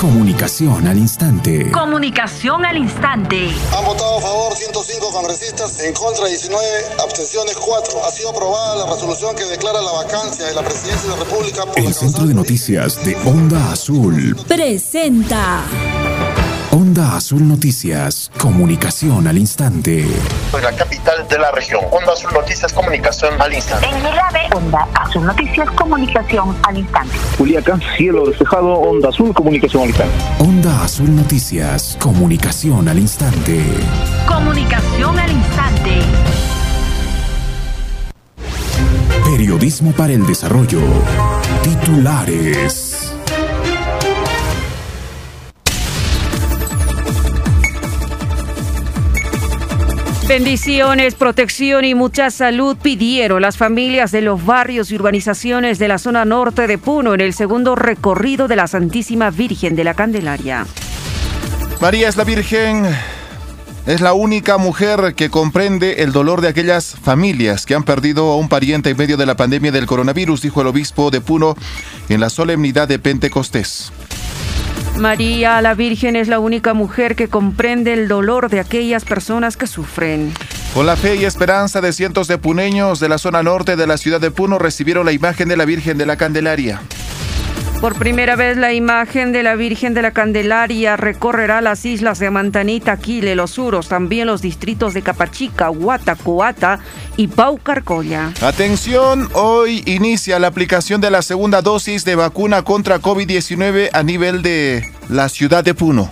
Comunicación al instante. Comunicación al instante. Han votado a favor 105 congresistas, en contra 19, abstenciones 4. Ha sido aprobada la resolución que declara la vacancia de la presidencia de la República. Por El Centro de Noticias de Onda Azul presenta. Onda Azul Noticias, comunicación al instante. La capital de la región. Onda Azul Noticias, comunicación al instante. En Milave, Onda Azul Noticias, comunicación al instante. Juliaca, cielo despejado, Onda Azul, comunicación al instante. Onda Azul Noticias, comunicación al instante. Comunicación al instante. Periodismo para el desarrollo. Titulares. Bendiciones, protección y mucha salud pidieron las familias de los barrios y urbanizaciones de la zona norte de Puno en el segundo recorrido de la Santísima Virgen de la Candelaria. María es la Virgen, es la única mujer que comprende el dolor de aquellas familias que han perdido a un pariente en medio de la pandemia del coronavirus, dijo el obispo de Puno en la solemnidad de Pentecostés. María la Virgen es la única mujer que comprende el dolor de aquellas personas que sufren. Con la fe y esperanza de cientos de puneños de la zona norte de la ciudad de Puno recibieron la imagen de la Virgen de la Candelaria. Por primera vez la imagen de la Virgen de la Candelaria recorrerá las islas de Mantanita, Quile, Los Uros, también los distritos de Capachica, Huata, Coata y Paucarcolla. Atención, hoy inicia la aplicación de la segunda dosis de vacuna contra COVID-19 a nivel de la ciudad de Puno.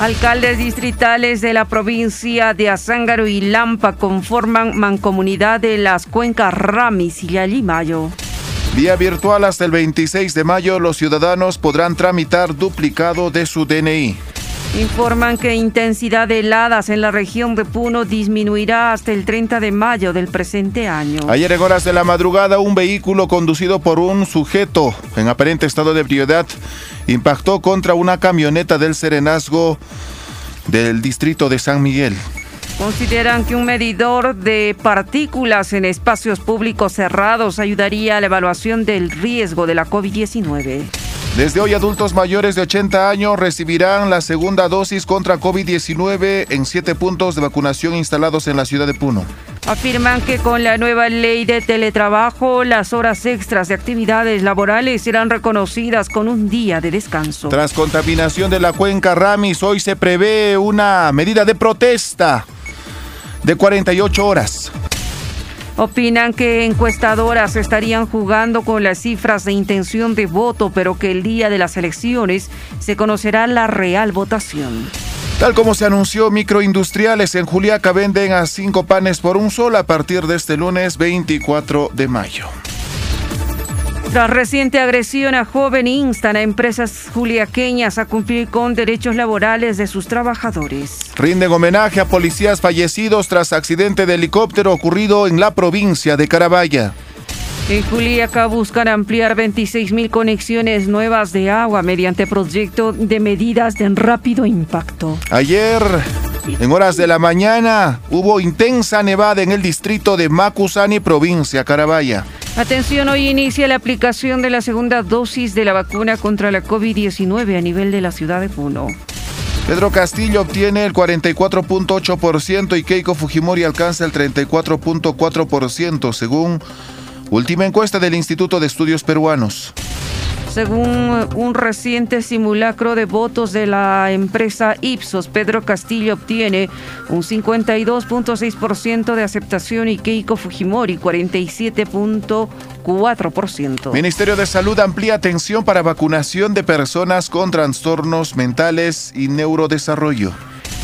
Alcaldes distritales de la provincia de Azángaro y Lampa conforman mancomunidad de las cuencas Ramis y Yalimayo. Vía virtual hasta el 26 de mayo, los ciudadanos podrán tramitar duplicado de su DNI. Informan que intensidad de heladas en la región de Puno disminuirá hasta el 30 de mayo del presente año. Ayer en horas de la madrugada, un vehículo conducido por un sujeto en aparente estado de ebriedad impactó contra una camioneta del Serenazgo del distrito de San Miguel. Consideran que un medidor de partículas en espacios públicos cerrados ayudaría a la evaluación del riesgo de la COVID-19. Desde hoy adultos mayores de 80 años recibirán la segunda dosis contra COVID-19 en siete puntos de vacunación instalados en la ciudad de Puno. Afirman que con la nueva ley de teletrabajo, las horas extras de actividades laborales serán reconocidas con un día de descanso. Tras contaminación de la cuenca Ramis, hoy se prevé una medida de protesta de 48 horas. Opinan que encuestadoras estarían jugando con las cifras de intención de voto, pero que el día de las elecciones se conocerá la real votación. Tal como se anunció, microindustriales en Juliaca venden a cinco panes por un sol a partir de este lunes 24 de mayo. Tras reciente agresión a joven instan a empresas juliaqueñas a cumplir con derechos laborales de sus trabajadores. Rinden homenaje a policías fallecidos tras accidente de helicóptero ocurrido en la provincia de Carabaya. En Juliaca buscan ampliar 26.000 conexiones nuevas de agua mediante proyecto de medidas de rápido impacto. Ayer, en horas de la mañana, hubo intensa nevada en el distrito de Macusani, provincia Carabaya. Atención, hoy inicia la aplicación de la segunda dosis de la vacuna contra la COVID-19 a nivel de la ciudad de Puno. Pedro Castillo obtiene el 44.8% y Keiko Fujimori alcanza el 34.4%, según última encuesta del Instituto de Estudios Peruanos. Según un reciente simulacro de votos de la empresa Ipsos, Pedro Castillo obtiene un 52.6% de aceptación y Keiko Fujimori 47.4%. Ministerio de Salud amplía atención para vacunación de personas con trastornos mentales y neurodesarrollo.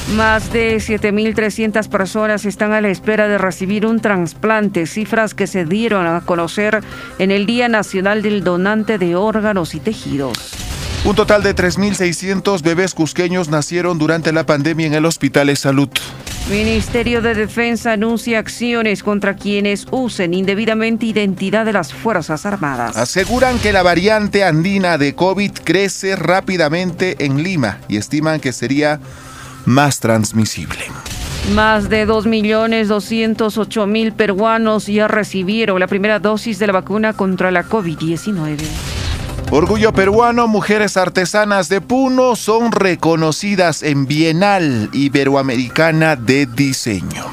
Más de 7.300 personas están a la espera de recibir un trasplante, cifras que se dieron a conocer en el Día Nacional del Donante de Órganos y Tejidos. Un total de 3.600 bebés cusqueños nacieron durante la pandemia en el Hospital de Salud. Ministerio de Defensa anuncia acciones contra quienes usen indebidamente identidad de las Fuerzas Armadas. Aseguran que la variante andina de COVID crece rápidamente en Lima y estiman que sería más transmisible. Más de 2.208.000 peruanos ya recibieron la primera dosis de la vacuna contra la COVID-19. Orgullo peruano, mujeres artesanas de Puno son reconocidas en Bienal Iberoamericana de Diseño.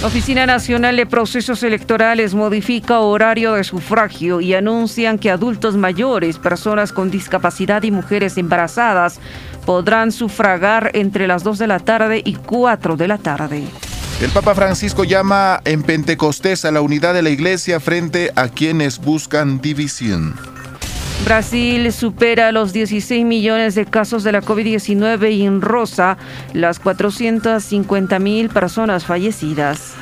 La Oficina Nacional de Procesos Electorales modifica horario de sufragio y anuncian que adultos mayores, personas con discapacidad y mujeres embarazadas podrán sufragar entre las 2 de la tarde y 4 de la tarde. El Papa Francisco llama en Pentecostés a la unidad de la iglesia frente a quienes buscan división. Brasil supera los 16 millones de casos de la COVID-19 y en rosa las 450 mil personas fallecidas.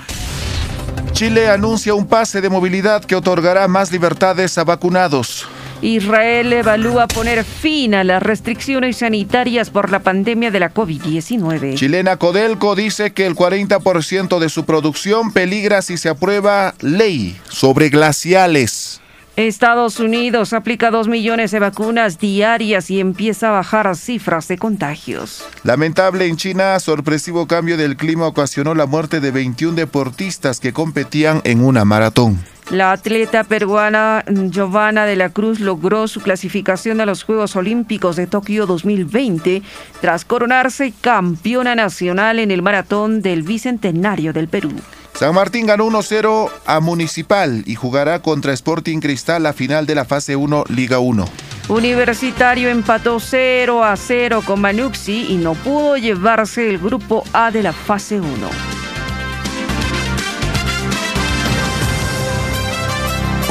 Chile anuncia un pase de movilidad que otorgará más libertades a vacunados. Israel evalúa poner fin a las restricciones sanitarias por la pandemia de la COVID-19. Chilena Codelco dice que el 40% de su producción peligra si se aprueba ley sobre glaciales. Estados Unidos aplica dos millones de vacunas diarias y empieza a bajar cifras de contagios. Lamentable en China, sorpresivo cambio del clima ocasionó la muerte de 21 deportistas que competían en una maratón. La atleta peruana Giovanna de la Cruz logró su clasificación a los Juegos Olímpicos de Tokio 2020 tras coronarse campeona nacional en el maratón del Bicentenario del Perú. San Martín ganó 1-0 a Municipal y jugará contra Sporting Cristal la final de la fase 1 Liga 1. Universitario empató 0 a 0 con Manuxi y no pudo llevarse el grupo A de la fase 1.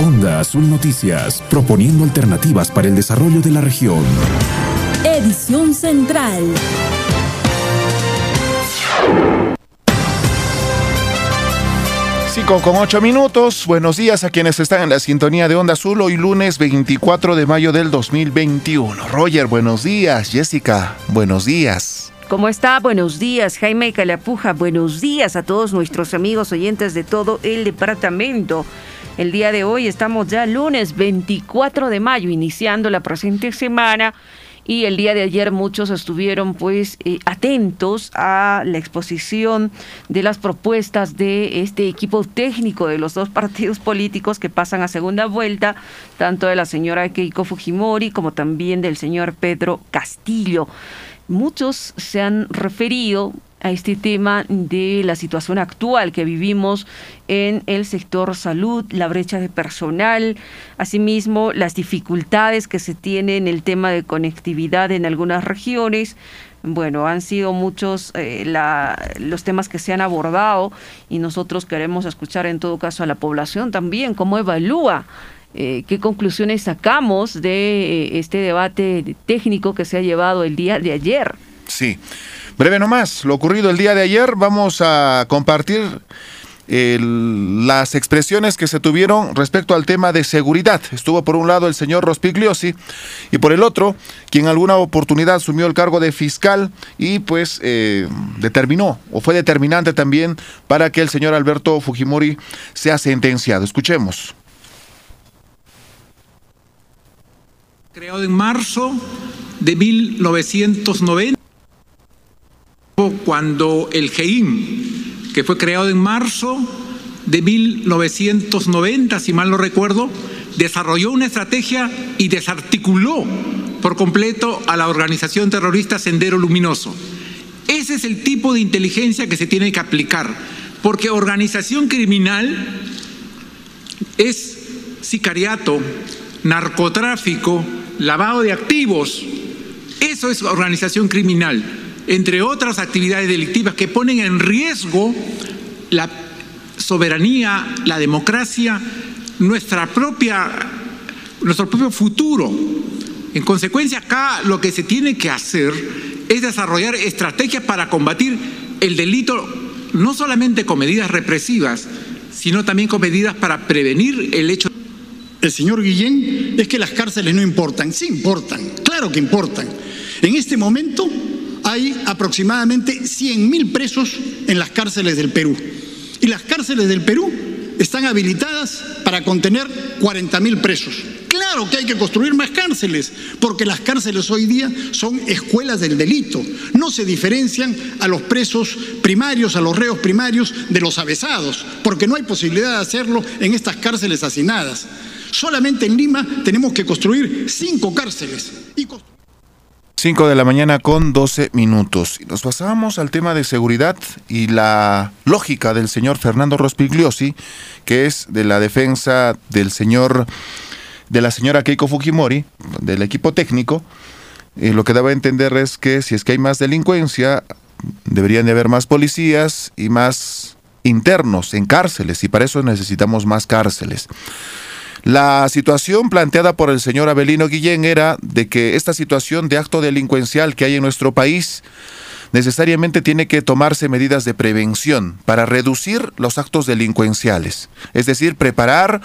Onda Azul Noticias, proponiendo alternativas para el desarrollo de la región. Edición Central. Con ocho minutos. Buenos días a quienes están en la sintonía de Onda Azul hoy lunes 24 de mayo del 2021. Roger, buenos días. Jessica, buenos días. ¿Cómo está? Buenos días, Jaime Calapuja. Buenos días a todos nuestros amigos oyentes de todo el departamento. El día de hoy estamos ya lunes 24 de mayo, iniciando la presente semana y el día de ayer muchos estuvieron pues eh, atentos a la exposición de las propuestas de este equipo técnico de los dos partidos políticos que pasan a segunda vuelta, tanto de la señora Keiko Fujimori como también del señor Pedro Castillo. Muchos se han referido a este tema de la situación actual que vivimos en el sector salud, la brecha de personal, asimismo las dificultades que se tienen en el tema de conectividad en algunas regiones. Bueno, han sido muchos eh, los temas que se han abordado y nosotros queremos escuchar en todo caso a la población también cómo evalúa eh, qué conclusiones sacamos de eh, este debate técnico que se ha llevado el día de ayer. Sí. Breve nomás, lo ocurrido el día de ayer, vamos a compartir las expresiones que se tuvieron respecto al tema de seguridad. Estuvo por un lado el señor Rospigliosi y por el otro, quien alguna oportunidad asumió el cargo de fiscal y pues eh, determinó o fue determinante también para que el señor Alberto Fujimori sea sentenciado. Escuchemos. Creado en marzo de 1990 cuando el GEIM, que fue creado en marzo de 1990, si mal no recuerdo, desarrolló una estrategia y desarticuló por completo a la organización terrorista Sendero Luminoso. Ese es el tipo de inteligencia que se tiene que aplicar, porque organización criminal es sicariato, narcotráfico, lavado de activos. Eso es organización criminal entre otras actividades delictivas que ponen en riesgo la soberanía, la democracia, nuestra propia, nuestro propio futuro. En consecuencia, acá lo que se tiene que hacer es desarrollar estrategias para combatir el delito, no solamente con medidas represivas, sino también con medidas para prevenir el hecho. El señor Guillén es que las cárceles no importan, sí importan, claro que importan. En este momento hay aproximadamente 100.000 presos en las cárceles del Perú. Y las cárceles del Perú están habilitadas para contener 40.000 presos. Claro que hay que construir más cárceles, porque las cárceles hoy día son escuelas del delito. No se diferencian a los presos primarios, a los reos primarios de los avesados, porque no hay posibilidad de hacerlo en estas cárceles hacinadas. Solamente en Lima tenemos que construir cinco cárceles. 5 de la mañana con 12 minutos. Nos pasamos al tema de seguridad y la lógica del señor Fernando Rospigliosi, que es de la defensa del señor, de la señora Keiko Fujimori, del equipo técnico. Y lo que daba a entender es que si es que hay más delincuencia, deberían de haber más policías y más internos en cárceles, y para eso necesitamos más cárceles. La situación planteada por el señor Abelino Guillén era de que esta situación de acto delincuencial que hay en nuestro país necesariamente tiene que tomarse medidas de prevención para reducir los actos delincuenciales, es decir, preparar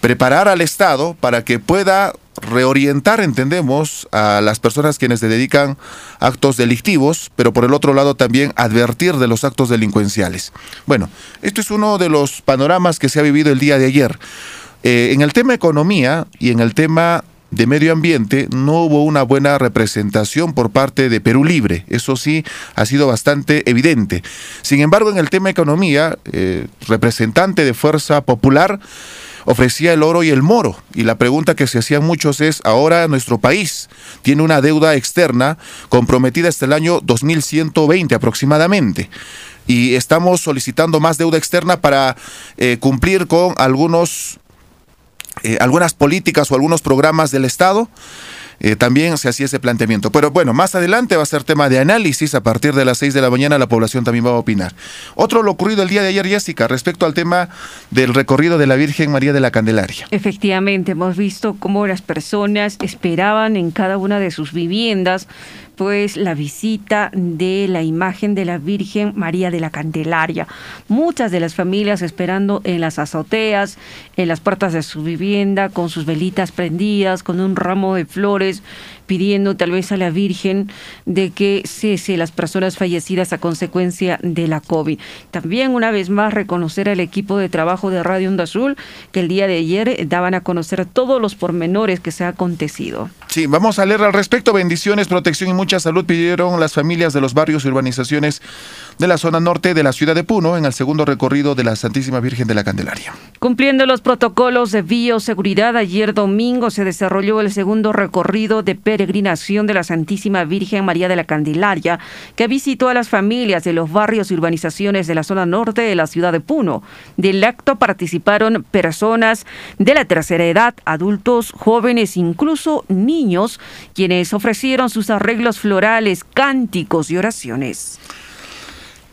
preparar al Estado para que pueda reorientar, entendemos, a las personas quienes se dedican a actos delictivos, pero por el otro lado también advertir de los actos delincuenciales. Bueno, esto es uno de los panoramas que se ha vivido el día de ayer. Eh, en el tema economía y en el tema de medio ambiente no hubo una buena representación por parte de Perú Libre. Eso sí ha sido bastante evidente. Sin embargo, en el tema economía, eh, representante de Fuerza Popular ofrecía el oro y el moro. Y la pregunta que se hacían muchos es, ahora nuestro país tiene una deuda externa comprometida hasta el año 2120 aproximadamente y estamos solicitando más deuda externa para eh, cumplir con algunos eh, algunas políticas o algunos programas del Estado. Eh, también se hacía ese planteamiento. Pero bueno, más adelante va a ser tema de análisis. A partir de las 6 de la mañana la población también va a opinar. Otro lo ocurrido el día de ayer, Jessica, respecto al tema del recorrido de la Virgen María de la Candelaria. Efectivamente, hemos visto cómo las personas esperaban en cada una de sus viviendas la visita de la imagen de la Virgen María de la Candelaria. Muchas de las familias esperando en las azoteas, en las puertas de su vivienda, con sus velitas prendidas, con un ramo de flores, pidiendo tal vez a la Virgen de que cese las personas fallecidas a consecuencia de la COVID. También una vez más reconocer al equipo de trabajo de Radio Onda Azul que el día de ayer daban a conocer todos los pormenores que se ha acontecido. Sí, vamos a leer al respecto. Bendiciones, protección y mucha salud pidieron las familias de los barrios y urbanizaciones de la zona norte de la ciudad de Puno en el segundo recorrido de la Santísima Virgen de la Candelaria. Cumpliendo los protocolos de bioseguridad, ayer domingo se desarrolló el segundo recorrido de peregrinación de la Santísima Virgen María de la Candelaria, que visitó a las familias de los barrios y urbanizaciones de la zona norte de la ciudad de Puno. Del acto participaron personas de la tercera edad, adultos, jóvenes, incluso niños, quienes ofrecieron sus arreglos florales, cánticos y oraciones.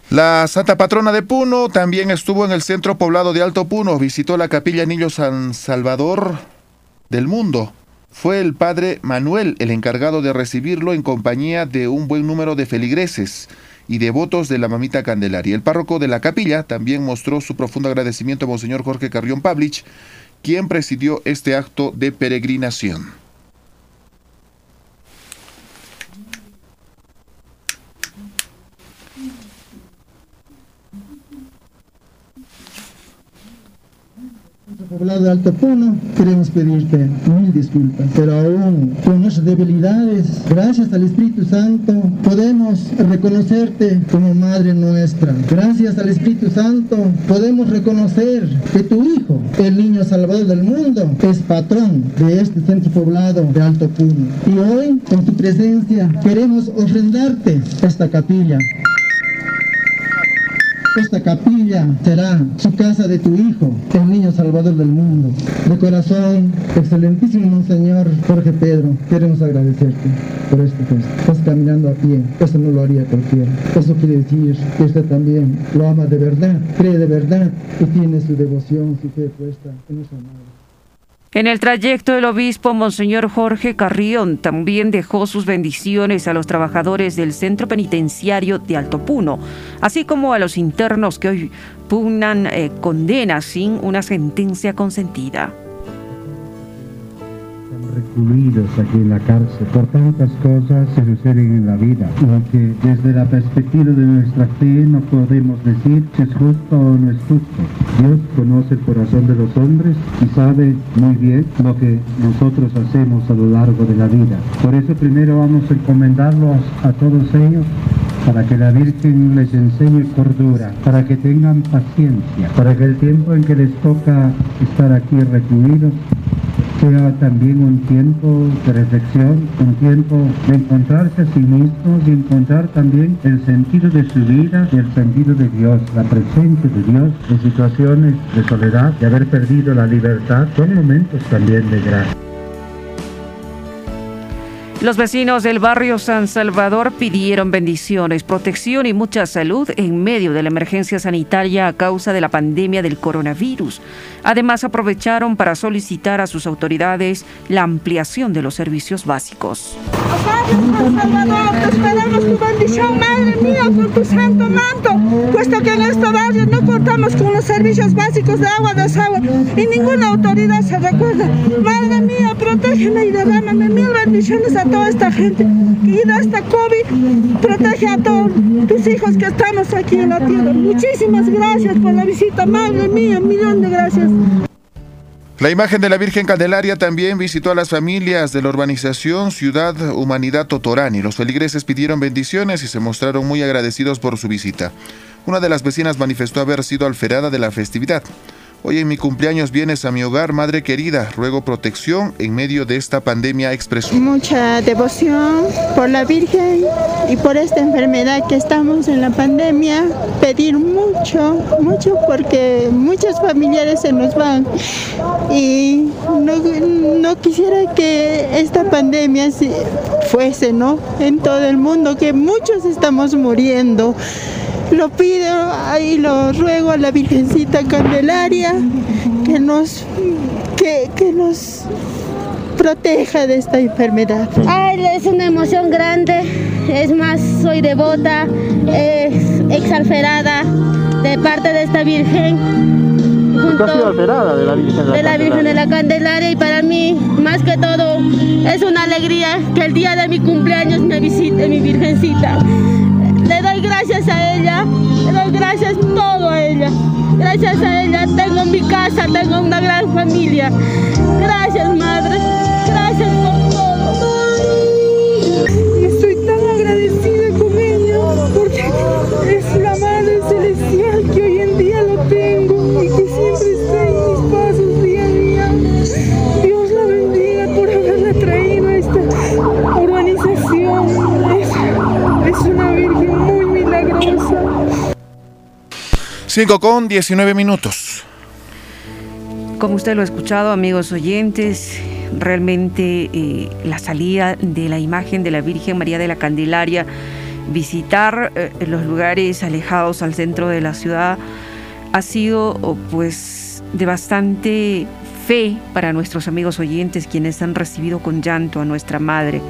La Santa Patrona de Puno también estuvo en el centro poblado de Alto Puno, visitó la capilla Niño San Salvador del Mundo. Fue el padre Manuel el encargado de recibirlo en compañía de un buen número de feligreses y devotos de la mamita Candelaria. El párroco de la capilla también mostró su profundo agradecimiento a Monseñor Jorge Carrión Pavlich, quien presidió este acto de peregrinación. Poblado de Alto Puno, queremos pedirte mil disculpas, pero aún con nuestras debilidades, gracias al Espíritu Santo, podemos reconocerte como Madre nuestra. Gracias al Espíritu Santo, podemos reconocer que tu Hijo, el niño Salvador del mundo, es patrón de este centro poblado de Alto Puno. Y hoy, en tu presencia, queremos ofrendarte esta capilla esta capilla será su casa de tu Hijo, el niño Salvador del mundo. De corazón, excelentísimo Monseñor Jorge Pedro, queremos agradecerte por este gesto. Estás caminando a pie, eso no lo haría cualquiera. Eso quiere decir que usted también lo ama de verdad, cree de verdad y tiene su devoción, su fe puesta en nuestra madre. En el trayecto el obispo Monseñor Jorge Carrión también dejó sus bendiciones a los trabajadores del centro penitenciario de Alto Puno, así como a los internos que hoy pugnan eh, condena sin una sentencia consentida recluidos aquí en la cárcel por tantas cosas que suceden en la vida, lo que desde la perspectiva de nuestra fe no podemos decir si es justo o no es justo. Dios conoce el corazón de los hombres y sabe muy bien lo que nosotros hacemos a lo largo de la vida. Por eso primero vamos a encomendarlo a, a todos ellos para que la Virgen les enseñe cordura, para que tengan paciencia, para que el tiempo en que les toca estar aquí recluidos sea también un tiempo de reflexión, un tiempo de encontrarse a sí mismos y encontrar también el sentido de su vida el sentido de Dios, la presencia de Dios en situaciones de soledad, de haber perdido la libertad, son momentos también de gracia. Los vecinos del barrio San Salvador pidieron bendiciones, protección y mucha salud en medio de la emergencia sanitaria a causa de la pandemia del coronavirus. Además, aprovecharon para solicitar a sus autoridades la ampliación de los servicios básicos. San Salvador, te esperamos tu bendición, Madre mía, con tu santo manto, puesto que en este barrio no contamos con los servicios básicos de agua, desagüe y ninguna autoridad se recuerda. Madre mía, protégeme y derrámame mil bendiciones a toda esta gente. Y de esta COVID, protege a todos tus hijos que estamos aquí en la tierra. Muchísimas gracias por la visita, madre mía, un millón de gracias. La imagen de la Virgen Candelaria también visitó a las familias de la urbanización Ciudad Humanidad Totorani. Los feligreses pidieron bendiciones y se mostraron muy agradecidos por su visita. Una de las vecinas manifestó haber sido alferada de la festividad. Hoy en mi cumpleaños vienes a mi hogar, madre querida. Ruego protección en medio de esta pandemia, expresó. Mucha devoción por la Virgen y por esta enfermedad que estamos en la pandemia. Pedir mucho, mucho porque muchos familiares se nos van. Y no, no quisiera que esta pandemia fuese, ¿no? En todo el mundo, que muchos estamos muriendo. Lo pido y lo ruego a la Virgencita Candelaria que nos, que, que nos proteja de esta enfermedad. Ay, es una emoción grande, es más, soy devota, es exalferada de parte de esta Virgen. Junto alterada de la Virgen de la, de la Virgen de la Candelaria y para mí, más que todo, es una alegría que el día de mi cumpleaños me visite mi Virgencita. Le doy gracias a ella, le doy gracias todo a ella. Gracias a ella tengo mi casa, tengo una gran familia. Gracias, madre. Gracias 5 con 19 minutos. Como usted lo ha escuchado, amigos oyentes, realmente eh, la salida de la imagen de la Virgen María de la Candelaria, visitar eh, los lugares alejados al centro de la ciudad, ha sido oh, pues de bastante fe para nuestros amigos oyentes, quienes han recibido con llanto a nuestra Madre,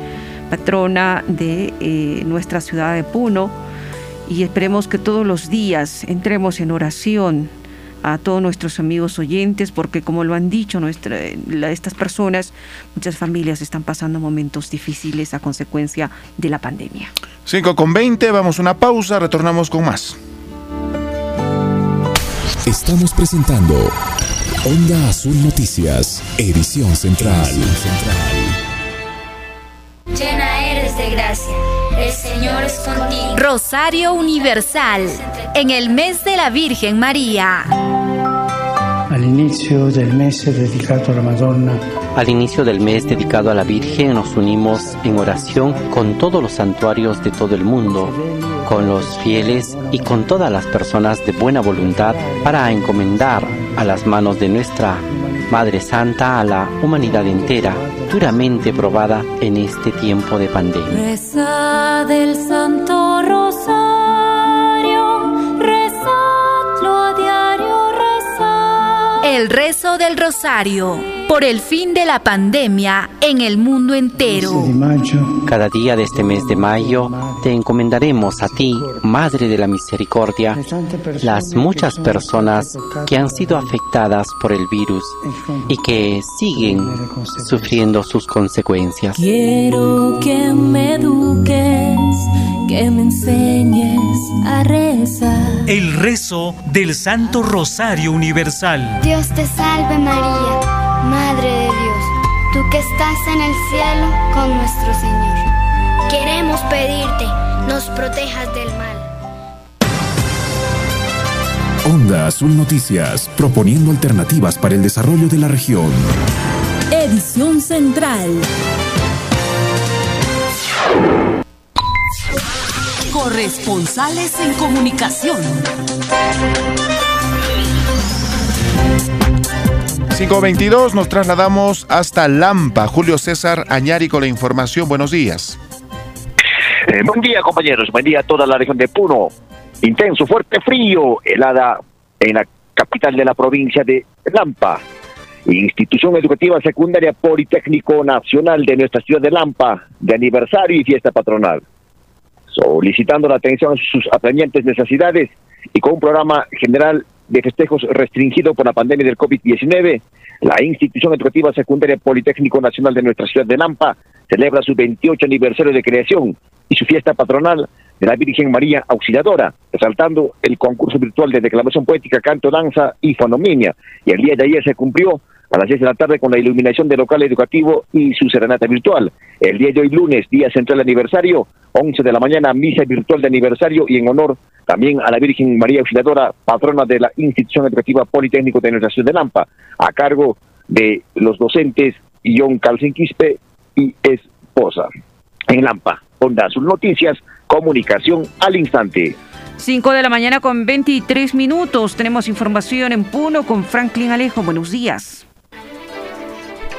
patrona de eh, nuestra ciudad de Puno, y esperemos que todos los días entremos en oración a todos nuestros amigos oyentes, porque como lo han dicho nuestra, la, estas personas, muchas familias están pasando momentos difíciles a consecuencia de la pandemia. 5 con 20, vamos a una pausa, retornamos con más. Estamos presentando Onda Azul Noticias, edición central. Rosario Universal, en el mes de la Virgen María. All'inizio del mese dedicato alla Madonna. Al inicio del mes dedicado a la Virgen nos unimos en oración con todos los santuarios de todo el mundo, con los fieles y con todas las personas de buena voluntad para encomendar a las manos de nuestra Madre Santa a la humanidad entera, duramente probada en este tiempo de pandemia. Reza del Santo El rezo del Rosario por el fin de la pandemia en el mundo entero. Cada día de este mes de mayo te encomendaremos a ti, Madre de la Misericordia, las muchas personas que han sido afectadas por el virus y que siguen sufriendo sus consecuencias. Quiero que me eduques, que me enseñes a rezar. El rezo del Santo Rosario Universal. Dios te salve María. Madre de Dios, tú que estás en el cielo con nuestro Señor. Queremos pedirte, nos protejas del mal. Onda Azul Noticias, proponiendo alternativas para el desarrollo de la región. Edición Central. Corresponsales en comunicación. 522 nos trasladamos hasta Lampa. Julio César Añari con la información. Buenos días. Eh, buen día, compañeros. Buen día a toda la región de Puno. Intenso, fuerte frío, helada en la capital de la provincia de Lampa. Institución Educativa Secundaria Politécnico Nacional de nuestra ciudad de Lampa, de aniversario y fiesta patronal. Solicitando la atención a sus apremiantes necesidades y con un programa general de festejos restringido por la pandemia del COVID-19, la institución educativa secundaria Politécnico Nacional de nuestra ciudad de Lampa celebra su 28 aniversario de creación y su fiesta patronal de la Virgen María Auxiliadora, resaltando el concurso virtual de declamación poética, canto, danza y fonominia. Y el día de ayer se cumplió a las 10 de la tarde con la iluminación del local educativo y su serenata virtual. El día de hoy lunes, día central aniversario, 11 de la mañana, misa virtual de aniversario y en honor también a la Virgen María Auxiliadora, patrona de la institución educativa Politécnico de nuestra ciudad de Lampa, a cargo de los docentes Ion Calcin Quispe y esposa. En Lampa, Onda Azul Noticias, comunicación al instante. 5 de la mañana con 23 minutos. Tenemos información en Puno con Franklin Alejo. Buenos días.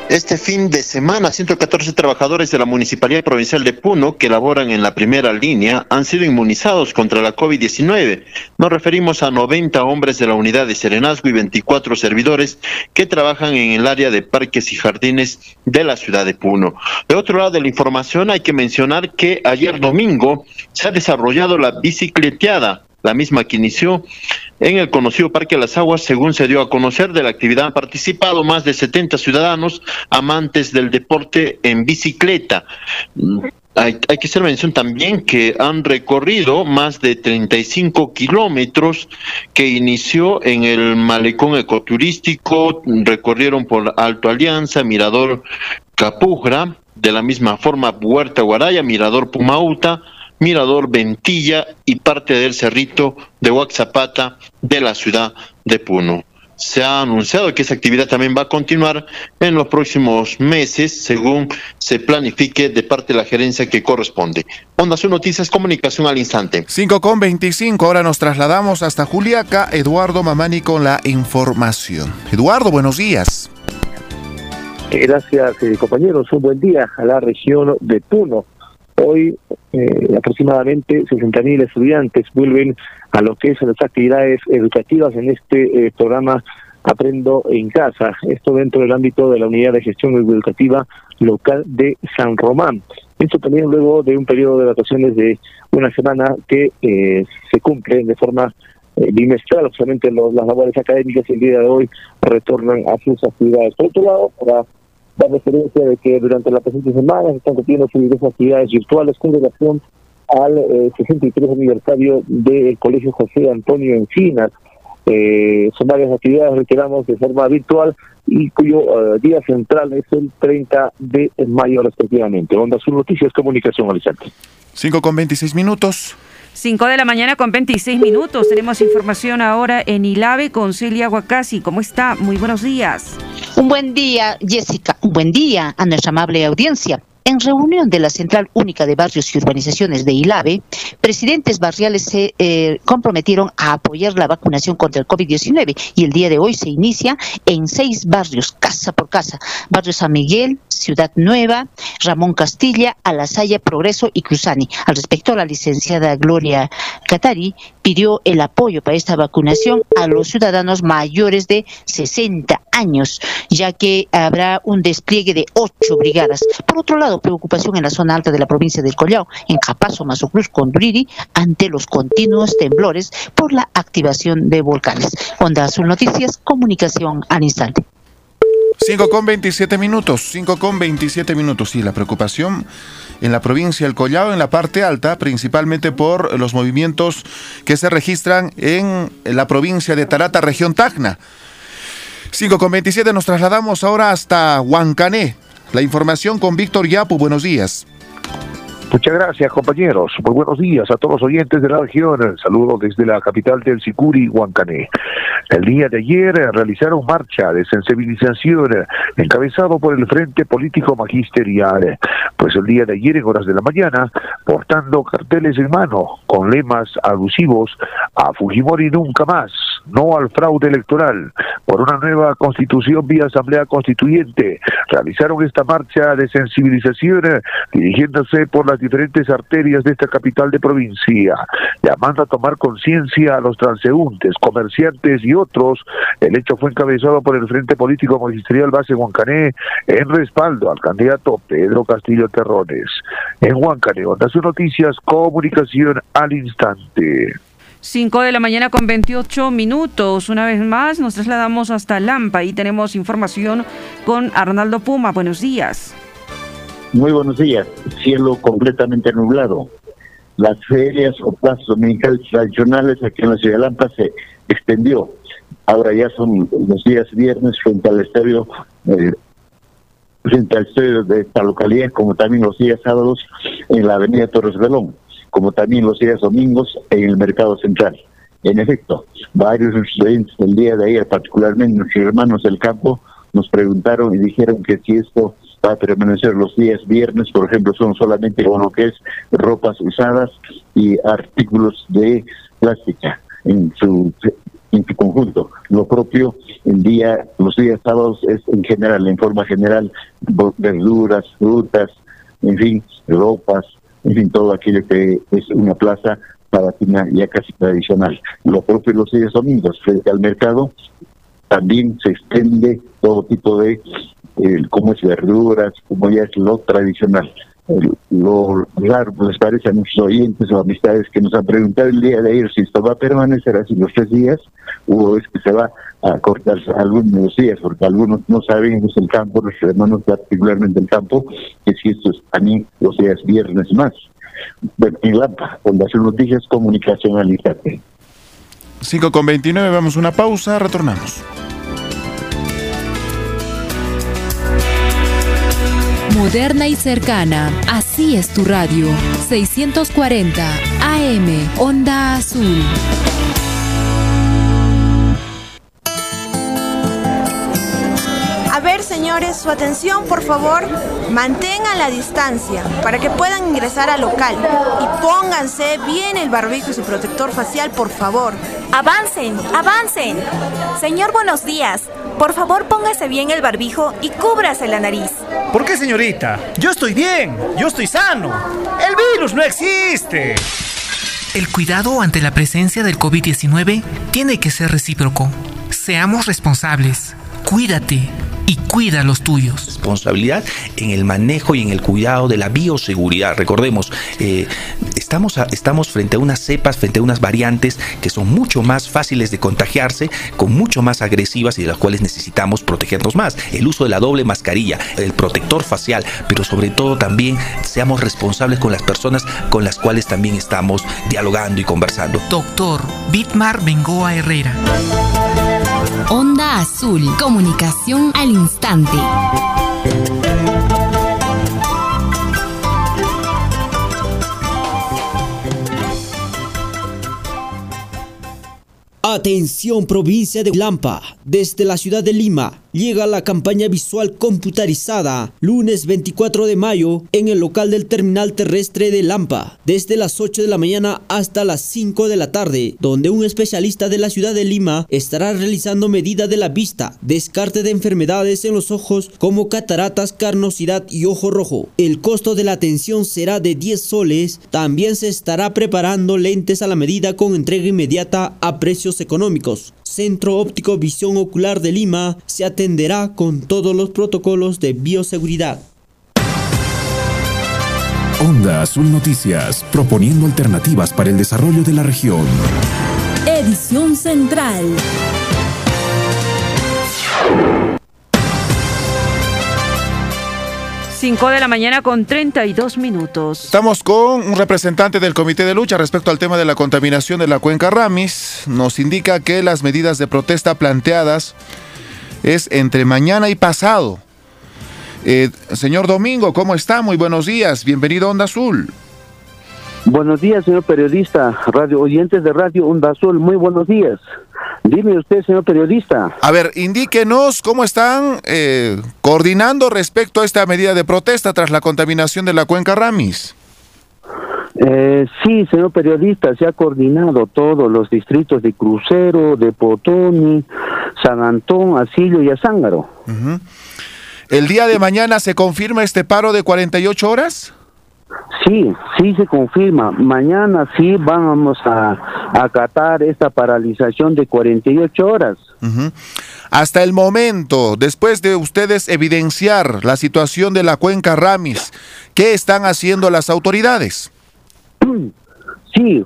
Este fin de semana, 114 trabajadores de la Municipalidad Provincial de Puno que laboran en la primera línea han sido inmunizados contra la COVID-19. Nos referimos a 90 hombres de la unidad de Serenazgo y 24 servidores que trabajan en el área de parques y jardines de la ciudad de Puno. De otro lado de la información, hay que mencionar que ayer domingo se ha desarrollado la bicicleteada la misma que inició en el conocido Parque de las Aguas, según se dio a conocer de la actividad han participado más de 70 ciudadanos amantes del deporte en bicicleta. Hay, que hacer mención también que han recorrido más de 35 kilómetros que inició en el malecón ecoturístico, recorrieron por Alto Alianza, Mirador Capujra, de la misma forma Huerta Guaraya, Mirador Pumauta, Mirador Ventilla y parte del cerrito de Huaxapata de la ciudad de Puno. Se ha anunciado que esa actividad también va a continuar en los próximos meses, según se planifique de parte de la gerencia que corresponde. Onda Su Noticias, comunicación al instante. 5 con 25, ahora nos trasladamos hasta Juliaca. Eduardo Mamani con la información. Eduardo, buenos días. Gracias, eh, compañeros. Un buen día a la región de Puno. Hoy eh, aproximadamente 60.000 estudiantes vuelven a lo que son las actividades educativas en este eh, programa Aprendo en Casa. Esto dentro del ámbito de la Unidad de Gestión Educativa Local de San Román. Esto también luego de un periodo de vacaciones de una semana que eh, se cumple de forma bimestral. Obviamente los, las labores académicas el día de hoy retornan a sus actividades. Por otro lado, para da referencia de que durante la presente semana se están cumpliendo diversas actividades virtuales con relación al eh, 63 aniversario del Colegio José Antonio Encinas. Eh, son varias actividades, reiteramos, de forma virtual y cuyo eh, día central es el 30 de mayo respectivamente. Onda Sur Noticias, Comunicación Alizante. 5 con 26 minutos. 5 de la mañana con 26 minutos. Tenemos información ahora en Ilave con Celia Huacasi. ¿Cómo está? Muy buenos días. Un buen día, Jessica. Un buen día a nuestra amable audiencia. En reunión de la Central Única de Barrios y Urbanizaciones de ILAVE, presidentes barriales se eh, comprometieron a apoyar la vacunación contra el COVID-19 y el día de hoy se inicia en seis barrios, casa por casa. Barrio San Miguel, Ciudad Nueva, Ramón Castilla, Alasaya, Progreso y Cruzani. Al respecto, la licenciada Gloria Catari pidió el apoyo para esta vacunación a los ciudadanos mayores de 60 años, ya que habrá un despliegue de ocho brigadas. Por otro lado, preocupación en la zona alta de la provincia del Collao, en Capazo, Mazocruz, Conduriri, ante los continuos temblores por la activación de volcanes. Onda Azul Noticias, comunicación al instante. 5 con 27 minutos, 5 con 27 minutos. Y la preocupación en la provincia del Collao, en la parte alta, principalmente por los movimientos que se registran en la provincia de Tarata, región Tacna. 5 con 27 nos trasladamos ahora hasta Huancané. La información con Víctor Yapu, buenos días. Muchas gracias, compañeros. Muy buenos días a todos los oyentes de la región. Saludo desde la capital del Sicuri, Huancané. El día de ayer realizaron marcha de sensibilización encabezado por el Frente Político Magisterial. Pues el día de ayer, en horas de la mañana, portando carteles en mano con lemas alusivos a Fujimori nunca más, no al fraude electoral, por una nueva constitución vía Asamblea Constituyente. Realizaron esta marcha de sensibilización dirigiéndose por la diferentes arterias de esta capital de provincia, llamando a tomar conciencia a los transeúntes, comerciantes y otros. El hecho fue encabezado por el Frente Político Magisterial Base Huancané en respaldo al candidato Pedro Castillo Terrones. En Huancané, Onda sus noticias, comunicación al instante. 5 de la mañana con 28 minutos. Una vez más nos trasladamos hasta Lampa y tenemos información con Arnaldo Puma. Buenos días. Muy buenos días. Cielo completamente nublado. Las ferias o plazas dominicales tradicionales aquí en la ciudad de Lampa se extendió. Ahora ya son los días viernes frente al estadio, eh, frente al estadio de esta localidad, como también los días sábados en la avenida Torres Belón, como también los días domingos en el mercado central. En efecto, varios estudiantes del día de ayer, particularmente nuestros hermanos del campo, nos preguntaron y dijeron que si esto va a permanecer los días viernes, por ejemplo, son solamente lo que es ropas usadas y artículos de plástica en su en su conjunto. Lo propio el día, los días sábados es en general, en forma general, verduras, frutas, en fin, ropas, en fin, todo aquello que es una plaza para ya casi tradicional. Lo propio los días domingos, frente al mercado, también se extiende todo tipo de el cómo es verduras, como ya es lo tradicional. lo raro les parece a nuestros oyentes o amistades que nos han preguntado el día de ayer si esto va a permanecer así los tres días o es que se va a cortar algunos días, porque algunos no saben, es el campo, los hermanos particularmente el campo, que si esto es a mí los días viernes más. En la Fundación Noticias Comunicación Alicante. 5 con 29, vamos a una pausa, retornamos. Moderna y cercana. Así es tu radio. 640 AM. Onda Azul. Señores, su atención, por favor. Mantengan la distancia para que puedan ingresar al local. Y pónganse bien el barbijo y su protector facial, por favor. Avancen, avancen. Señor, buenos días. Por favor, póngase bien el barbijo y cúbrase la nariz. ¿Por qué, señorita? Yo estoy bien, yo estoy sano. El virus no existe. El cuidado ante la presencia del COVID-19 tiene que ser recíproco. Seamos responsables. Cuídate y cuida a los tuyos. Responsabilidad en el manejo y en el cuidado de la bioseguridad. Recordemos, eh, estamos, estamos frente a unas cepas, frente a unas variantes que son mucho más fáciles de contagiarse, con mucho más agresivas y de las cuales necesitamos protegernos más. El uso de la doble mascarilla, el protector facial, pero sobre todo también seamos responsables con las personas con las cuales también estamos dialogando y conversando. Doctor Bitmar Bengoa Herrera. Onda Azul, comunicación al instante. Atención provincia de Lampa, desde la ciudad de Lima llega la campaña visual computarizada lunes 24 de mayo en el local del terminal terrestre de Lampa, desde las 8 de la mañana hasta las 5 de la tarde, donde un especialista de la ciudad de Lima estará realizando medida de la vista, descarte de enfermedades en los ojos como cataratas, carnosidad y ojo rojo. El costo de la atención será de 10 soles, también se estará preparando lentes a la medida con entrega inmediata a precios económicos. Centro Óptico Visión Ocular de Lima se atenderá con todos los protocolos de bioseguridad. Onda Azul Noticias, proponiendo alternativas para el desarrollo de la región. Edición Central. 5 de la mañana con 32 minutos. Estamos con un representante del Comité de Lucha respecto al tema de la contaminación de la cuenca Ramis. Nos indica que las medidas de protesta planteadas es entre mañana y pasado. Eh, señor Domingo, ¿cómo está? Muy buenos días. Bienvenido a Onda Azul. Buenos días, señor periodista, radio oyentes de Radio Onda Azul. Muy buenos días. Dime usted, señor periodista. A ver, indíquenos cómo están eh, coordinando respecto a esta medida de protesta tras la contaminación de la cuenca Ramis. Eh, sí, señor periodista, se ha coordinado todos los distritos de Crucero, de Potoni, San Antón, Asilio y Azángaro. ¿El día de mañana se confirma este paro de 48 horas? Sí, sí se confirma. Mañana sí vamos a a acatar esta paralización de 48 horas. Ujú. Hasta el momento, después de ustedes evidenciar la situación de la cuenca Ramis, ¿qué están haciendo las autoridades? Sí,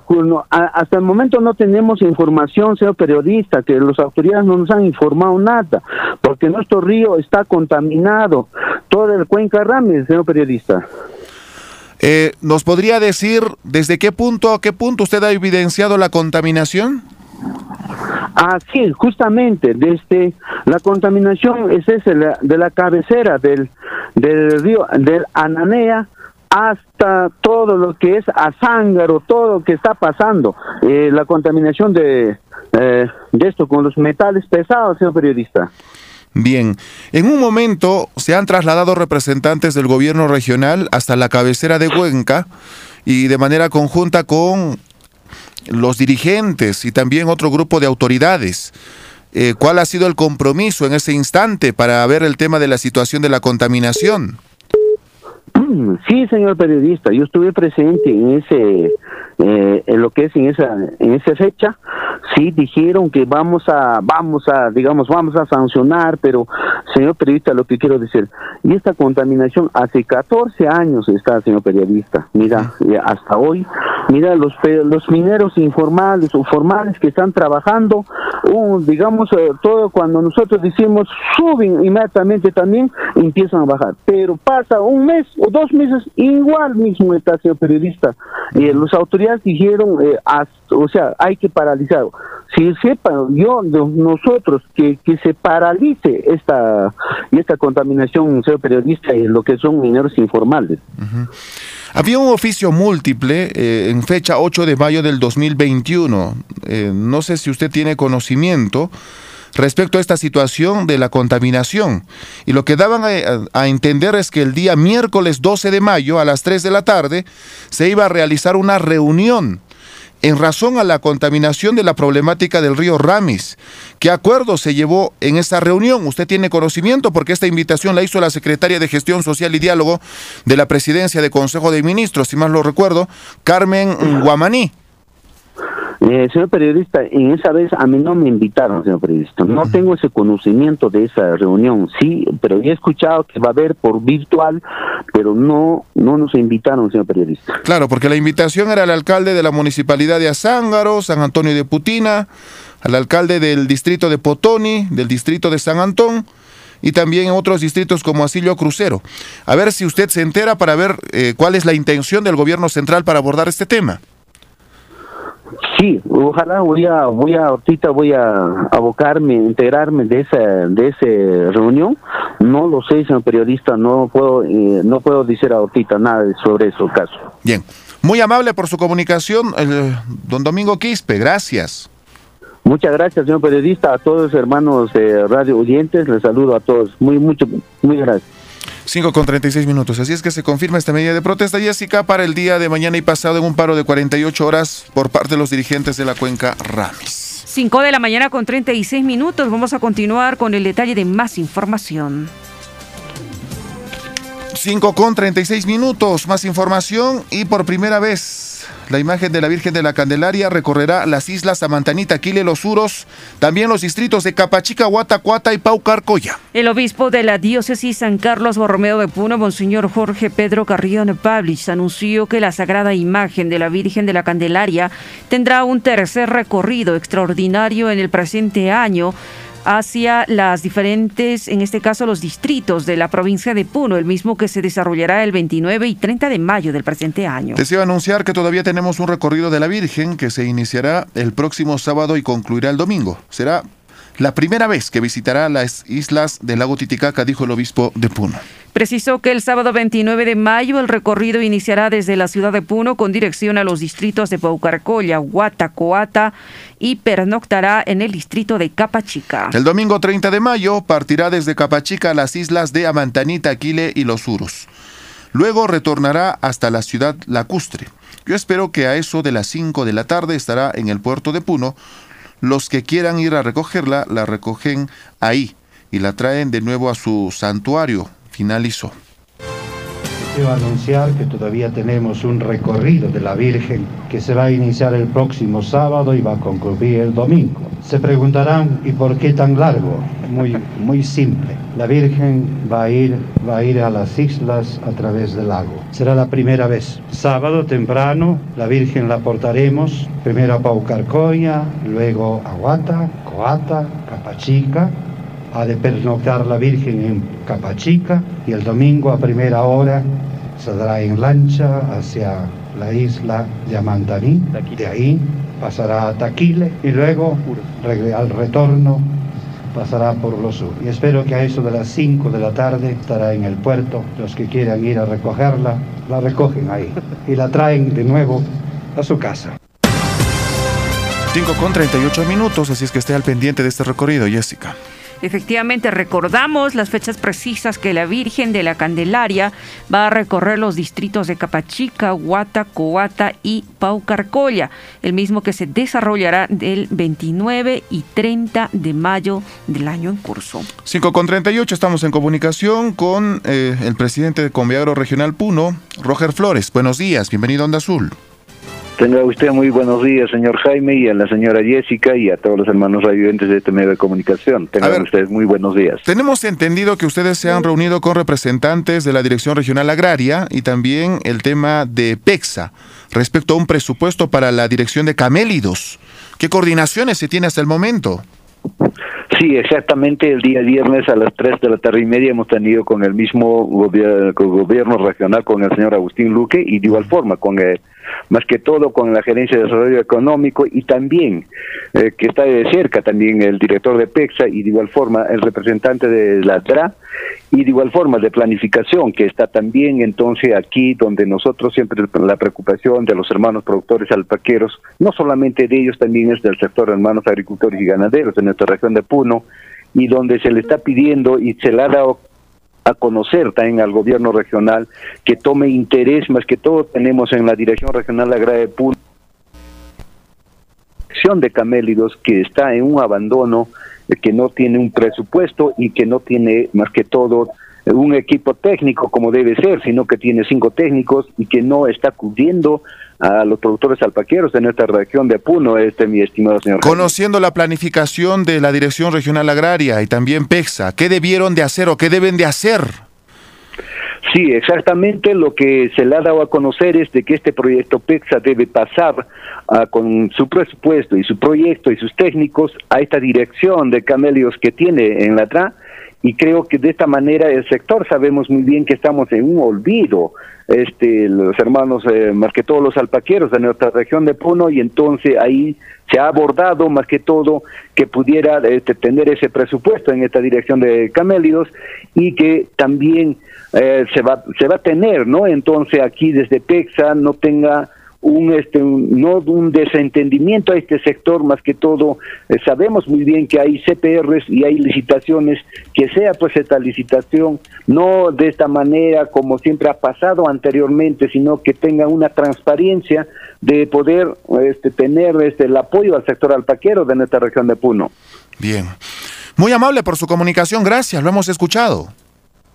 hasta el momento no tenemos información, señor periodista, que las autoridades no nos han informado nada, porque nuestro río está contaminado, todo el cuenca Ramis, señor periodista. Eh, ¿Nos podría decir desde qué punto a qué punto usted ha evidenciado la contaminación? Ah, sí, justamente, desde la contaminación es esa, la- de la cabecera del, del río, del Ananea, hasta todo lo que es Azángaro, todo lo que está pasando, eh, la contaminación de, eh, de esto con los metales pesados, señor periodista. Bien, en un momento se han trasladado representantes del gobierno regional hasta la cabecera de Cuenca y de manera conjunta con los dirigentes y también otro grupo de autoridades. Eh, ¿Cuál ha sido el compromiso en ese instante para ver el tema de la situación de la contaminación? Sí, señor periodista, yo estuve presente en ese, eh, en lo que es en esa, en esa fecha. Sí dijeron que vamos a, vamos a, digamos, vamos a sancionar, pero, señor periodista, lo que quiero decir, y esta contaminación hace 14 años está, señor periodista. Mira, eh, hasta hoy, mira los los mineros informales o formales que están trabajando, uh, digamos, eh, todo cuando nosotros decimos suben inmediatamente también empiezan a bajar, pero pasa un mes o dos meses igual mismo está señor periodista. Y eh, las autoridades dijeron, eh, hasta- o sea, hay que paralizar. Si sepa yo, no- nosotros, que, que se paralice esta, esta contaminación, señor periodista, y lo que son mineros informales. Había un oficio múltiple eh, en fecha 8 de mayo del 2021. Eh, no sé si usted tiene conocimiento respecto a esta situación de la contaminación. Y lo que daban a, a entender es que el día miércoles 12 de mayo a las 3 de la tarde se iba a realizar una reunión en razón a la contaminación de la problemática del río Ramis. ¿Qué acuerdo se llevó en esa reunión? Usted tiene conocimiento porque esta invitación la hizo la secretaria de Gestión Social y Diálogo de la Presidencia de Consejo de Ministros, si más lo recuerdo, Carmen Guamaní. Eh, señor periodista, en esa vez a mí no me invitaron, señor periodista. No tengo ese conocimiento de esa reunión, sí, pero he escuchado que va a haber por virtual, pero no, no nos invitaron, señor periodista. Claro, porque la invitación era al alcalde de la municipalidad de Azángaro, San Antonio de Putina, al alcalde del distrito de Potoni, del distrito de San Antón y también en otros distritos como Asilio Crucero. A ver si usted se entera para ver eh, cuál es la intención del gobierno central para abordar este tema. Sí, ojalá voy a, voy a, ahorita voy a abocarme, integrarme de esa, de esa reunión. No lo sé, señor periodista, no puedo, eh, no puedo decir ahorita nada sobre eso caso. Bien, muy amable por su comunicación, don Domingo Quispe, gracias. Muchas gracias, señor periodista, a todos los hermanos de Radio Oyentes, les saludo a todos. Muy, mucho, muy gracias. 5 con 36 minutos. Así es que se confirma esta medida de protesta, Jessica, para el día de mañana y pasado en un paro de 48 horas por parte de los dirigentes de la cuenca Ramis. 5 de la mañana con 36 minutos. Vamos a continuar con el detalle de más información. 5 con 36 minutos, más información y por primera vez la imagen de la Virgen de la Candelaria recorrerá las islas Samantanita, Quile, Los Uros, también los distritos de Capachica, Guatacuata y Paucarcoya. El obispo de la diócesis San Carlos Borromeo de Puno, Monseñor Jorge Pedro Carrión Pablich, anunció que la sagrada imagen de la Virgen de la Candelaria tendrá un tercer recorrido extraordinario en el presente año hacia las diferentes, en este caso los distritos de la provincia de Puno, el mismo que se desarrollará el 29 y 30 de mayo del presente año. Deseo anunciar que todavía tenemos un recorrido de la Virgen que se iniciará el próximo sábado y concluirá el domingo. Será la primera vez que visitará las islas del lago Titicaca, dijo el obispo de Puno. Precisó que el sábado 29 de mayo el recorrido iniciará desde la ciudad de Puno con dirección a los distritos de Paucarcolla, Huata, Coata y pernoctará en el distrito de Capachica. El domingo 30 de mayo partirá desde Capachica a las islas de Amantanita, Aquile y Los Uros. Luego retornará hasta la ciudad lacustre. Yo espero que a eso de las 5 de la tarde estará en el puerto de Puno. Los que quieran ir a recogerla, la recogen ahí y la traen de nuevo a su santuario, finalizó. Quiero anunciar que todavía tenemos un recorrido de la Virgen que se va a iniciar el próximo sábado y va a concluir el domingo. Se preguntarán, ¿y por qué tan largo? Muy, muy simple. La Virgen va a, ir, va a ir a las islas a través del lago. Será la primera vez. Sábado temprano, la Virgen la portaremos primero a Paucarcoya, luego a Huata, Coata, Capachica, ha de pernoctar la Virgen en Capachica y el domingo a primera hora saldrá en lancha hacia la isla de Amantaní. De ahí pasará a Taquile y luego al retorno pasará por los sur. Y espero que a eso de las 5 de la tarde estará en el puerto. Los que quieran ir a recogerla, la recogen ahí y la traen de nuevo a su casa. 5 con 38 minutos, así es que esté al pendiente de este recorrido, Jessica. Efectivamente, recordamos las fechas precisas que la Virgen de la Candelaria va a recorrer los distritos de Capachica, Huata, Coata y Paucarcolla, el mismo que se desarrollará del 29 y 30 de mayo del año en curso. 5 con 38, estamos en comunicación con eh, el presidente de Conviagro Regional Puno, Roger Flores. Buenos días, bienvenido a Onda Azul. Tenga usted muy buenos días, señor Jaime, y a la señora Jessica y a todos los hermanos radioentes de este medio de comunicación. Tengan ustedes muy buenos días. Tenemos entendido que ustedes se han reunido con representantes de la Dirección Regional Agraria y también el tema de PEXA respecto a un presupuesto para la dirección de camélidos. ¿Qué coordinaciones se tiene hasta el momento? Sí, exactamente el día viernes a las 3 de la tarde y media hemos tenido con el mismo gobierno regional, con el señor Agustín Luque y de igual forma con el más que todo con la Gerencia de Desarrollo Económico y también eh, que está de cerca también el director de PEXA y de igual forma el representante de la DRA y de igual forma de planificación que está también entonces aquí donde nosotros siempre la preocupación de los hermanos productores alpaqueros, no solamente de ellos, también es del sector hermanos agricultores y ganaderos de nuestra región de Puno y donde se le está pidiendo y se le ha dado a conocer también al gobierno regional que tome interés, más que todo tenemos en la Dirección Regional Agraria de Puno de camélidos que está en un abandono, eh, que no tiene un presupuesto y que no tiene más que todo un equipo técnico como debe ser, sino que tiene cinco técnicos y que no está cubriendo a los productores alpaqueros de nuestra región de Puno, este mi estimado señor. Conociendo la planificación de la Dirección Regional Agraria y también PEXA, ¿qué debieron de hacer o qué deben de hacer? Sí, exactamente lo que se le ha dado a conocer es de que este proyecto PEXA debe pasar ah, con su presupuesto y su proyecto y sus técnicos a esta dirección de camelios que tiene en la TRA y creo que de esta manera el sector sabemos muy bien que estamos en un olvido este los hermanos eh, más que todos los alpaqueros de nuestra región de Puno y entonces ahí se ha abordado más que todo que pudiera este, tener ese presupuesto en esta dirección de camélidos y que también eh, se va se va a tener no entonces aquí desde Pexa no tenga un este no un desentendimiento a este sector más que todo eh, sabemos muy bien que hay CPRs y hay licitaciones que sea pues esta licitación no de esta manera como siempre ha pasado anteriormente sino que tenga una transparencia de poder este tener este el apoyo al sector alpaquero de nuestra región de Puno. Bien. Muy amable por su comunicación. Gracias lo hemos escuchado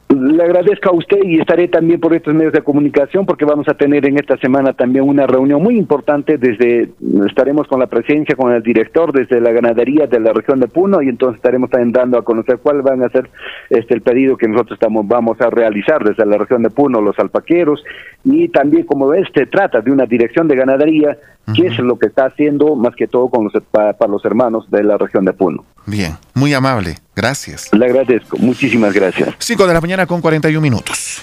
le agradezco a usted y estaré también por estos medios de comunicación porque vamos a tener en esta semana también una reunión muy importante desde estaremos con la presencia con el director desde la ganadería de la región de Puno y entonces estaremos también dando a conocer cuál van a ser este el pedido que nosotros estamos vamos a realizar desde la región de Puno los alpaqueros y también como ves se trata de una dirección de ganadería que es lo que está haciendo más que todo con los, para, los hermanos de la región de Puno. Bien, muy amable, gracias. Le agradezco, muchísimas gracias. 5 de la mañana con 41 minutos.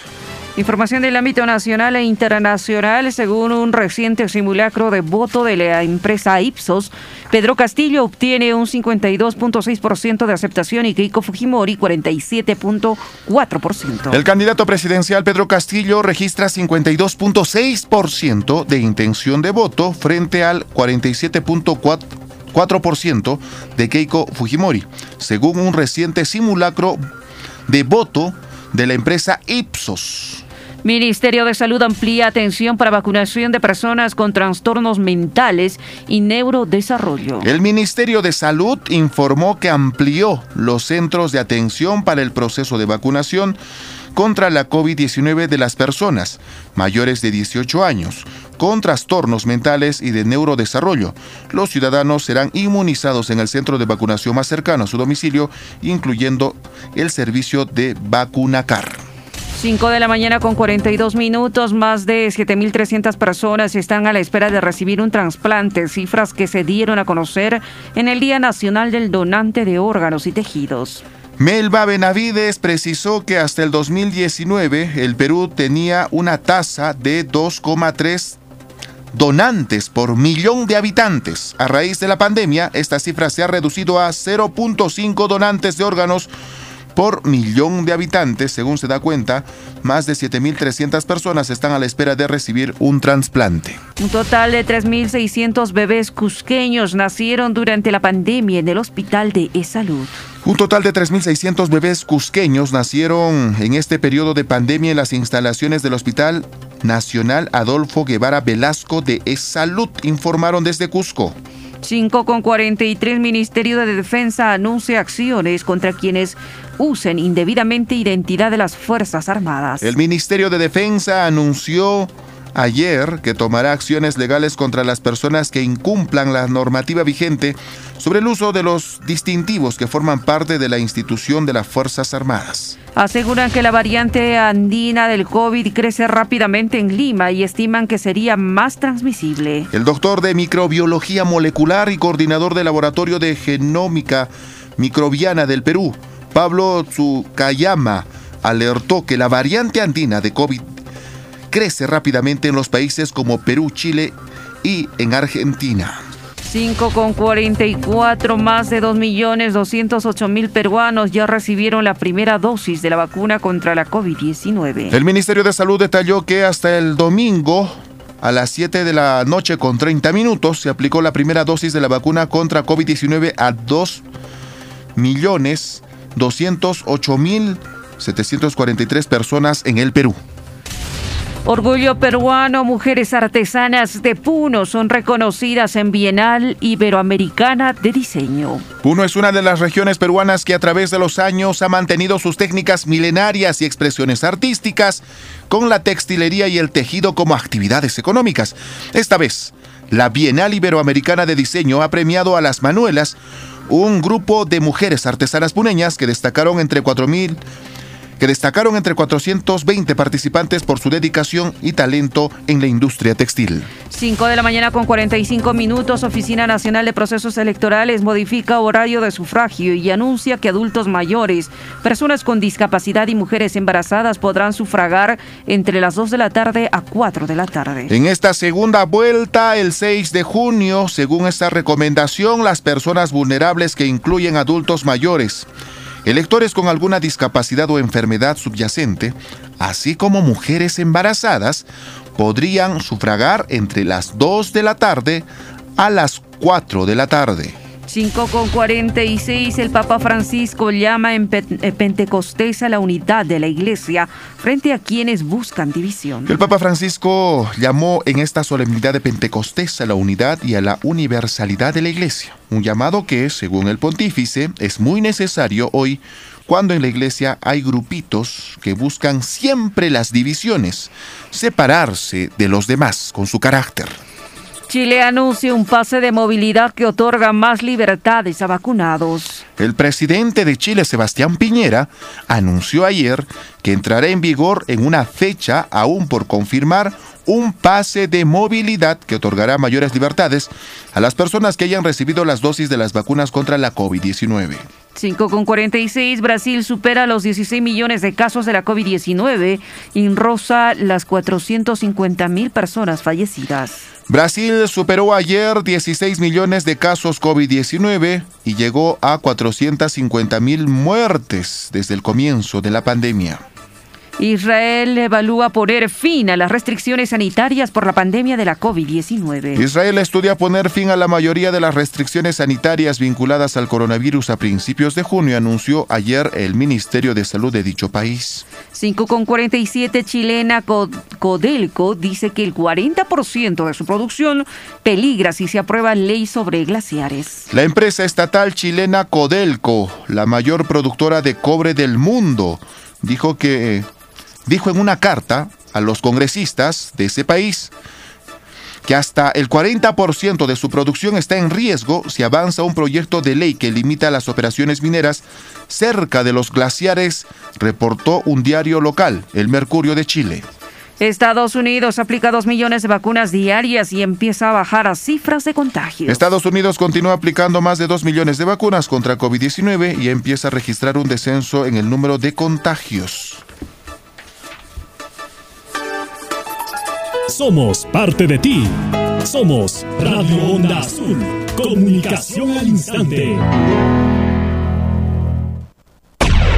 Información del ámbito nacional e internacional, según un reciente simulacro de voto de la empresa Ipsos, Pedro Castillo obtiene un 52.6% de aceptación y Keiko Fujimori 47.4%. El candidato presidencial Pedro Castillo registra 52.6% de intención de voto frente al 47.4% de Keiko Fujimori, según un reciente simulacro de voto de la empresa Ipsos. Ministerio de Salud amplía atención para vacunación de personas con trastornos mentales y neurodesarrollo. El Ministerio de Salud informó que amplió los centros de atención para el proceso de vacunación contra la COVID-19 de las personas mayores de 18 años con trastornos mentales y de neurodesarrollo. Los ciudadanos serán inmunizados en el centro de vacunación más cercano a su domicilio, incluyendo el servicio de Vacunacar. 5 de la mañana con 42 minutos, más de 7.300 personas están a la espera de recibir un trasplante, cifras que se dieron a conocer en el Día Nacional del Donante de Órganos y Tejidos. Melba Benavides precisó que hasta el 2019 el Perú tenía una tasa de 2,3 donantes por millón de habitantes. A raíz de la pandemia, esta cifra se ha reducido a 0.5 donantes de órganos por millón de habitantes, según se da cuenta, más de 7.300 personas están a la espera de recibir un trasplante. Un total de 3.600 bebés cusqueños nacieron durante la pandemia en el Hospital de E-Salud. Un total de 3.600 bebés cusqueños nacieron en este periodo de pandemia en las instalaciones del Hospital Nacional Adolfo Guevara Velasco de E-Salud, informaron desde Cusco. 5 con 43 Ministerio de Defensa anuncia acciones contra quienes usen indebidamente identidad de las Fuerzas Armadas. El Ministerio de Defensa anunció ayer que tomará acciones legales contra las personas que incumplan la normativa vigente sobre el uso de los distintivos que forman parte de la institución de las Fuerzas Armadas. Aseguran que la variante andina del COVID crece rápidamente en Lima y estiman que sería más transmisible. El doctor de microbiología molecular y coordinador del laboratorio de genómica microbiana del Perú, Pablo Tsukayama, alertó que la variante andina de COVID crece rápidamente en los países como Perú, Chile y en Argentina. 5 con 44, más de 2.208.000 peruanos ya recibieron la primera dosis de la vacuna contra la COVID-19. El Ministerio de Salud detalló que hasta el domingo a las 7 de la noche con 30 minutos se aplicó la primera dosis de la vacuna contra COVID-19 a 2.208.743 personas en el Perú. Orgullo peruano, mujeres artesanas de Puno son reconocidas en Bienal Iberoamericana de Diseño. Puno es una de las regiones peruanas que a través de los años ha mantenido sus técnicas milenarias y expresiones artísticas con la textilería y el tejido como actividades económicas. Esta vez, la Bienal Iberoamericana de Diseño ha premiado a las Manuelas, un grupo de mujeres artesanas puneñas que destacaron entre 4.000 que destacaron entre 420 participantes por su dedicación y talento en la industria textil. 5 de la mañana con 45 minutos, Oficina Nacional de Procesos Electorales modifica horario de sufragio y anuncia que adultos mayores, personas con discapacidad y mujeres embarazadas podrán sufragar entre las 2 de la tarde a 4 de la tarde. En esta segunda vuelta, el 6 de junio, según esta recomendación, las personas vulnerables que incluyen adultos mayores, electores con alguna discapacidad o enfermedad subyacente, así como mujeres embarazadas, podrían sufragar entre las 2 de la tarde a las 4 de la tarde. 5 con 46, el Papa Francisco llama en Pentecostés a la unidad de la iglesia frente a quienes buscan división. El Papa Francisco llamó en esta solemnidad de Pentecostés a la unidad y a la universalidad de la iglesia, un llamado que, según el pontífice, es muy necesario hoy cuando en la iglesia hay grupitos que buscan siempre las divisiones, separarse de los demás con su carácter. Chile anuncia un pase de movilidad que otorga más libertades a vacunados. El presidente de Chile, Sebastián Piñera, anunció ayer que entrará en vigor en una fecha aún por confirmar un pase de movilidad que otorgará mayores libertades a las personas que hayan recibido las dosis de las vacunas contra la COVID-19. 5 con 46, Brasil supera los 16 millones de casos de la COVID-19 y rosa las 450 mil personas fallecidas. Brasil superó ayer 16 millones de casos COVID-19 y llegó a 450 mil muertes desde el comienzo de la pandemia. Israel evalúa poner fin a las restricciones sanitarias por la pandemia de la COVID-19. Israel estudia poner fin a la mayoría de las restricciones sanitarias vinculadas al coronavirus a principios de junio, anunció ayer el Ministerio de Salud de dicho país. 5 con 47 chilena Codelco dice que el 40% de su producción peligra si se aprueba ley sobre glaciares. La empresa estatal chilena Codelco, la mayor productora de cobre del mundo, dijo que dijo en una carta a los congresistas de ese país que hasta el 40% de su producción está en riesgo si avanza un proyecto de ley que limita las operaciones mineras cerca de los glaciares, reportó un diario local, El Mercurio de Chile. Estados Unidos aplica dos millones de vacunas diarias y empieza a bajar a cifras de contagio. Estados Unidos continúa aplicando más de dos millones de vacunas contra COVID-19 y empieza a registrar un descenso en el número de contagios. Somos parte de ti. Somos Radio Onda Azul. Comunicación al instante.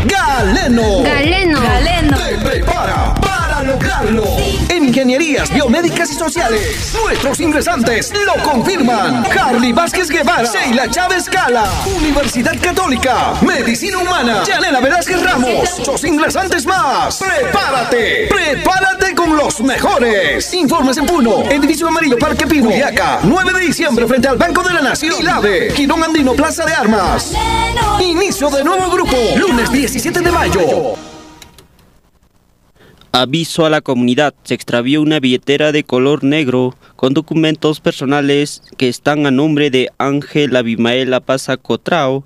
Galeno. Galeno. Galeno. Te prepara para lograrlo. En ingenierías biomédicas y sociales, nuestros ingresantes lo confirman. Harley Vázquez Guevara, Sheila Chávez Cala, Universidad Católica, Medicina Humana, Yanela Velázquez Ramos, los ingresantes más. Prepárate, prepárate con los mejores. Informes en Puno, Edificio Amarillo Parque Pino, Yaca, 9 de diciembre frente al Banco de la Nación. Ilave, Quirón Andino Plaza de Armas. Inicio de nuevo grupo, lunes 17 de mayo. Aviso a la comunidad, se extravió una billetera de color negro con documentos personales que están a nombre de Ángel Abimael Paza Cotrao,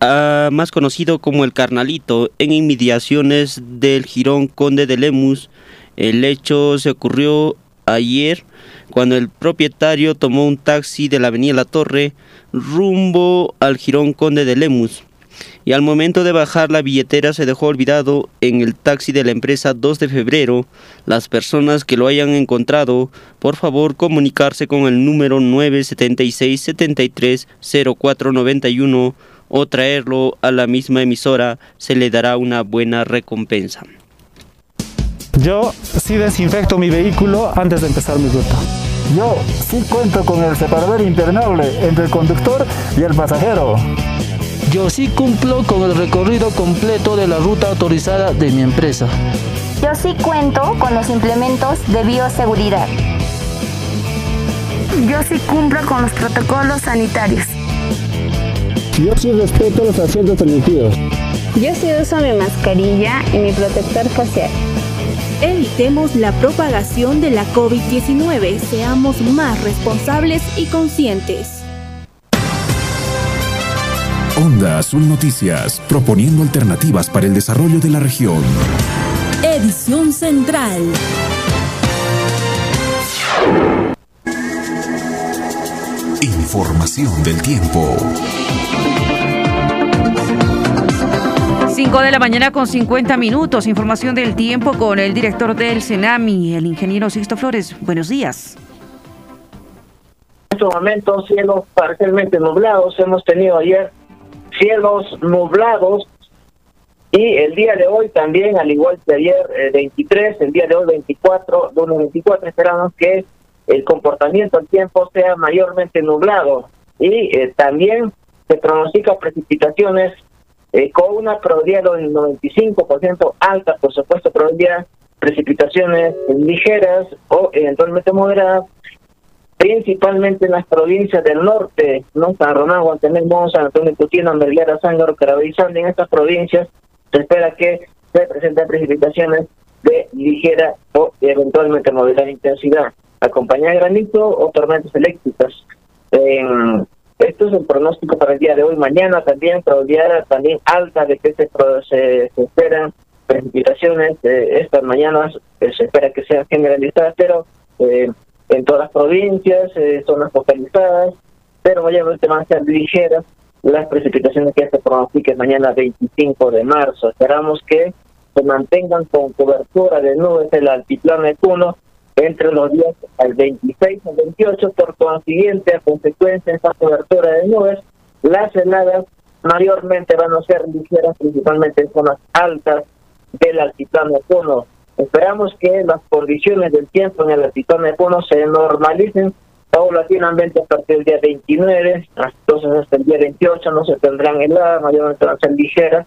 ah, más conocido como el Carnalito, en inmediaciones del Girón Conde de Lemus. El hecho se ocurrió ayer cuando el propietario tomó un taxi de la avenida La Torre rumbo al Girón Conde de Lemus y al momento de bajar la billetera se dejó olvidado en el taxi de la empresa 2 de febrero. Las personas que lo hayan encontrado, por favor comunicarse con el número 976 73 0491 o traerlo a la misma emisora, se le dará una buena recompensa. Yo sí desinfecto mi vehículo antes de empezar mi ruta. Yo sí cuento con el separador impermeable entre el conductor y el pasajero. Yo sí cumplo con el recorrido completo de la ruta autorizada de mi empresa. Yo sí cuento con los implementos de bioseguridad. Yo sí cumplo con los protocolos sanitarios. Yo sí respeto los asientos permitidos. Yo sí uso mi mascarilla y mi protector facial. Evitemos la propagación de la COVID-19. Seamos más responsables y conscientes. Onda Azul Noticias, proponiendo alternativas para el desarrollo de la región. Edición Central. Información del tiempo. 5 de la mañana con 50 minutos. Información del tiempo con el director del CENAMI, el ingeniero Sixto Flores. Buenos días. En estos momentos, cielos parcialmente nublados. Hemos tenido ayer cielos nublados. Y el día de hoy también, al igual que ayer 23, el día de hoy 24, lunes 24, esperamos que el comportamiento del tiempo sea mayormente nublado. Y eh, también se pronostica precipitaciones eh, con una probabilidad del 95% alta, por supuesto, probabilidad precipitaciones ligeras o eventualmente moderadas principalmente en las provincias del norte, ¿no? San Román, Guantanamo, San Antonio Cutino, Melguera, Sángaro, Caraballo en estas provincias se espera que se presenten precipitaciones de ligera o eventualmente moderada intensidad, acompañada de granizo o tormentas eléctricas. esto es el pronóstico para el día de hoy. Mañana también, probabilidad también alta de que se, se, esperan precipitaciones. Eh, estas mañanas eh, se espera que sean generalizadas, pero eh, en todas las provincias, eh, zonas focalizadas, pero mayormente van a ser ligeras las precipitaciones que se pronostiquen mañana 25 de marzo. Esperamos que se mantengan con cobertura de nubes el altiplano de entre los días al 26 al 28, por consiguiente, a consecuencia de esta cobertura de nubes, las heladas mayormente van a ser ligeras, principalmente en zonas altas del altiplano de. Esperamos que las condiciones del tiempo en el altiplano de Puno se normalicen paulatinamente a partir del día 29, entonces hasta el día 28 no se tendrán heladas, mayormente van a ser ligeras,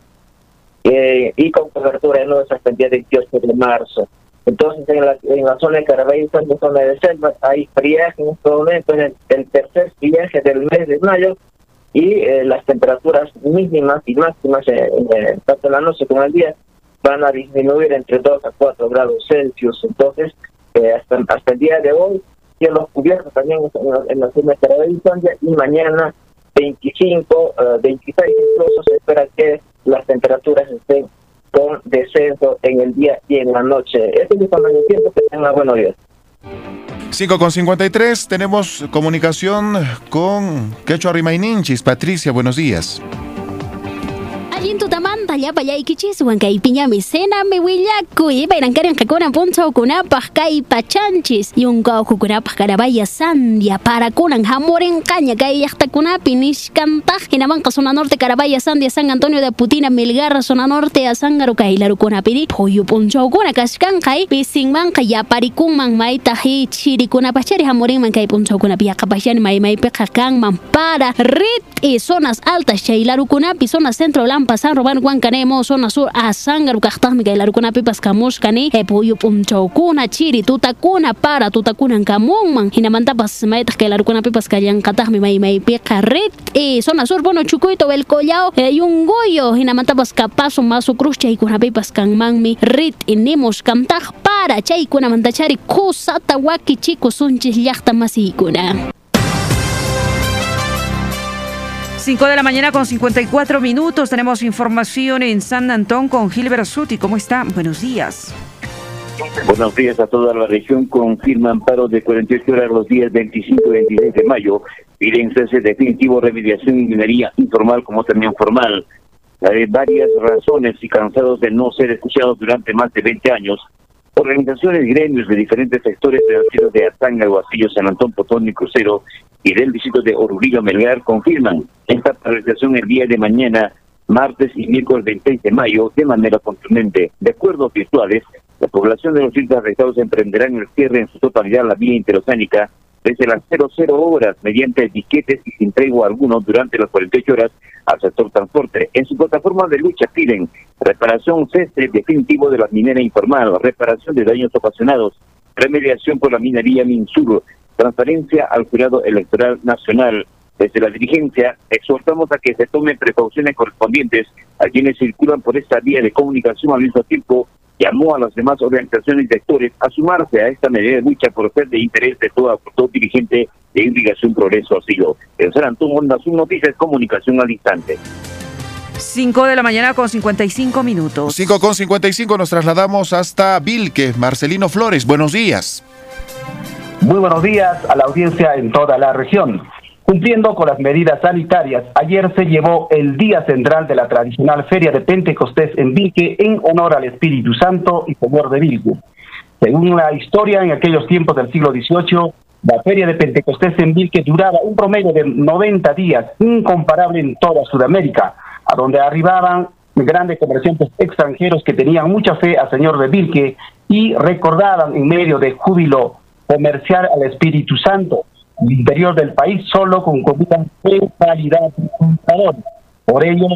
eh, y con cobertura de nubes hasta el día 28 de marzo. Entonces, en la, en zona de Carabay, en la zona de selva, hay friaje en este momento, en el, tercer friaje del mes de mayo, y eh, las temperaturas mínimas y máximas, eh, tanto la noche como el día, van a disminuir entre 2 a 4 grados Celsius. Entonces, eh, hasta, hasta el día de hoy, cielos cubiertos también en la, zona de Carabay y mañana 25, 26 incluso se espera que las temperaturas estén con descenso en el día y en la noche. Este es el tiempo que tenga buenos días. 5 con 53, tenemos comunicación con Quechua Rimaininchis. Patricia, buenos días. Allintutamanta llapallaykichis huankaypiñami senami willakuy bayrankarinqakuna punchawkunapaq kay pachanchis yunka ujukunapaq karabaya sandia parakunan hamurinqaña kay llaqtakunapi nishkantaq hinamanqa zona norte karabaya sandia san antonio de putina milgarra zona norte asangaru kay larukunapiri phuyu punchawkuna kashkanqay pisinmanqa yaparikunman maytaji chirikunapaq chari hamurinman kay punchawkunapi yaqapashani maymaypiqa kanman para rit y zonas altas chay larukunapi zona centro lampa pasan roban huancanemo zona sur asangaru kaqtaqmi kay larukunapipas kamushkani e puyu punchawkuna chiri tutakuna para tutakunan kamunman hinamantapas maytaq kay larukunapipas kallanqataqmi may maypiqa rit y zona sur bueno collao e yunguyo hinamantapas kapasu masu cruz chaykunapipas kanmanmi rit inimush kamtaq para chaykunamantachari kusata wakichiku sunchis llaqta masiykuna 5 de la mañana con 54 minutos. Tenemos información en San Antón con Gilbert Suti. ¿Cómo está? Buenos días. Buenos días a toda la región. Confirman paro de 48 horas los días 25 y 26 de mayo. Piden cese definitivo, remediación y minería informal como también formal. Hay varias razones y cansados de no ser escuchados durante más de 20 años. Organizaciones gremios de diferentes sectores financieros de Atanga, Guasillo, San Antón, Potón y Crucero y del distrito de Orurillo Melgar confirman esta paralización el día de mañana, martes y miércoles 26 de mayo, de manera contundente. De acuerdo virtuales, la población de los sitios arrestados emprenderán el cierre en su totalidad la vía interoceánica desde las 00 horas mediante etiquetes y sin tregua alguno durante las 48 horas al sector transporte. En su plataforma de lucha piden reparación cese definitivo de la minera informal, reparación de daños ocasionados, remediación por la minería Minsur, transparencia al jurado electoral nacional. Desde la dirigencia exhortamos a que se tomen precauciones correspondientes a quienes circulan por esta vía de comunicación al mismo tiempo llamó a las demás organizaciones y sectores a sumarse a esta medida de lucha por ser de interés de toda, todo dirigente de Irrigación Progreso Asilo. En San Antonio, Onda Noticias, comunicación al instante. 5 de la mañana con 55 minutos. 5 con 55 nos trasladamos hasta Vilque. Marcelino Flores, buenos días. Muy buenos días a la audiencia en toda la región. Cumpliendo con las medidas sanitarias, ayer se llevó el día central de la tradicional Feria de Pentecostés en Vilque en honor al Espíritu Santo y Señor de Vilque. Según la historia, en aquellos tiempos del siglo XVIII, la Feria de Pentecostés en Vilque duraba un promedio de 90 días, incomparable en toda Sudamérica, a donde arribaban grandes comerciantes extranjeros que tenían mucha fe al Señor de Vilque y recordaban en medio de júbilo comercial al Espíritu Santo, interior del país solo con comida de calidad Por ello,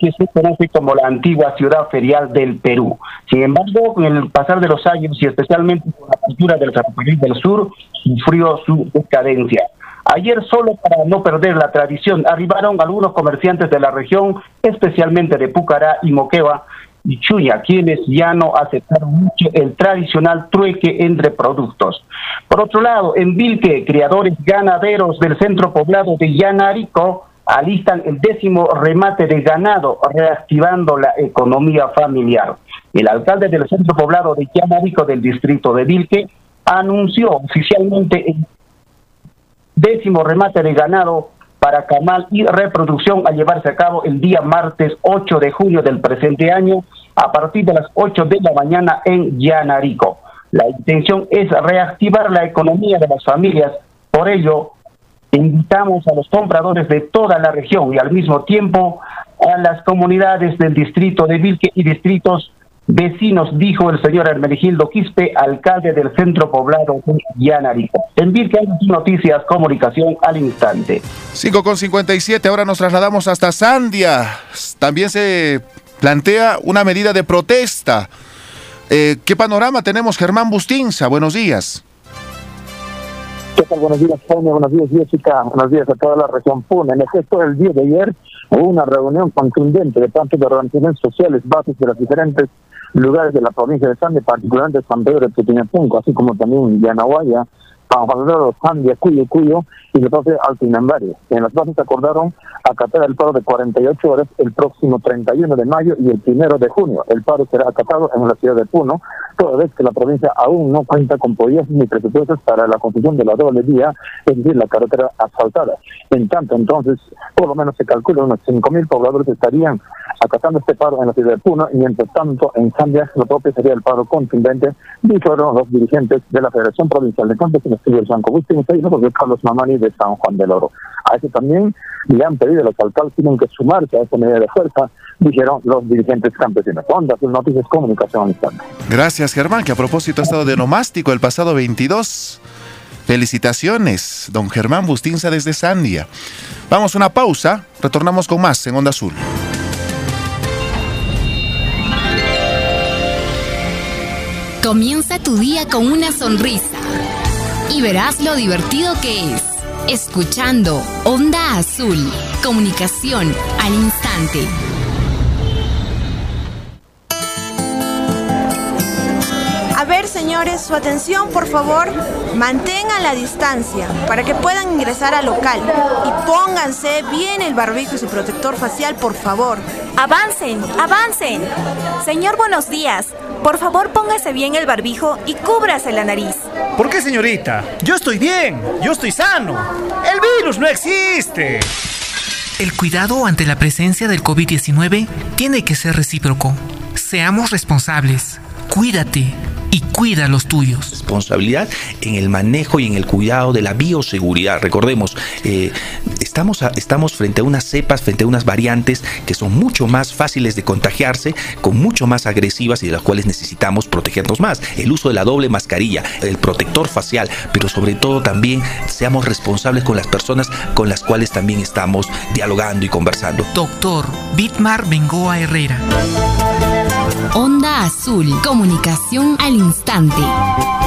que se conoce como la antigua ciudad ferial del Perú. Sin embargo, con el pasar de los años y especialmente con la cultura del ferrocarril del sur, sufrió su decadencia. Ayer, solo para no perder la tradición, arribaron algunos comerciantes de la región, especialmente de Pucará y Moquegua, y Chuya, quienes ya no aceptaron mucho el tradicional trueque entre productos. Por otro lado, en Vilque, criadores ganaderos del centro poblado de Yanarico alistan el décimo remate de ganado, reactivando la economía familiar. El alcalde del centro poblado de Yanarico del distrito de Vilque anunció oficialmente el décimo remate de ganado para camal y reproducción a llevarse a cabo el día martes 8 de junio del presente año a partir de las 8 de la mañana en Yanarico. La intención es reactivar la economía de las familias, por ello invitamos a los compradores de toda la región y al mismo tiempo a las comunidades del distrito de Vilque y distritos vecinos, dijo el señor Hermenegildo Quispe, alcalde del centro poblado de Yanarico. En hay noticias, comunicación al instante. 5 con 57, ahora nos trasladamos hasta Sandia. También se plantea una medida de protesta. Eh, ¿Qué panorama tenemos, Germán Bustinza? Buenos días. ¿Qué tal? Buenos días, Jaime. Buenos días, Jessica. Buenos días a toda la región Puna. En efecto, el día de ayer hubo una reunión contundente de parte de organizaciones sociales, bases de los diferentes lugares de la provincia de Sande, particularmente San Pedro de Pequeñapunco, así como también Yanahuaya, de Sandia, Cuyo, Cuyo y el propio Altinambario. En las bases acordaron acatar el paro de 48 horas el próximo 31 de mayo y el primero de junio. El paro será acatado en la ciudad de Puno, toda vez que la provincia aún no cuenta con pollas ni presupuestos para la construcción de la doble vía, es decir, la carretera asfaltada. En tanto, entonces, por lo menos se calcula unos 5.000 pobladores estarían acatando este paro en la ciudad de Puno, y mientras tanto en Zambia lo propio sería el paro contundente, dijeron los dirigentes de la Federación Provincial de Campesinos y el San Agustín y Carlos Mamani de San Juan del Oro. A eso también le han pedido a los alcaldes tienen que sumarse a esta medida de fuerza, dijeron los dirigentes campesinos. Onda, sus noticias, comunicación instante. Gracias, Germán, que a propósito ha estado de nomástico el pasado 22. Felicitaciones, don Germán Bustinza desde Sandia. Vamos a una pausa, retornamos con más en Onda Azul. Comienza tu día con una sonrisa y verás lo divertido que es. Escuchando Onda Azul, comunicación al instante. Señores, su atención, por favor. Mantengan la distancia para que puedan ingresar al local. Y pónganse bien el barbijo y su protector facial, por favor. Avancen, avancen. Señor, buenos días. Por favor, póngase bien el barbijo y cúbrase la nariz. ¿Por qué, señorita? Yo estoy bien, yo estoy sano. El virus no existe. El cuidado ante la presencia del COVID-19 tiene que ser recíproco. Seamos responsables. Cuídate y cuida a los tuyos. Responsabilidad en el manejo y en el cuidado de la bioseguridad. Recordemos, eh, estamos, estamos frente a unas cepas, frente a unas variantes que son mucho más fáciles de contagiarse, con mucho más agresivas y de las cuales necesitamos protegernos más. El uso de la doble mascarilla, el protector facial, pero sobre todo también seamos responsables con las personas con las cuales también estamos dialogando y conversando. Doctor Bitmar Bengoa Herrera. Onda Azul, comunicación al instante.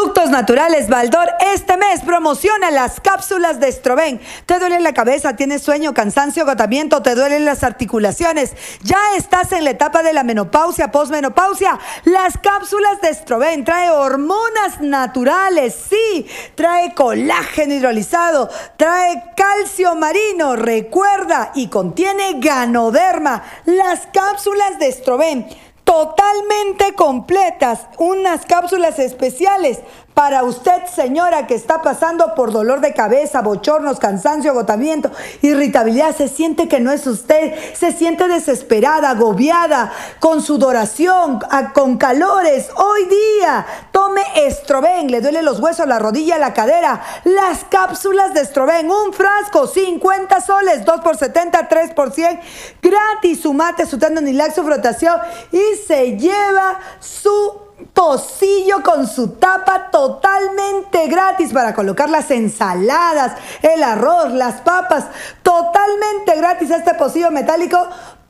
Productos Naturales Baldor este mes promociona las cápsulas de Estroven. ¿Te duele la cabeza? ¿Tienes sueño, cansancio, agotamiento? ¿Te duelen las articulaciones? ¿Ya estás en la etapa de la menopausia, posmenopausia? Las cápsulas de Estroven trae hormonas naturales, sí, trae colágeno hidrolizado, trae calcio marino, recuerda, y contiene ganoderma. Las cápsulas de Estroven totalmente completas, unas cápsulas especiales para usted, señora, que está pasando por dolor de cabeza, bochornos, cansancio, agotamiento, irritabilidad, se siente que no es usted, se siente desesperada, agobiada, con sudoración, con calores. Hoy día, tome Estroven, le duele los huesos, la rodilla, la cadera. Las cápsulas de Estroven, un frasco, 50 soles, 2 por 70, 3 por 100, gratis, su mate, su tendonilax, su frotación y se lleva su pocillo con su tapa totalmente gratis para colocar las ensaladas, el arroz, las papas, totalmente gratis este pocillo metálico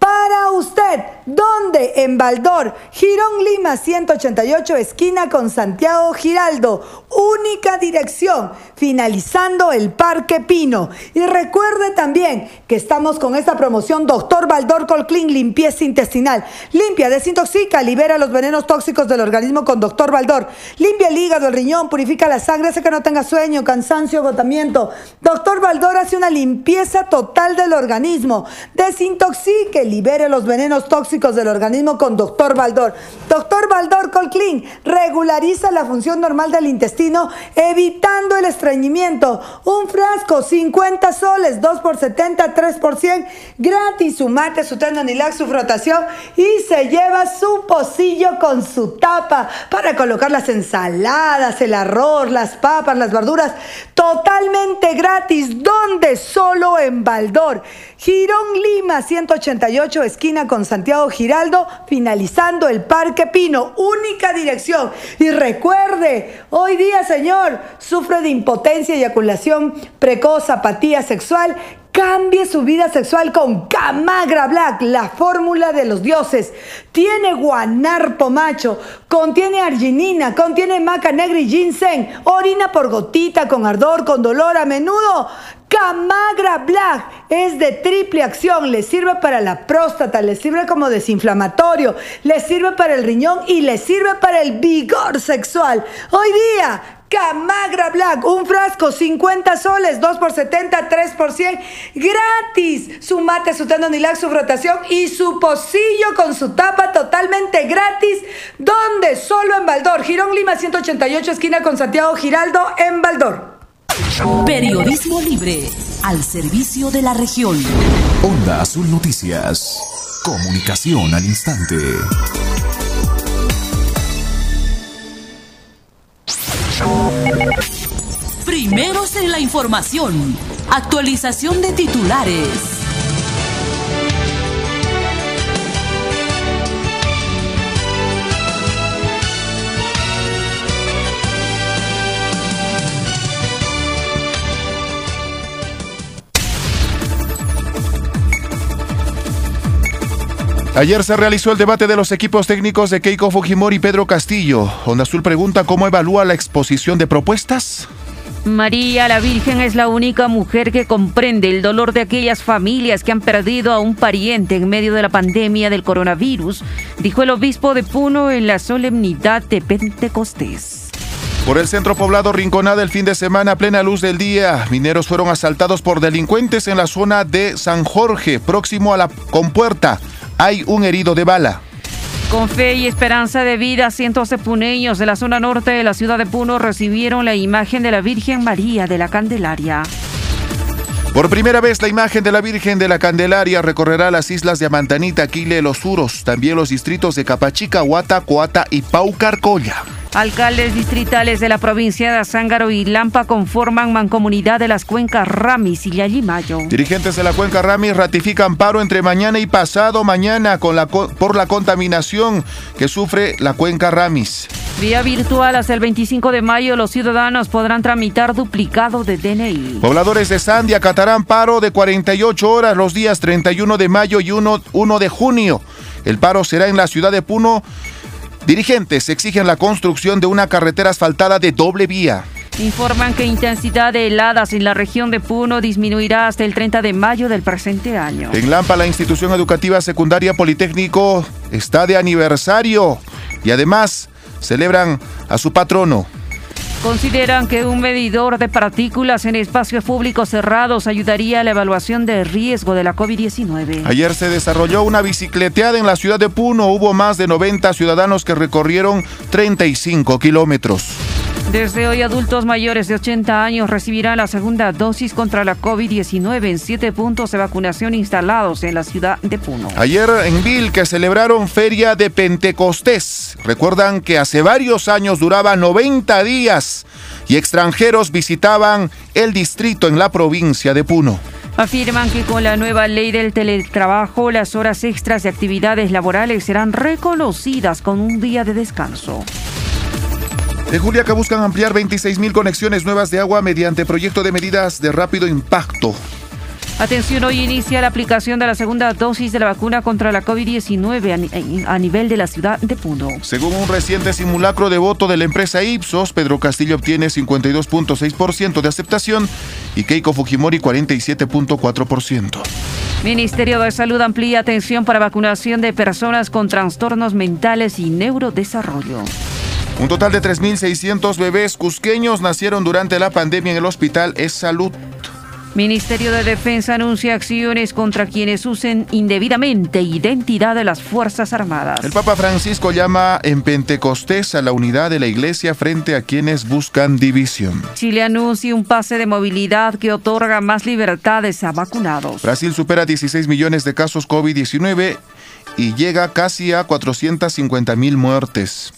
para usted. ¿Dónde? En Baldor, Girón Lima 188, esquina con Santiago Giraldo. Única dirección, finalizando el Parque Pino. Y recuerde también que estamos con esta promoción Doctor Baldor Colclean Limpieza Intestinal. Limpia, desintoxica, libera los venenos tóxicos del organismo con Doctor Baldor. Limpia el hígado, el riñón, purifica la sangre, hace que no tenga sueño, cansancio, agotamiento. Doctor Baldor hace una limpieza total del organismo. Desintoxique, libere los venenos tóxicos del organismo con Doctor Baldor. Doctor Baldor Colclean regulariza la función normal del intestino evitando el estreñimiento. Un frasco, 50 soles, 2 por 70, 3 por 100, gratis. Su mate, su tendonilac, su frotación y se lleva su pocillo con su tapa para colocar las ensaladas, el arroz, las papas, las verduras, totalmente gratis. ¿Dónde? Solo en Baldor. Girón Lima 188, esquina con Santiago Giraldo, finalizando el Parque Pino, única dirección. Y recuerde, hoy día, señor, sufre de impotencia, eyaculación precoz, apatía sexual Cambie su vida sexual con Camagra Black, la fórmula de los dioses. Tiene guanarpo macho, contiene arginina, contiene maca negra y ginseng, orina por gotita, con ardor, con dolor a menudo. Camagra Black es de triple acción, le sirve para la próstata, le sirve como desinflamatorio, le sirve para el riñón y le sirve para el vigor sexual. Hoy día, Camagra Black, un frasco, 50 soles, 2 por 70, 3 por 100, gratis. Su mate, su tendonilac, su frotación y su pocillo con su tapa totalmente gratis. ¿Dónde? Solo en Baldor. Girón Lima 188, esquina con Santiago Giraldo, en Baldor. Periodismo libre, al servicio de la región. Onda Azul Noticias. Comunicación al instante. Primeros en la información. Actualización de titulares. Ayer se realizó el debate de los equipos técnicos de Keiko Fujimori y Pedro Castillo. Onda Azul pregunta cómo evalúa la exposición de propuestas. María la Virgen es la única mujer que comprende el dolor de aquellas familias que han perdido a un pariente en medio de la pandemia del coronavirus, dijo el obispo de Puno en la solemnidad de Pentecostés. Por el centro poblado Rinconada el fin de semana a plena luz del día, mineros fueron asaltados por delincuentes en la zona de San Jorge, próximo a la compuerta hay un herido de bala. Con fe y esperanza de vida, cientos de puneños de la zona norte de la ciudad de Puno recibieron la imagen de la Virgen María de la Candelaria. Por primera vez, la imagen de la Virgen de la Candelaria recorrerá las islas de Amantanita, Aquile, Los Uros, también los distritos de Capachica, Huata, Coata y Paucarcoya. Alcaldes distritales de la provincia de Azángaro y Lampa conforman mancomunidad de las cuencas Ramis y Yayimayo. Dirigentes de la cuenca Ramis ratifican paro entre mañana y pasado mañana con la, por la contaminación que sufre la cuenca Ramis. Vía virtual hasta el 25 de mayo los ciudadanos podrán tramitar duplicado de DNI. Pobladores de Sandia acatarán paro de 48 horas los días 31 de mayo y 1, 1 de junio. El paro será en la ciudad de Puno Dirigentes exigen la construcción de una carretera asfaltada de doble vía. Informan que intensidad de heladas en la región de Puno disminuirá hasta el 30 de mayo del presente año. En Lampa, la institución educativa secundaria Politécnico está de aniversario y además celebran a su patrono. Consideran que un medidor de partículas en espacios públicos cerrados ayudaría a la evaluación de riesgo de la COVID-19. Ayer se desarrolló una bicicleteada en la ciudad de Puno. Hubo más de 90 ciudadanos que recorrieron 35 kilómetros. Desde hoy adultos mayores de 80 años recibirán la segunda dosis contra la COVID-19 en siete puntos de vacunación instalados en la ciudad de Puno. Ayer en Vil que celebraron Feria de Pentecostés. Recuerdan que hace varios años duraba 90 días y extranjeros visitaban el distrito en la provincia de Puno. Afirman que con la nueva ley del teletrabajo las horas extras de actividades laborales serán reconocidas con un día de descanso. En Juliaca buscan ampliar 26.000 conexiones nuevas de agua mediante proyecto de medidas de rápido impacto. Atención, hoy inicia la aplicación de la segunda dosis de la vacuna contra la COVID-19 a nivel de la ciudad de Puno. Según un reciente simulacro de voto de la empresa Ipsos, Pedro Castillo obtiene 52.6% de aceptación y Keiko Fujimori 47.4%. Ministerio de Salud amplía atención para vacunación de personas con trastornos mentales y neurodesarrollo. Un total de 3.600 bebés cusqueños nacieron durante la pandemia en el hospital Es Salud. Ministerio de Defensa anuncia acciones contra quienes usen indebidamente identidad de las Fuerzas Armadas. El Papa Francisco llama en Pentecostés a la unidad de la Iglesia frente a quienes buscan división. Chile anuncia un pase de movilidad que otorga más libertades a vacunados. Brasil supera 16 millones de casos COVID-19 y llega casi a 450 mil muertes.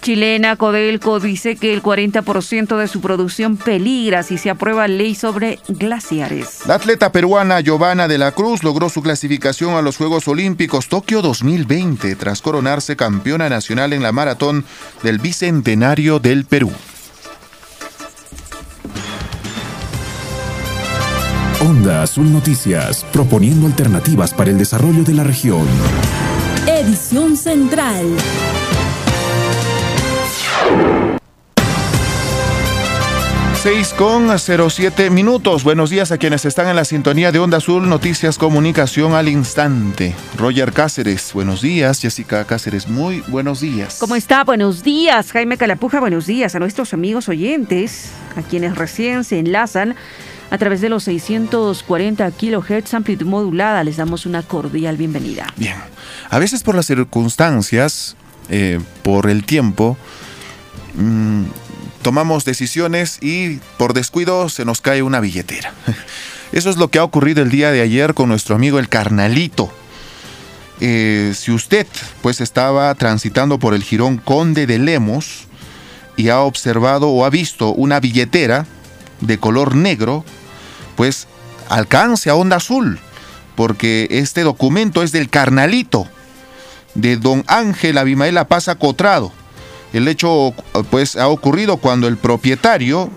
Chilena Codelco dice que el 40% de su producción peligra si se aprueba ley sobre glaciares. La atleta peruana Giovanna de la Cruz logró su clasificación a los Juegos Olímpicos Tokio 2020 tras coronarse campeona nacional en la maratón del Bicentenario del Perú. Onda Azul Noticias, proponiendo alternativas para el desarrollo de la región. Edición Central. 6 con 07 minutos. Buenos días a quienes están en la sintonía de Onda Azul, Noticias Comunicación al Instante. Roger Cáceres, buenos días. Jessica Cáceres, muy buenos días. ¿Cómo está? Buenos días. Jaime Calapuja, buenos días. A nuestros amigos oyentes, a quienes recién se enlazan a través de los 640 kHz amplitud modulada, les damos una cordial bienvenida. Bien. A veces por las circunstancias, eh, por el tiempo, mmm, tomamos decisiones y por descuido se nos cae una billetera. Eso es lo que ha ocurrido el día de ayer con nuestro amigo el carnalito. Eh, si usted pues estaba transitando por el jirón Conde de Lemos y ha observado o ha visto una billetera de color negro, pues alcance a onda azul, porque este documento es del carnalito de don Ángel Abimael Pasa Cotrado el hecho pues ha ocurrido cuando el propietario,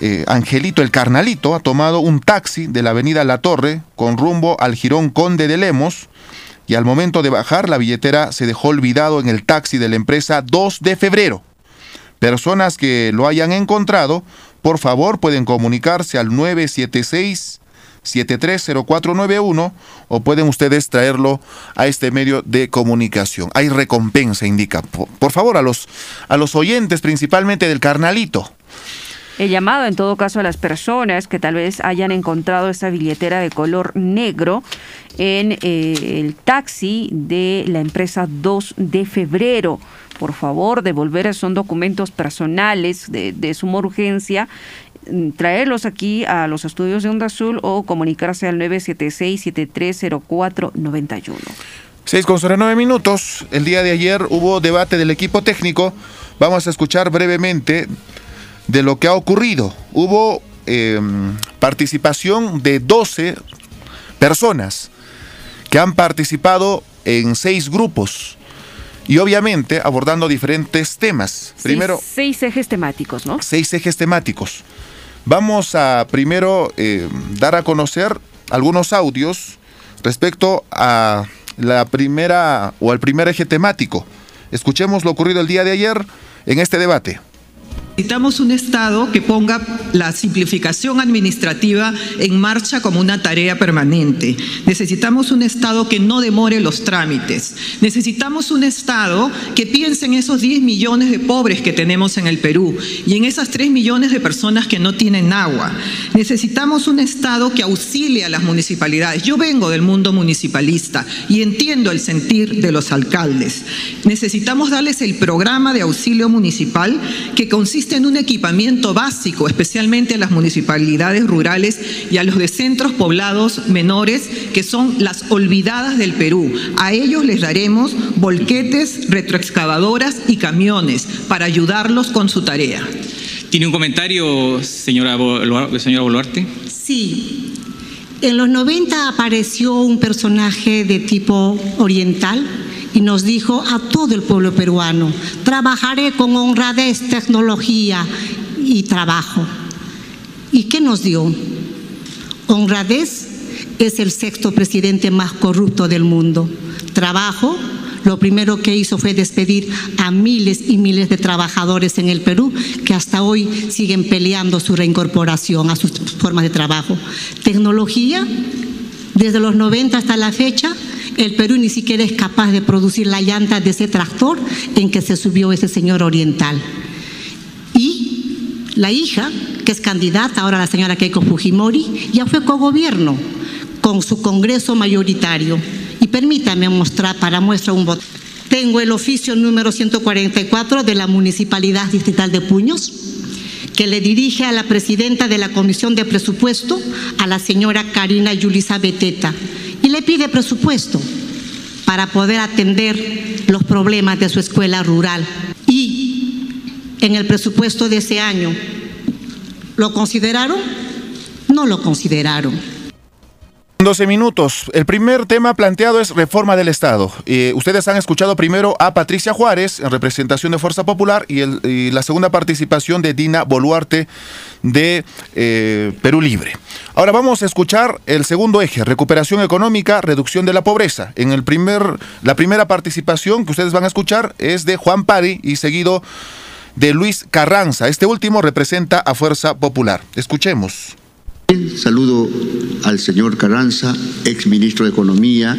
eh, Angelito el Carnalito, ha tomado un taxi de la avenida La Torre con rumbo al Girón Conde de Lemos y al momento de bajar la billetera se dejó olvidado en el taxi de la empresa 2 de febrero. Personas que lo hayan encontrado, por favor pueden comunicarse al 976 730491 o pueden ustedes traerlo a este medio de comunicación. Hay recompensa, indica. Por, favor, a los, a los oyentes, principalmente del carnalito. He llamado en todo caso a las personas que tal vez hayan encontrado esa billetera de color negro en eh, el taxi de la empresa 2 de febrero. Por favor, devolver son documentos personales de, de suma urgencia traerlos aquí a los estudios de Onda Azul o comunicarse al 976-730491. 6 con 9 minutos. El día de ayer hubo debate del equipo técnico. Vamos a escuchar brevemente de lo que ha ocurrido. Hubo em, participación de 12 personas que han participado en seis grupos y obviamente abordando diferentes temas. Primero, seis ejes temáticos, ¿no? Seis ejes temáticos. Vamos a primero eh, dar a conocer algunos audios respecto a la primera o al primer eje temático. Escuchemos lo ocurrido el día de ayer en este debate. Necesitamos un Estado que ponga la simplificación administrativa en marcha como una tarea permanente. Necesitamos un Estado que no demore los trámites. Necesitamos un Estado que piense en esos 10 millones de pobres que tenemos en el Perú y en esas 3 millones de personas que no tienen agua. Necesitamos un Estado que auxilie a las municipalidades. Yo vengo del mundo municipalista y entiendo el sentir de los alcaldes. Necesitamos darles el programa de auxilio municipal que consiste en un equipamiento básico, especialmente a las municipalidades rurales y a los de centros poblados menores, que son las olvidadas del Perú. A ellos les daremos volquetes, retroexcavadoras y camiones para ayudarlos con su tarea. ¿Tiene un comentario, señora, señora Boluarte? Sí. En los 90 apareció un personaje de tipo oriental y nos dijo a todo el pueblo peruano, trabajaré con honradez, tecnología y trabajo. ¿Y qué nos dio? Honradez es el sexto presidente más corrupto del mundo. Trabajo, lo primero que hizo fue despedir a miles y miles de trabajadores en el Perú que hasta hoy siguen peleando su reincorporación a sus formas de trabajo. Tecnología, desde los 90 hasta la fecha, el Perú ni siquiera es capaz de producir la llanta de ese tractor en que se subió ese señor oriental. Y la hija, que es candidata, ahora la señora Keiko Fujimori, ya fue cogobierno con su Congreso mayoritario. Y permítame mostrar para muestra un voto. Tengo el oficio número 144 de la Municipalidad Distrital de Puños, que le dirige a la presidenta de la Comisión de Presupuesto, a la señora Karina Yulisa Beteta, le pide presupuesto para poder atender los problemas de su escuela rural. Y en el presupuesto de ese año, ¿lo consideraron? No lo consideraron. 12 minutos. El primer tema planteado es reforma del Estado. Eh, ustedes han escuchado primero a Patricia Juárez en representación de Fuerza Popular y, la segunda participación de Dina Boluarte de eh, Perú Libre. Ahora vamos a escuchar el segundo eje, recuperación económica, reducción de la pobreza. En el primer, la primera participación que ustedes van a escuchar es de Juan Pari y seguido de Luis Carranza. Este último representa a Fuerza Popular. Escuchemos. Saludo al señor Carranza, ex ministro de Economía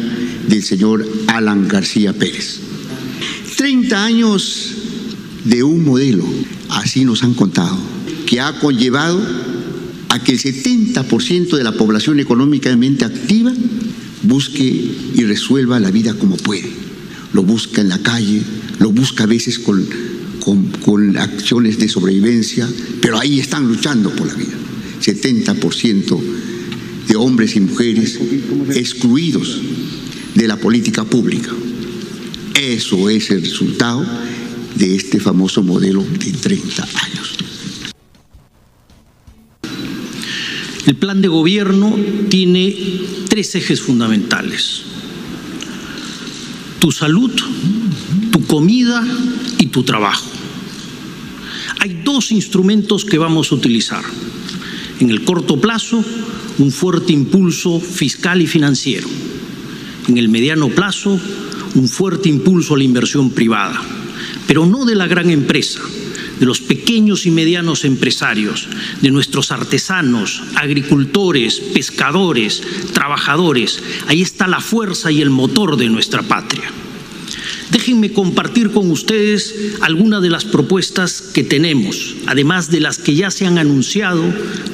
del señor Alan García Pérez. 30 años de un modelo, así nos han contado, que ha conllevado a que el 70% de la población económicamente activa busque y resuelva la vida como puede. Lo busca en la calle, lo busca a veces con, con, con acciones de sobrevivencia, pero ahí están luchando por la vida. 70% de hombres y mujeres excluidos de la política pública. Eso es el resultado de este famoso modelo de 30 años. El plan de gobierno tiene tres ejes fundamentales. Tu salud, tu comida y tu trabajo. Hay dos instrumentos que vamos a utilizar en el corto plazo, un fuerte impulso fiscal y financiero. En el mediano plazo, un fuerte impulso a la inversión privada, pero no de la gran empresa, de los pequeños y medianos empresarios, de nuestros artesanos, agricultores, pescadores, trabajadores. Ahí está la fuerza y el motor de nuestra patria. Déjenme compartir con ustedes algunas de las propuestas que tenemos, además de las que ya se han anunciado,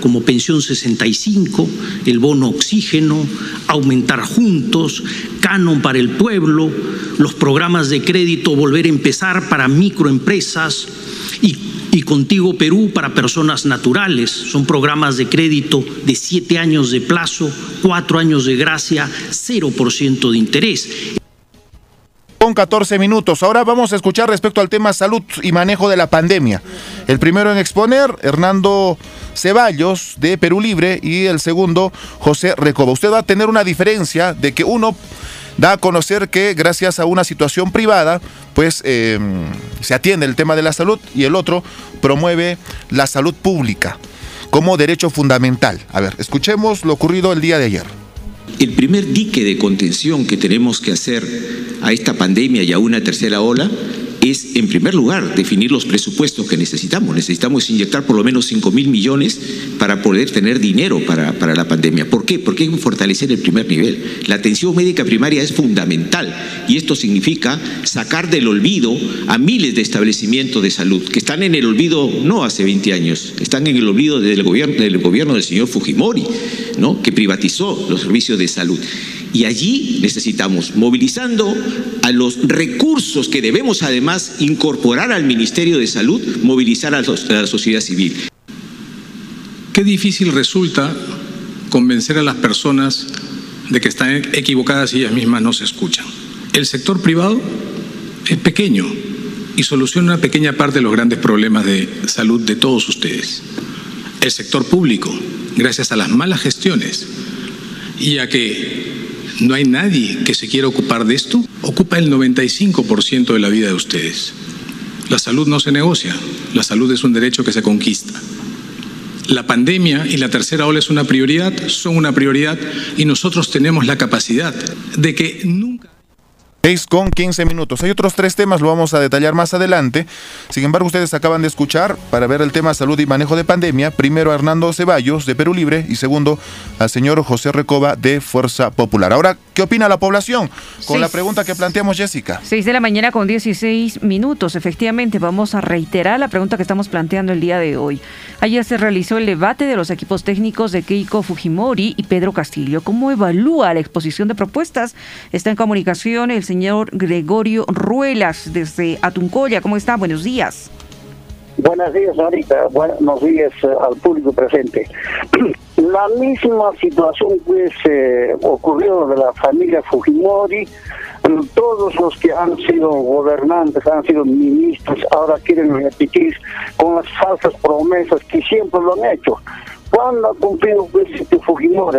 como Pensión 65, el bono oxígeno, aumentar juntos, canon para el pueblo, los programas de crédito Volver a empezar para microempresas y y Contigo Perú para personas naturales. Son programas de crédito de siete años de plazo, cuatro años de gracia, 0% de interés. Con 14 minutos. Ahora vamos a escuchar respecto al tema salud y manejo de la pandemia. El primero en exponer, Hernando Ceballos de Perú Libre y el segundo, José Recoba. Usted va a tener una diferencia de que uno da a conocer que gracias a una situación privada, pues eh, se atiende el tema de la salud y el otro promueve la salud pública como derecho fundamental. A ver, escuchemos lo ocurrido el día de ayer. El primer dique de contención que tenemos que hacer a esta pandemia y a una tercera ola es, en primer lugar, definir los presupuestos que necesitamos. Necesitamos inyectar por lo menos 5 mil millones para poder tener dinero para, para, la pandemia. ¿Por qué? Porque hay que fortalecer el primer nivel. La atención médica primaria es fundamental y esto significa sacar del olvido a miles de establecimientos de salud que están en el olvido no hace 20 años, están en el olvido del gobierno del, gobierno del señor Fujimori, ¿no? que privatizó los servicios de salud. Y allí necesitamos, movilizando a los recursos que debemos además incorporar al Ministerio de Salud, movilizar a la sociedad civil. Qué difícil resulta convencer a las personas de que están equivocadas y ellas mismas no se escuchan. El sector privado es pequeño y soluciona una pequeña parte de los grandes problemas de salud de todos ustedes. El sector público, gracias a las malas gestiones y a que no hay nadie que se quiera ocupar de esto, ocupa el 95% de la vida de ustedes. La salud no se negocia, la salud es un derecho que se conquista. La pandemia y la tercera ola es una prioridad, son una prioridad y nosotros tenemos la capacidad de que nunca... 6 con 15 minutos. Hay otros tres temas, lo vamos a detallar más adelante. Sin embargo, ustedes acaban de escuchar para ver el tema salud y manejo de pandemia, primero a Hernando Ceballos de Perú Libre y segundo al señor José Recoba de Fuerza Popular. Ahora, ¿qué opina la población? Con la pregunta que planteamos, Jessica. 6 de la mañana con 16 minutos. Efectivamente, vamos a reiterar la pregunta que estamos planteando el día de hoy. Ayer se realizó el debate de los equipos técnicos de Keiko Fujimori y Pedro Castillo. ¿Cómo evalúa la exposición de propuestas? Está en comunicación el señor Gregorio Ruelas desde Atuncoya. ¿Cómo está? Buenos días. Buenos días, ahorita. Buenos días eh, al público presente. La misma situación pues eh, ocurrió de la familia Fujimori. Todos los que han sido gobernantes, han sido ministros, ahora quieren repetir con las falsas promesas que siempre lo han hecho. ¿Cuándo ha cumplido pues, este Fujimori?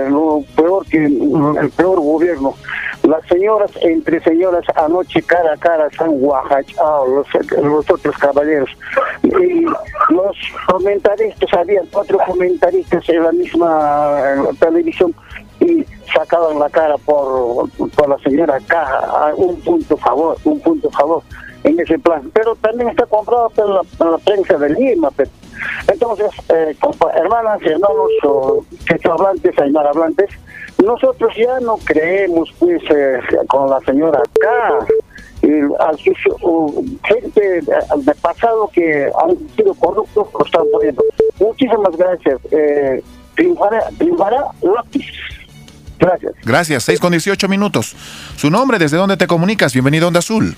Peor que el peor gobierno. Las señoras, entre señoras, anoche cara a cara se han guajachado los, los otros caballeros. Y los comentaristas, había cuatro comentaristas en la misma televisión y sacaban la cara por, por la señora acá, un punto favor, un punto favor en ese plan. Pero también está comprado por la, prensa de Lima. Entonces, eh, hermanas y hermanos, que hablantes, hablantes, nosotros ya no creemos pues eh, con la señora acá. al, gente de pasado que han sido corruptos lo están poniendo. Muchísimas gracias. Eh. Gracias. Gracias. 6 con 18 minutos. Su nombre, ¿desde dónde te comunicas? Bienvenido a Onda Azul.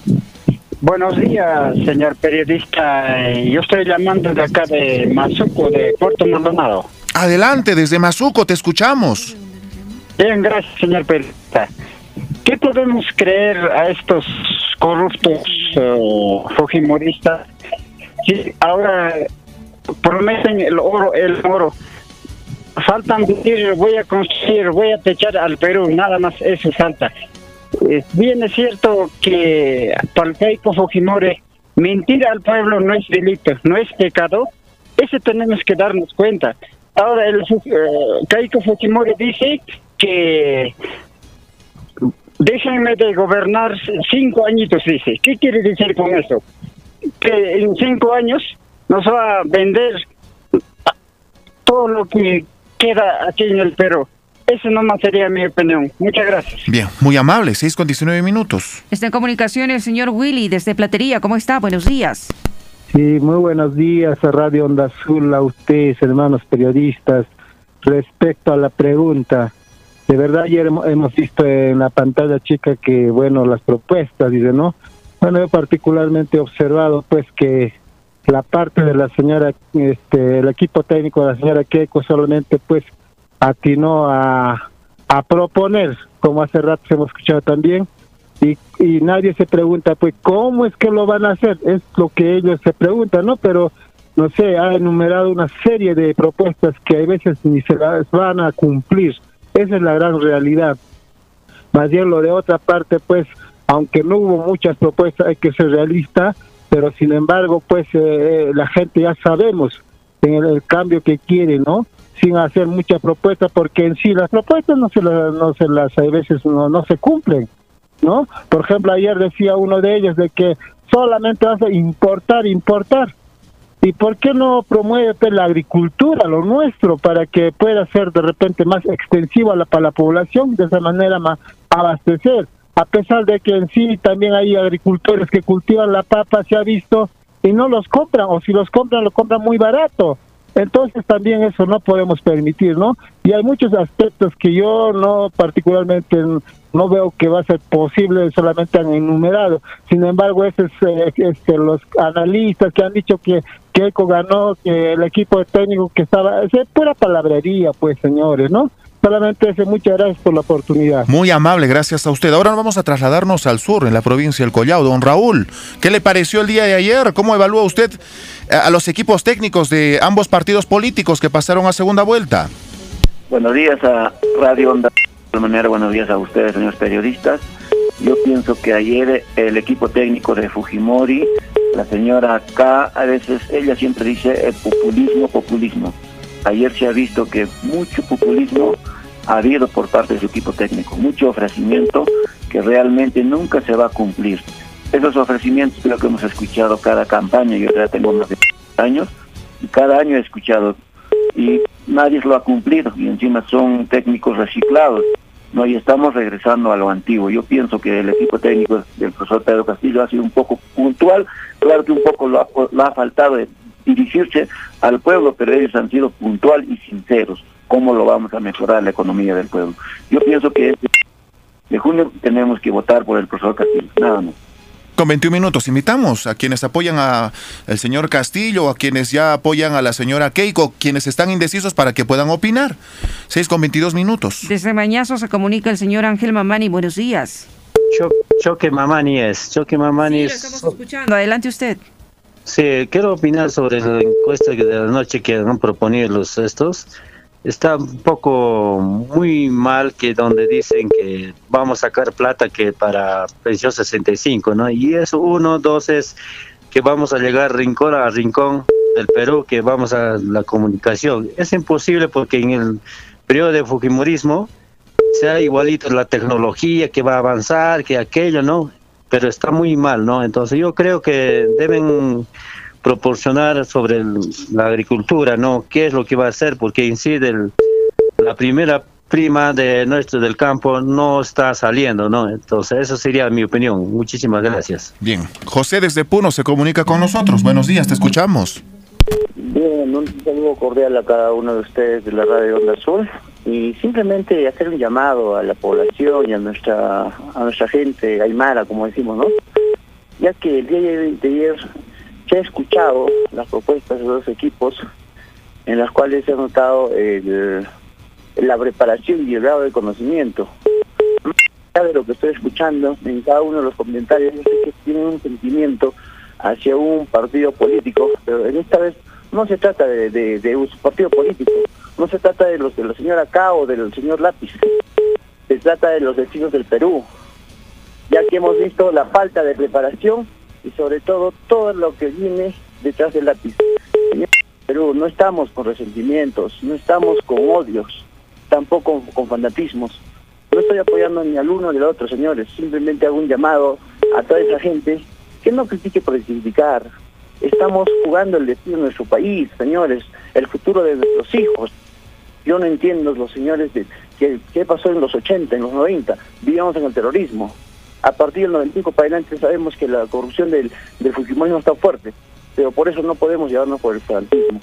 Buenos días, señor periodista. Yo estoy llamando de acá de Mazuco, de Puerto Maldonado. Adelante, desde Mazuco, te escuchamos. Bien, gracias, señor periodista. ¿Qué podemos creer a estos corruptos uh, fujimoristas? Si ahora prometen el oro, el oro. Faltan decir, voy a construir, voy a techar al Perú, nada más eso falta. Bien es cierto que para el Keiko Fujimori mentir al pueblo no es delito, no es pecado. Eso tenemos que darnos cuenta. Ahora el uh, Keiko Fujimori dice que déjenme de gobernar cinco añitos, dice. ¿Qué quiere decir con eso? Que en cinco años nos va a vender todo lo que queda aquí en el Perú. Eso nomás sería mi opinión. Muchas gracias. Bien, muy amable. 6 con 19 minutos. Está en comunicación el señor Willy desde Platería. ¿Cómo está? Buenos días. Sí, muy buenos días a Radio Onda Azul, a ustedes, hermanos periodistas. Respecto a la pregunta, de verdad ayer hemos visto en la pantalla chica que, bueno, las propuestas, dice, ¿no? Bueno, yo particularmente he observado, pues, que la parte de la señora, este, el equipo técnico de la señora Keiko solamente, pues, atinó a, a proponer, como hace rato hemos escuchado también, y, y nadie se pregunta, pues, ¿cómo es que lo van a hacer? Es lo que ellos se preguntan, ¿no? Pero, no sé, ha enumerado una serie de propuestas que a veces ni se las van a cumplir. Esa es la gran realidad. Más bien lo de otra parte, pues, aunque no hubo muchas propuestas, hay que ser realista, pero sin embargo, pues, eh, eh, la gente ya sabemos en el, cambio que quiere, ¿no? Sin hacer muchas propuestas, porque en sí las propuestas no se las, no se las, a veces no, no se cumplen, ¿no? Por ejemplo, ayer decía uno de ellos de que solamente a importar, importar. ¿Y por qué no promueve pues, la agricultura, lo nuestro, para que pueda ser de repente más extensiva la, para la población, de esa manera más abastecer? A pesar de que en sí también hay agricultores que cultivan la papa, se ha visto, y no los compran, o si los compran, lo compran muy barato. Entonces también eso no podemos permitir, ¿no? Y hay muchos aspectos que yo no particularmente no veo que va a ser posible, solamente han enumerado. Sin embargo, ese es, eh, este, los analistas que han dicho que Keiko ganó, que el equipo técnico que estaba, es pura palabrería, pues señores, ¿no? Solamente ese, muchas gracias por la oportunidad. Muy amable, gracias a usted. Ahora vamos a trasladarnos al sur, en la provincia del Collao. Don Raúl, ¿qué le pareció el día de ayer? ¿Cómo evalúa usted eh, a los equipos técnicos de ambos partidos políticos que pasaron a segunda vuelta? Buenos días a Radio Onda. De manera, buenos días a ustedes, señores periodistas. Yo pienso que ayer el equipo técnico de Fujimori la señora K, a veces ella siempre dice el populismo, populismo. Ayer se ha visto que mucho populismo habido por parte de su equipo técnico, mucho ofrecimiento que realmente nunca se va a cumplir. Esos ofrecimientos creo que hemos escuchado cada campaña, yo ya tengo más de años, y cada año he escuchado, y nadie lo ha cumplido, y encima son técnicos reciclados. No, y estamos regresando a lo antiguo. Yo pienso que el equipo técnico del profesor Pedro Castillo ha sido un poco puntual, claro que un poco lo ha, ha faltado dirigirse al pueblo, pero ellos han sido puntual y sinceros. ¿Cómo lo vamos a mejorar la economía del pueblo? Yo pienso que este de junio tenemos que votar por el profesor Castillo, nada más. Con 21 minutos invitamos a quienes apoyan a el señor Castillo, a quienes ya apoyan a la señora Keiko, quienes están indecisos para que puedan opinar. 6 con 22 minutos. Desde Mañazo se comunica el señor Ángel Mamani. Buenos días. Choque Mamani es. Choque Mamani Sí, es. estamos escuchando. Adelante usted. Sí, quiero opinar sobre la encuesta de la noche que han proponido los estos. Está un poco muy mal que donde dicen que vamos a sacar plata que para pensión 65, ¿no? Y eso, uno, dos es que vamos a llegar rincón a rincón del Perú, que vamos a la comunicación. Es imposible porque en el periodo de Fujimorismo sea igualito la tecnología que va a avanzar, que aquello, ¿no? Pero está muy mal, ¿no? Entonces yo creo que deben proporcionar sobre el- la agricultura, ¿no? ¿Qué es lo que va a hacer? Porque incide el- la primera prima de nuestro del campo no está saliendo, ¿no? Entonces, eso sería mi opinión. Muchísimas gracias. Bien. José desde Puno se comunica con nosotros. Buenos días, te escuchamos. Bien, un saludo cordial a cada uno de ustedes de la Radio Onda Azul y simplemente hacer un llamado a la población y a nuestra a nuestra gente aymara, como decimos, ¿no? Ya que el día de de ayer se ha escuchado las propuestas de los equipos en las cuales se ha notado la preparación y el grado de conocimiento. Más de lo que estoy escuchando en cada uno de los comentarios, sé que tienen un sentimiento hacia un partido político, pero en esta vez no se trata de, un partido político, no se trata de los de la señora K o del señor Lápiz, se trata de los destinos del Perú, ya que hemos visto la falta de preparación y sobre todo todo lo que viene detrás del lápiz. Perú, no estamos con resentimientos, no estamos con odios, tampoco con fanatismos. No estoy apoyando ni al uno ni al otro, señores. Simplemente hago un llamado a toda esa gente que no critique por criticar. Estamos jugando el destino de nuestro país, señores, el futuro de nuestros hijos. Yo no entiendo los señores de qué pasó en los 80, en los 90. Vivíamos en el terrorismo. A partir del 95 para adelante sabemos que la corrupción del, del Fujimorismo está fuerte, pero por eso no podemos llevarnos por el fanatismo.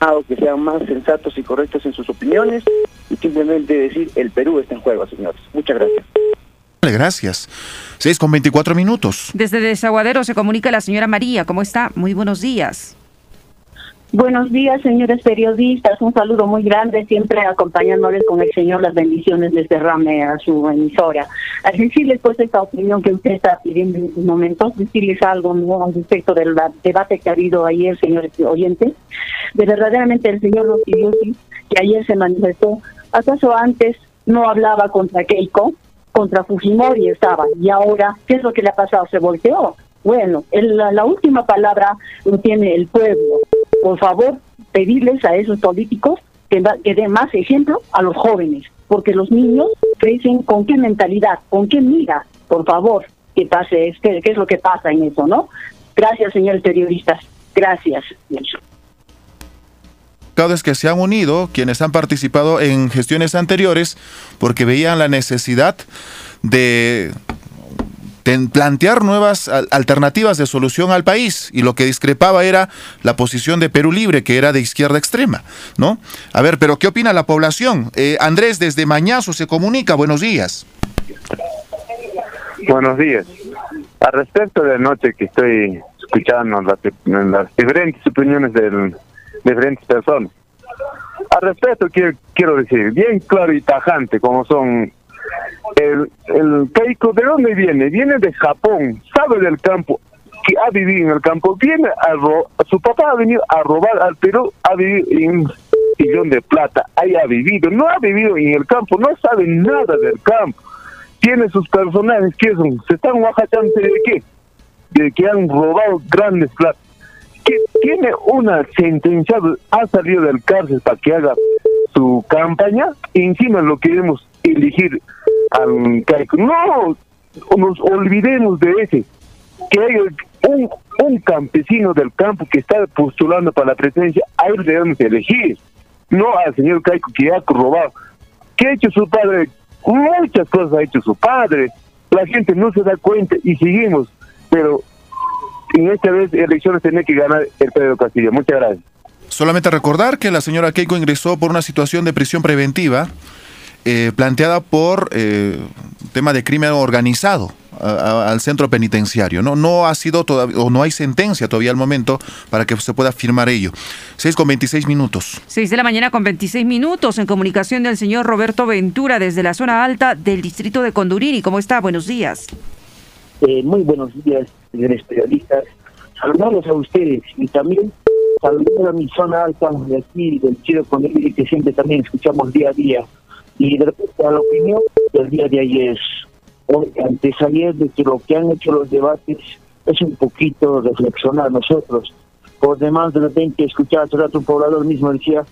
Llamado que sean más sensatos y correctos en sus opiniones y simplemente decir el Perú está en juego, señores. Muchas gracias. Gracias. 6 con 24 minutos. Desde Desaguadero se comunica la señora María. ¿Cómo está? Muy buenos días. Buenos días, señores periodistas. Un saludo muy grande, siempre acompañándoles con el Señor las bendiciones les derrame a su emisora. Al decirles pues esta opinión que usted está pidiendo en estos momentos, decirles algo ¿no? al respecto del ba- debate que ha habido ayer, señores oyentes, de verdaderamente el señor Rosiliosi, que ayer se manifestó, ¿acaso antes no hablaba contra Keiko? Contra Fujimori estaba, y ahora, ¿qué es lo que le ha pasado? Se volteó. Bueno, el- la, la última palabra lo tiene el pueblo. Por favor, pedirles a esos políticos que, den más ejemplo a los jóvenes, porque los niños crecen con qué mentalidad, con qué mira, por favor, que pase, qué, qué es lo que pasa en eso, ¿no? Gracias, señores periodistas. Gracias. que se han unido quienes han participado en gestiones anteriores porque veían la necesidad de plantear nuevas al- alternativas de solución al país y lo que discrepaba era la posición de Perú Libre que era de izquierda extrema, ¿no? A ver, pero ¿qué opina la población? Eh, Andrés desde Mañazo se comunica, buenos días. Buenos días. Al respecto de anoche que estoy escuchando las, las diferentes opiniones de diferentes personas. Al respecto quiero, quiero decir, bien claro y tajante como son el, el Keiko, ¿de dónde viene? Viene de Japón, sabe del campo, que ha vivido en el campo, viene a ro- su papá ha venido a robar al Perú, ha vivido en un millón de plata, ahí ha vivido, no ha vivido en el campo, no sabe nada del campo tiene sus personajes que son, se están guajachando de qué, de que han robado grandes platas, que tiene una sentencia, ha salido del cárcel para que haga su campaña, y encima lo queremos elegir al Caico. No nos olvidemos de ese. Que hay un, un campesino del campo que está postulando para la presidencia, ahí debemos elegir. No al señor Caico que ha robado. ¿Qué ha hecho su padre? Muchas cosas ha hecho su padre. La gente no se da cuenta y seguimos. Pero en esta vez elecciones tiene que ganar el Pedro Castillo. Muchas gracias. Solamente recordar que la señora Keiko ingresó por una situación de prisión preventiva eh, planteada por eh, tema de crimen organizado al centro penitenciario. ¿no? no ha sido todavía, o no hay sentencia todavía al momento para que se pueda firmar ello. 6 con 26 minutos. 6 de la mañana con 26 minutos en comunicación del señor Roberto Ventura desde la zona alta del distrito de Condurini. ¿Cómo está? Buenos días. Eh, muy buenos días, señores periodistas. Saludarlos a ustedes y también saludar a mi zona alta de aquí, del Chido Condurini, que siempre también escuchamos día a día. Y de repente a la opinión del día de ayer, antes ayer, de que lo que han hecho los debates es un poquito reflexionar nosotros. Por demás, de repente, escuchar a otro poblador mismo decía,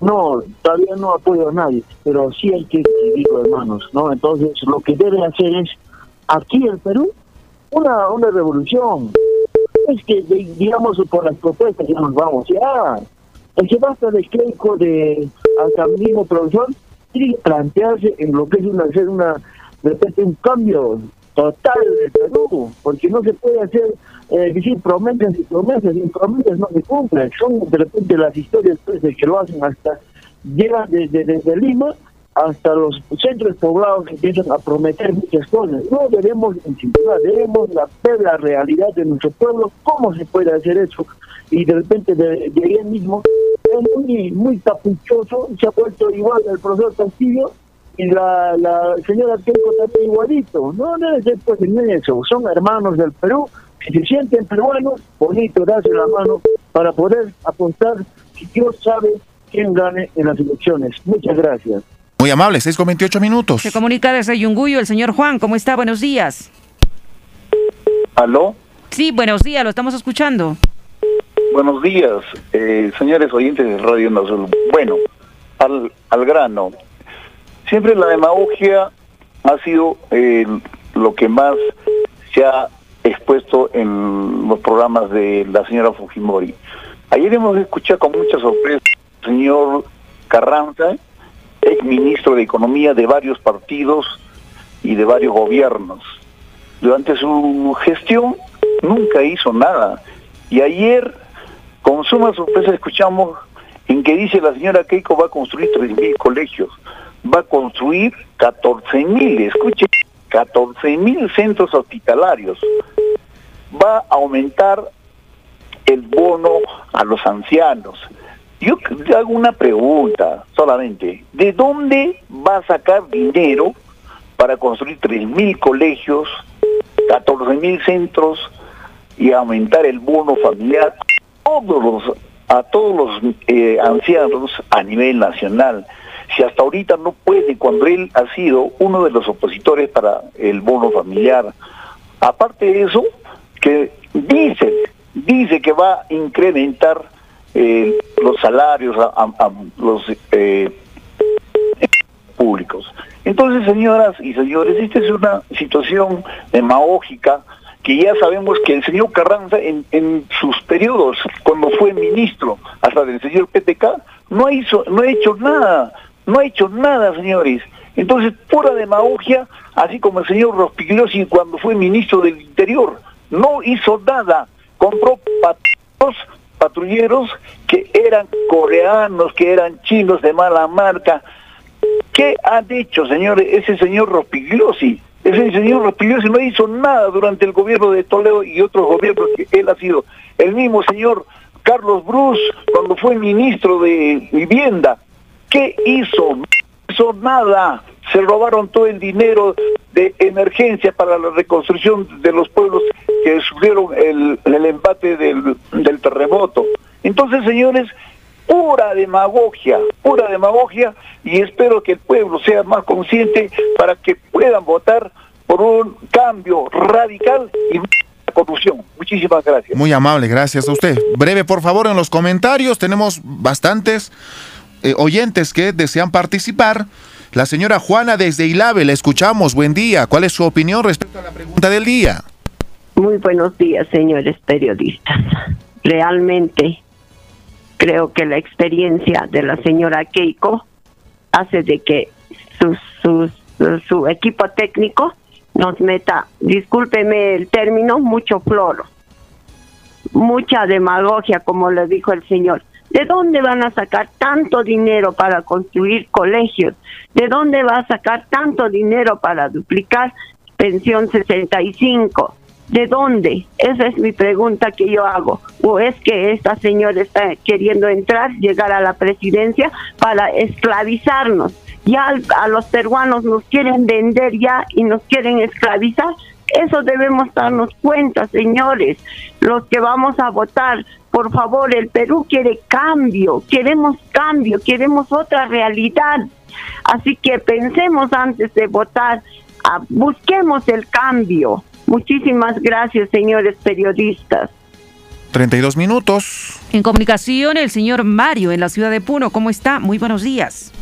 no, todavía no apoyo a nadie, pero sí hay que decidirlo, hermanos, ¿no? Entonces, lo que deben hacer es, aquí en Perú, una, una revolución. Es que, digamos, por las propuestas ya nos vamos, ya. El que basta de Keiko, de al mismo profesor, tiene que plantearse en lo que es una, hacer una, de repente un cambio total de Perú, porque no se puede hacer, eh, decir promesas y promesas, y promesas no se cumplen, son de repente las historias pues, que lo hacen hasta, llegan desde, desde Lima hasta los centros poblados empiezan a prometer muchas cosas. No debemos incentivar, debemos ver la realidad de nuestro pueblo, cómo se puede hacer eso. Y de repente de, de mismo es muy, muy capuchoso, se ha vuelto igual el profesor Castillo y la, la señora Keiko está igualito. No debe ser pues en eso, son hermanos del Perú, que se sienten peruanos, bonito darse la mano para poder apostar si Dios sabe quién gane en las elecciones. Muchas gracias. Muy amable, 6 con 28 minutos. Se comunica desde Yunguyo el señor Juan. ¿Cómo está? Buenos días. ¿Aló? Sí, buenos días, lo estamos escuchando. Buenos días, eh, señores oyentes de Radio Azul. Bueno, al, al grano. Siempre la demagogia ha sido eh, lo que más se ha expuesto en los programas de la señora Fujimori. Ayer hemos escuchado con mucha sorpresa al señor Carranza, ex ministro de Economía de varios partidos y de varios gobiernos. Durante su gestión nunca hizo nada. Y ayer, con suma sorpresa, escuchamos en que dice la señora Keiko va a construir 3.000 colegios, va a construir 14.000, escuche, 14.000 centros hospitalarios, va a aumentar el bono a los ancianos, yo hago una pregunta solamente. ¿De dónde va a sacar dinero para construir 3.000 colegios, 14.000 centros y aumentar el bono familiar a todos los, a todos los eh, ancianos a nivel nacional? Si hasta ahorita no puede, cuando él ha sido uno de los opositores para el bono familiar. Aparte de eso, que dice, dice que va a incrementar eh, los salarios a, los eh, públicos. Entonces, señoras y señores, esta es una situación demagógica que ya sabemos que el señor Carranza en, en sus periodos, cuando fue ministro hasta del señor PTK, no hizo, no ha hecho nada, no ha hecho nada, señores. Entonces, pura demagogia, así como el señor Rospigliosi cuando fue ministro del Interior, no hizo nada, compró patos patrulleros que eran coreanos, que eran chinos de mala marca. ¿Qué ha dicho, señores, ese señor Rospigliosi? Ese señor Rospigliosi no hizo nada durante el gobierno de Toledo y otros gobiernos que él ha sido. El mismo señor Carlos Bruce, cuando fue ministro de Vivienda, ¿qué hizo? No hizo nada. Se robaron todo el dinero de emergencia para la reconstrucción de los pueblos que sufrieron el, el empate del, del terremoto. Entonces, señores, pura demagogia, pura demagogia, y espero que el pueblo sea más consciente para que puedan votar por un cambio radical y corrupción. Muchísimas gracias. Muy amable, gracias a usted. Breve, por favor, en los comentarios. Tenemos bastantes eh, oyentes que desean participar. La señora Juana desde Ilave, le escuchamos. Buen día. ¿Cuál es su opinión respecto a la pregunta del día? Muy buenos días, señores periodistas. Realmente creo que la experiencia de la señora Keiko hace de que su equipo técnico nos meta, discúlpeme el término, mucho floro, mucha demagogia, como le dijo el señor. ¿De dónde van a sacar tanto dinero para construir colegios? ¿De dónde va a sacar tanto dinero para duplicar pensión 65? ¿De dónde? Esa es mi pregunta que yo hago. ¿O es que esta señora está queriendo entrar, llegar a la presidencia para esclavizarnos? Ya a los peruanos nos quieren vender ya y nos quieren esclavizar. Eso debemos darnos cuenta, señores, los que vamos a votar. Por favor, el Perú quiere cambio, queremos cambio, queremos otra realidad. Así que pensemos antes de votar, ah, busquemos el cambio. Muchísimas gracias, señores periodistas. 32 minutos. En comunicación, el señor Mario en la ciudad de Puno. ¿Cómo está? Muy buenos días.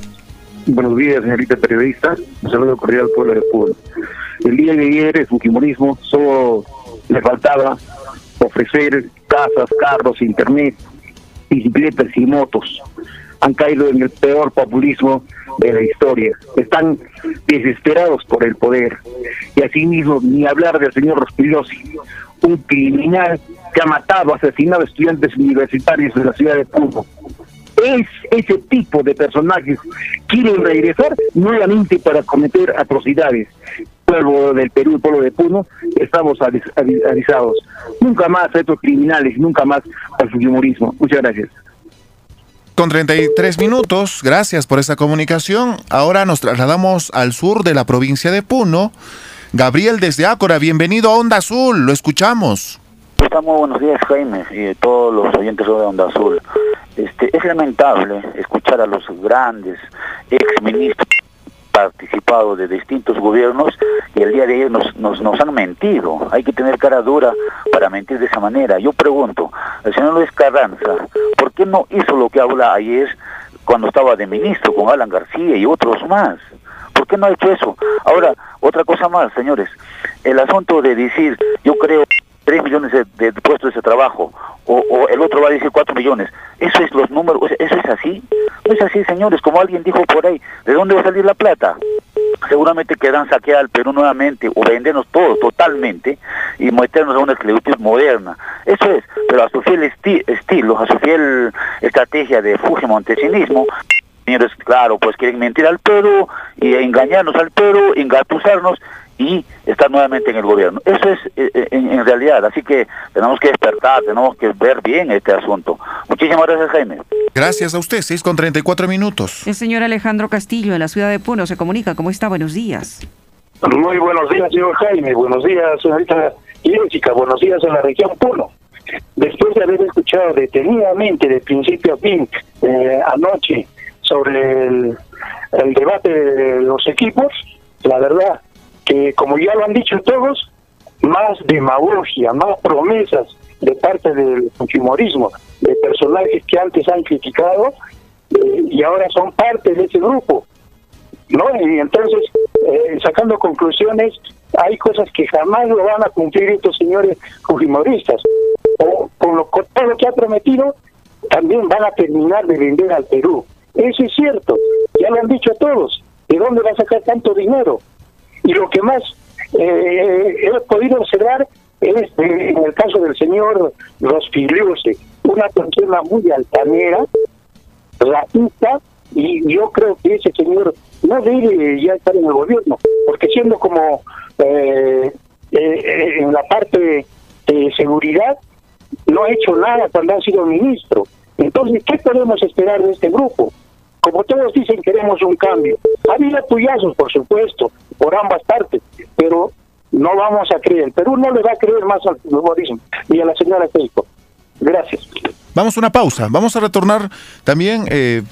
Buenos días, señorita periodista. Un saludo cordial al pueblo de Puno. El día de ayer, el fujimorismo solo le faltaba ofrecer casas, carros, internet, bicicletas y motos. Han caído en el peor populismo de la historia. Están desesperados por el poder. Y asimismo, ni hablar del señor Rospigliosi, un criminal que ha matado, asesinado a estudiantes universitarios de la ciudad de Puno es ese tipo de personajes quieren regresar nuevamente para cometer atrocidades. Pueblo del Perú, pueblo de Puno, estamos avisados. Nunca más a estos criminales, nunca más al humorismo. Muchas gracias. Con 33 minutos, gracias por esa comunicación. Ahora nos trasladamos al sur de la provincia de Puno. Gabriel desde Ácora, bienvenido a Onda Azul, lo escuchamos. Estamos buenos días Jaime y todos los oyentes de Onda Azul. Este, es lamentable escuchar a los grandes ex ministros participado de distintos gobiernos y el día de ayer nos, nos, nos han mentido. Hay que tener cara dura para mentir de esa manera. Yo pregunto, el señor Luis Carranza, ¿por qué no hizo lo que habla ayer cuando estaba de ministro con Alan García y otros más? ¿Por qué no ha hecho eso? Ahora, otra cosa más, señores. El asunto de decir, yo creo 3 millones de, puestos de trabajo, o, el otro va a decir 4 millones. Eso es los números, eso es así. No es así, señores, como alguien dijo por ahí, ¿de dónde va a salir la plata? Seguramente quedan saquear al Perú nuevamente o vendernos todo totalmente y meternos a una esclavitud moderna. Eso es, pero a su fiel estilo, a su fiel estrategia de Fuji Montesinismo, señores, claro, pues quieren mentir al Perú y engañarnos al Perú, engatusarnos y estar nuevamente en el gobierno. Eso es eh, eh, en, realidad, así que tenemos que despertar, tenemos que ver bien este asunto. Muchísimas gracias, Jaime. Gracias a usted, 6 con 34 minutos. El señor Alejandro Castillo, en la ciudad de Puno, se comunica. ¿Cómo está? Buenos días. Muy buenos días, señor Jaime. Buenos días, señorita Jessica. Buenos días en la región Puno. Después de haber escuchado detenidamente, de principio a fin, eh, anoche, sobre el, el debate de los equipos, la verdad, que como ya lo han dicho todos, más demagogia, más promesas de parte del fujimorismo, de personajes que antes han criticado eh, y ahora son parte de ese grupo. ¿no? Y entonces, eh, sacando conclusiones, hay cosas que jamás lo van a cumplir estos señores fujimoristas. O con lo, todo lo que ha prometido, también van a terminar de vender al Perú. Eso es cierto, ya lo han dicho todos. ¿De dónde va a sacar tanto dinero? Y lo que más eh, he podido observar es, eh, en el caso del señor Rospigliose, una persona muy altanera, racista, y yo creo que ese señor no debe ya estar en el gobierno, porque siendo como eh, eh, en la parte de seguridad, no ha hecho nada cuando ha sido ministro. Entonces, ¿qué podemos esperar de este grupo? Como todos dicen, queremos un cambio. Ha habido apoyazos, por supuesto, por ambas partes, pero no vamos a creer. Perú no le va a creer más al fujimorismo ni a la señora Keiko. Gracias. Vamos a una pausa. Vamos a retornar también, eh,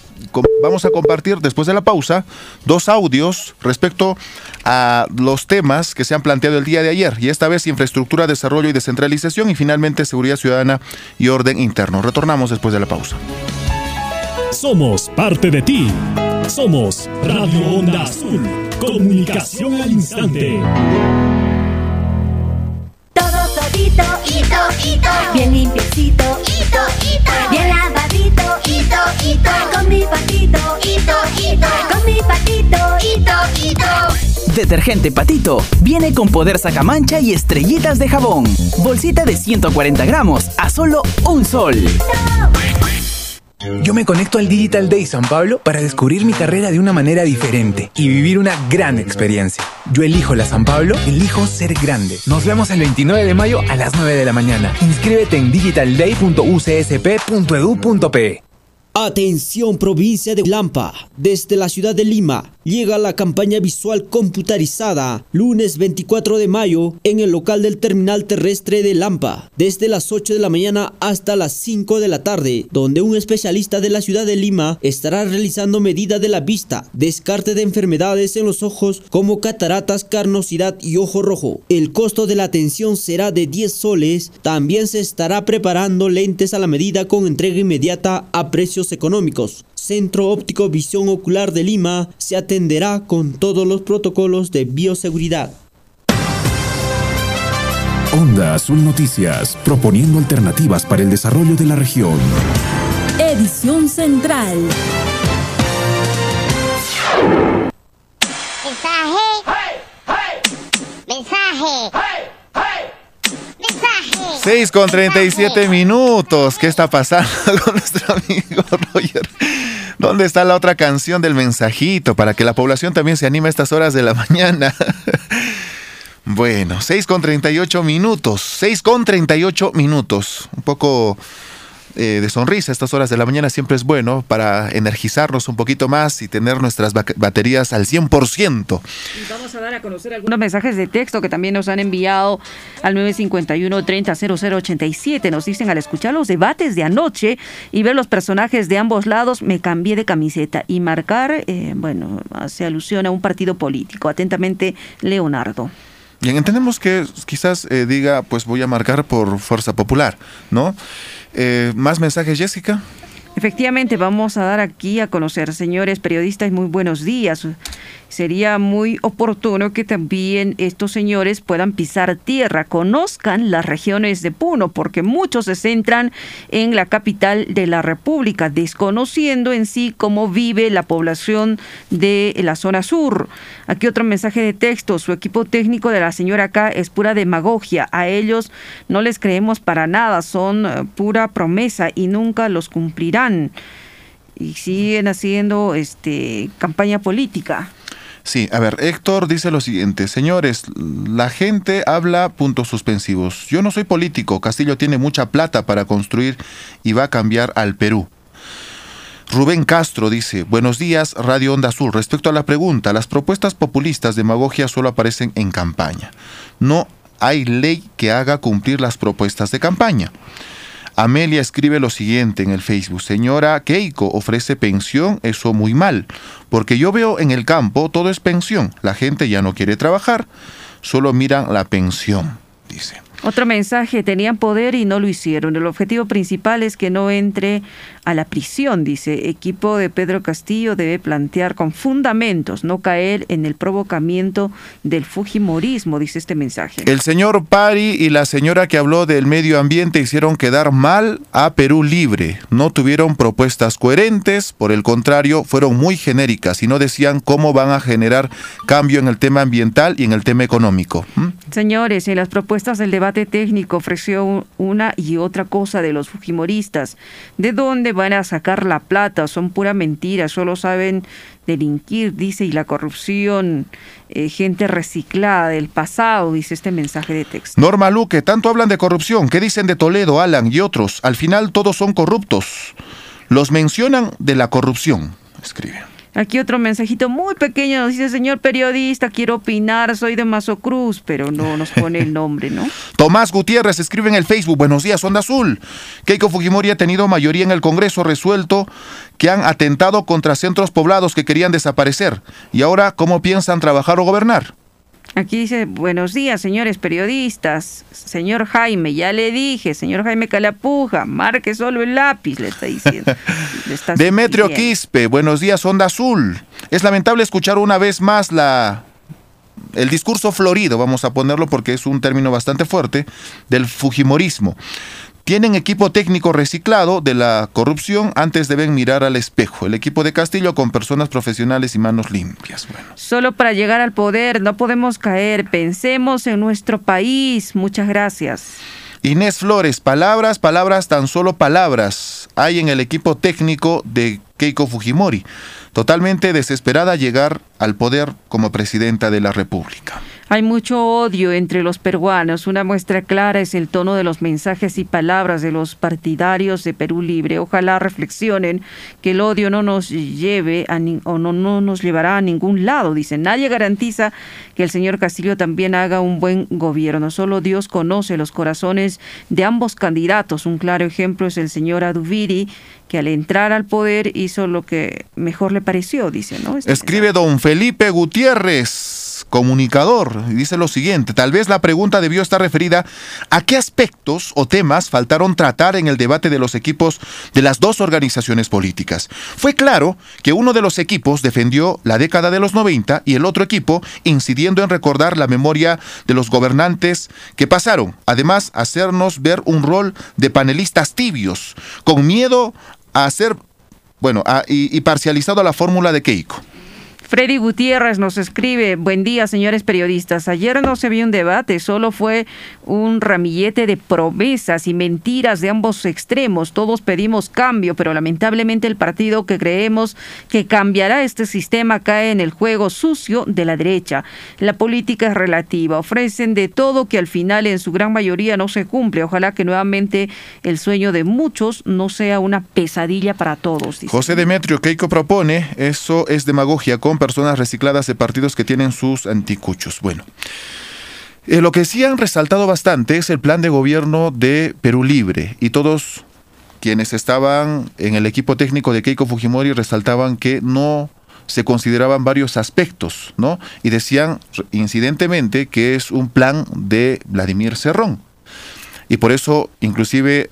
vamos a compartir después de la pausa dos audios respecto a los temas que se han planteado el día de ayer. Y esta vez infraestructura, desarrollo y descentralización y finalmente seguridad ciudadana y orden interno. Retornamos después de la pausa. Somos parte de ti. Somos Radio Onda Azul. Comunicación al instante. Todo todito, hito, hito. Bien limpiecito, hito, hito. Bien lavadito, hito, hito. Con mi patito, hito, hito. Con mi patito, hito, hito. Detergente Patito viene con poder sacamancha y estrellitas de jabón. Bolsita de 140 gramos a solo un sol. Yo me conecto al Digital Day San Pablo para descubrir mi carrera de una manera diferente y vivir una gran experiencia. Yo elijo la San Pablo, elijo ser grande. Nos vemos el 29 de mayo a las 9 de la mañana. Inscríbete en digitalday.ucsp.edu.pe. Atención provincia de Lampa, desde la ciudad de Lima llega la campaña visual computarizada lunes 24 de mayo en el local del terminal terrestre de Lampa, desde las 8 de la mañana hasta las 5 de la tarde, donde un especialista de la ciudad de Lima estará realizando medida de la vista, descarte de enfermedades en los ojos como cataratas, carnosidad y ojo rojo. El costo de la atención será de 10 soles, también se estará preparando lentes a la medida con entrega inmediata a precios económicos. Centro Óptico Visión Ocular de Lima se atenderá con todos los protocolos de bioseguridad. Onda Azul Noticias, proponiendo alternativas para el desarrollo de la región. Edición Central. Mensaje. Mensaje. 6 con 37 minutos. ¿Qué está pasando con nuestro amigo Roger? ¿Dónde está la otra canción del mensajito para que la población también se anime a estas horas de la mañana? Bueno, 6 con 38 minutos. 6 con 38 minutos. Un poco eh, de sonrisa a estas horas de la mañana siempre es bueno para energizarnos un poquito más y tener nuestras baterías al 100%. Y vamos a dar a conocer algunos mensajes de texto que también nos han enviado al 951 300087 Nos dicen al escuchar los debates de anoche y ver los personajes de ambos lados, me cambié de camiseta y marcar, eh, bueno, se alusiona a un partido político. Atentamente, Leonardo. Bien, entendemos que quizás eh, diga, pues voy a marcar por Fuerza Popular, ¿no? Eh, ¿Más mensajes, Jessica? Efectivamente, vamos a dar aquí a conocer, señores periodistas, muy buenos días sería muy oportuno que también estos señores puedan pisar tierra, conozcan las regiones de Puno, porque muchos se centran en la capital de la República, desconociendo en sí cómo vive la población de la zona sur. Aquí otro mensaje de texto, su equipo técnico de la señora acá es pura demagogia, a ellos no les creemos para nada, son eh, pura promesa y nunca los cumplirán. Y siguen haciendo este campaña política. Sí, a ver, Héctor dice lo siguiente, señores, la gente habla puntos suspensivos. Yo no soy político, Castillo tiene mucha plata para construir y va a cambiar al Perú. Rubén Castro dice, buenos días, Radio Onda Azul. Respecto a la pregunta, las propuestas populistas de demagogia solo aparecen en campaña. No hay ley que haga cumplir las propuestas de campaña. Amelia escribe lo siguiente en el Facebook. Señora Keiko ofrece pensión, eso muy mal, porque yo veo en el campo todo es pensión. La gente ya no quiere trabajar, solo miran la pensión, dice. Otro mensaje, tenían poder y no lo hicieron. El objetivo principal es que no entre a la prisión, dice. Equipo de Pedro Castillo debe plantear con fundamentos, no caer en el provocamiento del Fujimorismo, dice este mensaje. El señor Pari y la señora que habló del medio ambiente hicieron quedar mal a Perú libre. No tuvieron propuestas coherentes, por el contrario, fueron muy genéricas y no decían cómo van a generar cambio en el tema ambiental y en el tema económico. ¿Mm? Señores, en las propuestas del debate técnico ofreció una y otra cosa de los fujimoristas. ¿De dónde van a sacar la plata? Son pura mentira, solo saben delinquir, dice, y la corrupción, eh, gente reciclada del pasado, dice este mensaje de texto. Norma Luque, tanto hablan de corrupción, ¿qué dicen de Toledo, Alan y otros? Al final todos son corruptos. Los mencionan de la corrupción, escribe. Aquí otro mensajito muy pequeño nos dice, señor periodista, quiero opinar, soy de Cruz, pero no nos pone el nombre, ¿no? Tomás Gutiérrez escribe en el Facebook, buenos días, Onda Azul. Keiko Fujimori ha tenido mayoría en el Congreso resuelto que han atentado contra centros poblados que querían desaparecer. Y ahora, ¿cómo piensan trabajar o gobernar? Aquí dice, buenos días, señores periodistas. Señor Jaime, ya le dije, señor Jaime Calapuja, marque solo el lápiz, le está diciendo. Le está Demetrio. Quispe, buenos días, Onda Azul. Es lamentable escuchar una vez más la el discurso florido, vamos a ponerlo porque es un término bastante fuerte, del Fujimorismo. Tienen equipo técnico reciclado de la corrupción, antes deben mirar al espejo. El equipo de Castillo con personas profesionales y manos limpias. Bueno, Solo para llegar al poder no podemos caer. Pensemos en nuestro país. Muchas gracias. Inés Flores, palabras, palabras, tan solo palabras hay en el equipo técnico de Keiko Fujimori, totalmente desesperada a llegar al poder como presidenta de la República. Hay mucho odio entre los peruanos. Una muestra clara es el tono de los mensajes y palabras de los partidarios de Perú Libre. Ojalá reflexionen que el odio no nos lleve a ni- o no, no nos llevará a ningún lado. Dicen, nadie garantiza que el señor Castillo también haga un buen gobierno. Solo Dios conoce los corazones de ambos candidatos. Un claro ejemplo es el señor Aduviri, que al entrar al poder hizo lo que mejor le pareció, dice, ¿no? Este Escribe don Felipe Gutiérrez, comunicador, y dice lo siguiente, tal vez la pregunta debió estar referida a qué aspectos o temas faltaron tratar en el debate de los equipos de las dos organizaciones políticas. Fue claro que uno de los equipos defendió la década de los 90 y el otro equipo incidiendo en recordar la memoria de los gobernantes que pasaron, además hacernos ver un rol de panelistas tibios, con miedo a hacer, bueno, y parcializado a la fórmula de Keiko. Freddy Gutiérrez nos escribe, buen día señores periodistas, ayer no se vio un debate, solo fue un ramillete de promesas y mentiras de ambos extremos, todos pedimos cambio, pero lamentablemente el partido que creemos que cambiará este sistema cae en el juego sucio de la derecha. La política es relativa, ofrecen de todo que al final en su gran mayoría no se cumple, ojalá que nuevamente el sueño de muchos no sea una pesadilla para todos. José Demetrio Keiko propone, eso es demagogia personas recicladas de partidos que tienen sus anticuchos. Bueno, eh, lo que sí han resaltado bastante es el plan de gobierno de Perú Libre y todos quienes estaban en el equipo técnico de Keiko Fujimori resaltaban que no se consideraban varios aspectos, ¿no? Y decían incidentemente que es un plan de Vladimir Cerrón. Y por eso, inclusive,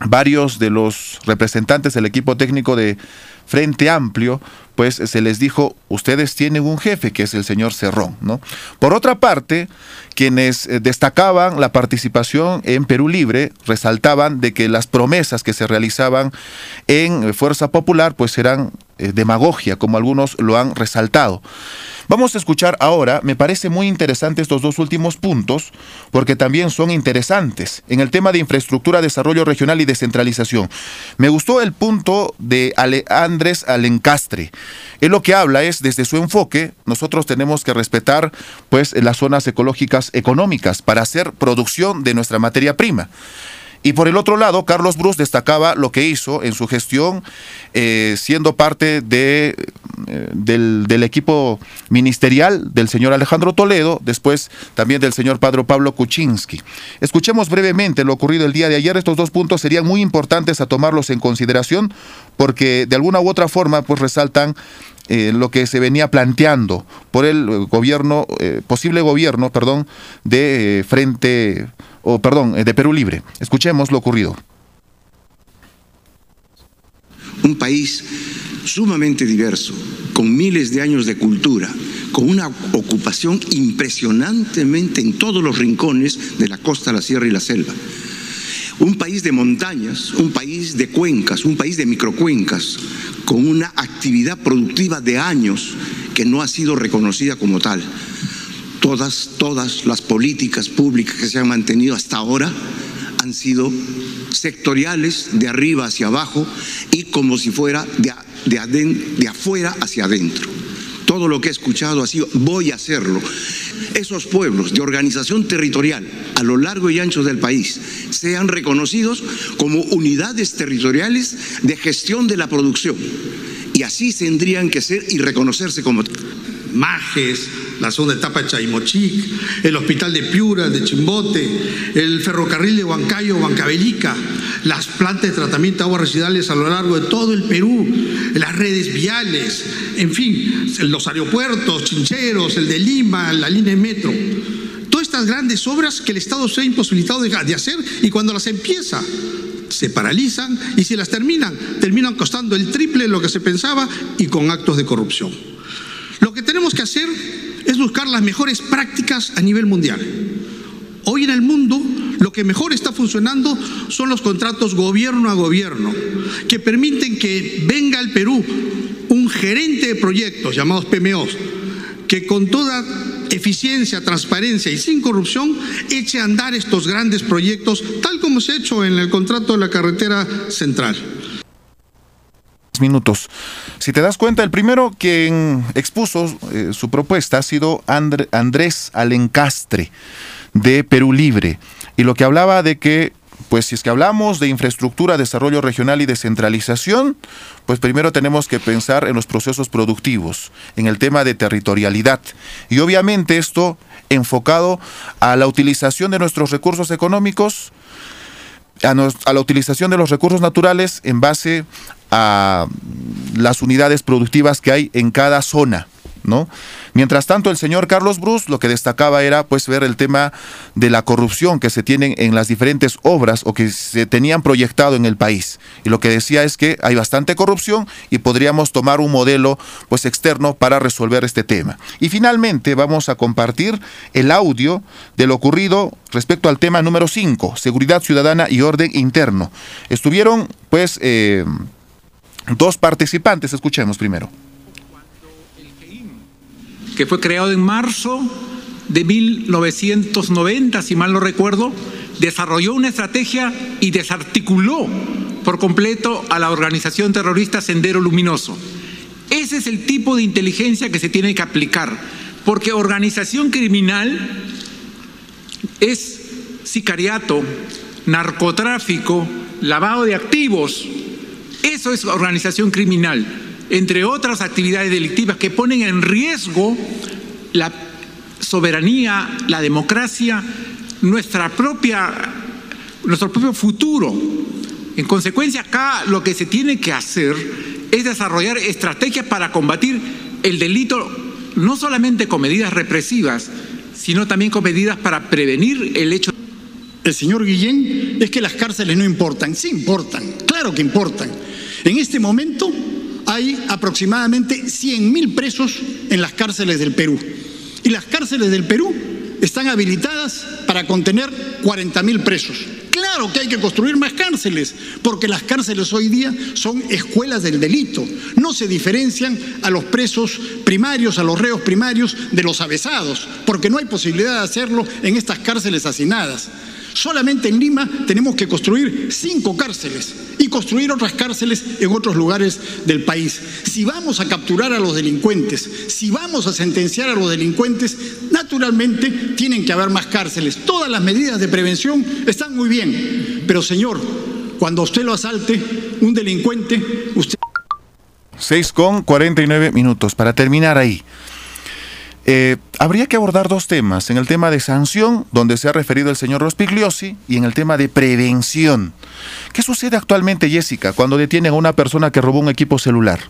varios de los representantes del equipo técnico de Frente Amplio, pues se les dijo, ustedes tienen un jefe que es el señor Cerrón, ¿no? Por otra parte, quienes eh, destacaban la participación en Perú Libre resaltaban de que las promesas que se realizaban en eh, Fuerza Popular pues eran eh, demagogia, como algunos lo han resaltado. Vamos a escuchar ahora, me parece muy interesante estos dos últimos puntos, porque también son interesantes en el tema de infraestructura, desarrollo regional y descentralización. Me gustó el punto de Ale Andrés Alencastre. Él lo que habla es, desde su enfoque, nosotros tenemos que respetar pues las zonas ecológicas económicas para hacer producción de nuestra materia prima. Y por el otro lado, Carlos Bruce destacaba lo que hizo en su gestión, eh, siendo parte de, eh, del, equipo ministerial del señor Alejandro Toledo, después también del señor Padre Pablo Kuczynski. Escuchemos brevemente lo ocurrido el día de ayer. Estos dos puntos serían muy importantes a tomarlos en consideración porque de alguna u otra forma pues resaltan eh, lo que se venía planteando por el gobierno, posible gobierno, perdón, de Frente, o perdón, eh, de Perú Libre. Escuchemos lo ocurrido. un país sumamente diverso, con miles de años de cultura, con una ocupación impresionantemente en todos los rincones de la costa, la sierra y la selva. Un país de montañas, un país de cuencas, un país de microcuencas, con una actividad productiva de años que no ha sido reconocida como tal. Todas, todas las políticas públicas que se han mantenido hasta ahora han sido sectoriales de arriba hacia abajo y como si fuera de, de, de afuera hacia adentro. Todo lo que he escuchado ha sido voy a hacerlo. Esos pueblos de organización territorial a lo largo y ancho del país sean reconocidos como unidades territoriales de gestión de la producción. Y así tendrían que ser y reconocerse como Majes, la etapa de Chaimochic, el hospital de Piura, de Chimbote, el ferrocarril de Huancayo, Huancavelica, las plantas de tratamiento de aguas residuales a lo largo de todo el Perú, las redes viales, en fin, los aeropuertos, Chincheros, el de Lima, la línea de metro. Todas estas grandes obras que el Estado se ha imposibilitado de, de hacer y cuando las empieza se paralizan y si las terminan, terminan costando el triple de lo que se pensaba y con actos de corrupción. Lo que tenemos que hacer es buscar las mejores prácticas a nivel mundial. Hoy en el mundo lo que mejor está funcionando son los contratos gobierno a gobierno, que permiten que venga al Perú un gerente de proyectos llamados PMOs, que con toda eficiencia, transparencia y sin corrupción eche a andar estos grandes proyectos, tal como se ha hecho en el contrato de la carretera central minutos. Si te das cuenta, el primero quien expuso eh, su propuesta ha sido Andrés Alencastre de Perú Libre y lo que hablaba de que pues si es que hablamos de infraestructura, desarrollo regional y descentralización, pues primero tenemos que pensar en los procesos productivos, en el tema de territorialidad. Y obviamente esto enfocado a la utilización de nuestros recursos económicos, a, a, la utilización de los recursos naturales en base a las unidades productivas que hay en cada zona. ¿no? Mientras tanto, el señor Carlos Bruce lo que destacaba era pues ver el tema de la corrupción que se tienen en las diferentes obras o que se tenían proyectado en el país. Y lo que decía es que hay bastante corrupción y podríamos tomar un modelo pues externo para resolver este tema. Y finalmente vamos a compartir el audio de lo ocurrido respecto al tema número 5, seguridad ciudadana y orden interno. Estuvieron pues eh, dos participantes, escuchemos primero que fue creado en marzo de 1990, si mal no recuerdo, desarrolló una estrategia y desarticuló por completo a la organización terrorista Sendero Luminoso. Ese es el tipo de inteligencia que se tiene que aplicar, porque organización criminal es sicariato, narcotráfico, lavado de activos. Eso es organización criminal entre otras actividades delictivas que ponen en riesgo la soberanía, la democracia, nuestra propia, nuestro propio futuro. En consecuencia, acá lo que se tiene que hacer es desarrollar estrategias para combatir el delito, no solamente con medidas represivas, sino también con medidas para prevenir el hecho. El señor Guillén es que las cárceles no importan, sí importan, claro que importan. En este momento hay aproximadamente 100.000 presos en las cárceles del Perú. Y las cárceles del Perú están habilitadas para contener 40.000 presos. Claro que hay que construir más cárceles, porque las cárceles hoy día son escuelas del delito. No se diferencian a los presos primarios, a los reos primarios de los avesados, porque no hay posibilidad de hacerlo en estas cárceles hacinadas. Solamente en Lima tenemos que construir cinco cárceles y construir otras cárceles en otros lugares del país. Si vamos a capturar a los delincuentes, si vamos a sentenciar a los delincuentes, naturalmente tienen que haber más cárceles. Todas las medidas de prevención están muy bien, pero señor, cuando usted lo asalte, un delincuente, usted... 6 con 49 minutos. Para terminar ahí. Eh, habría que abordar dos temas, en el tema de sanción, donde se ha referido el señor Rospigliosi, y en el tema de prevención. ¿Qué sucede actualmente, Jessica, cuando detienen a una persona que robó un equipo celular?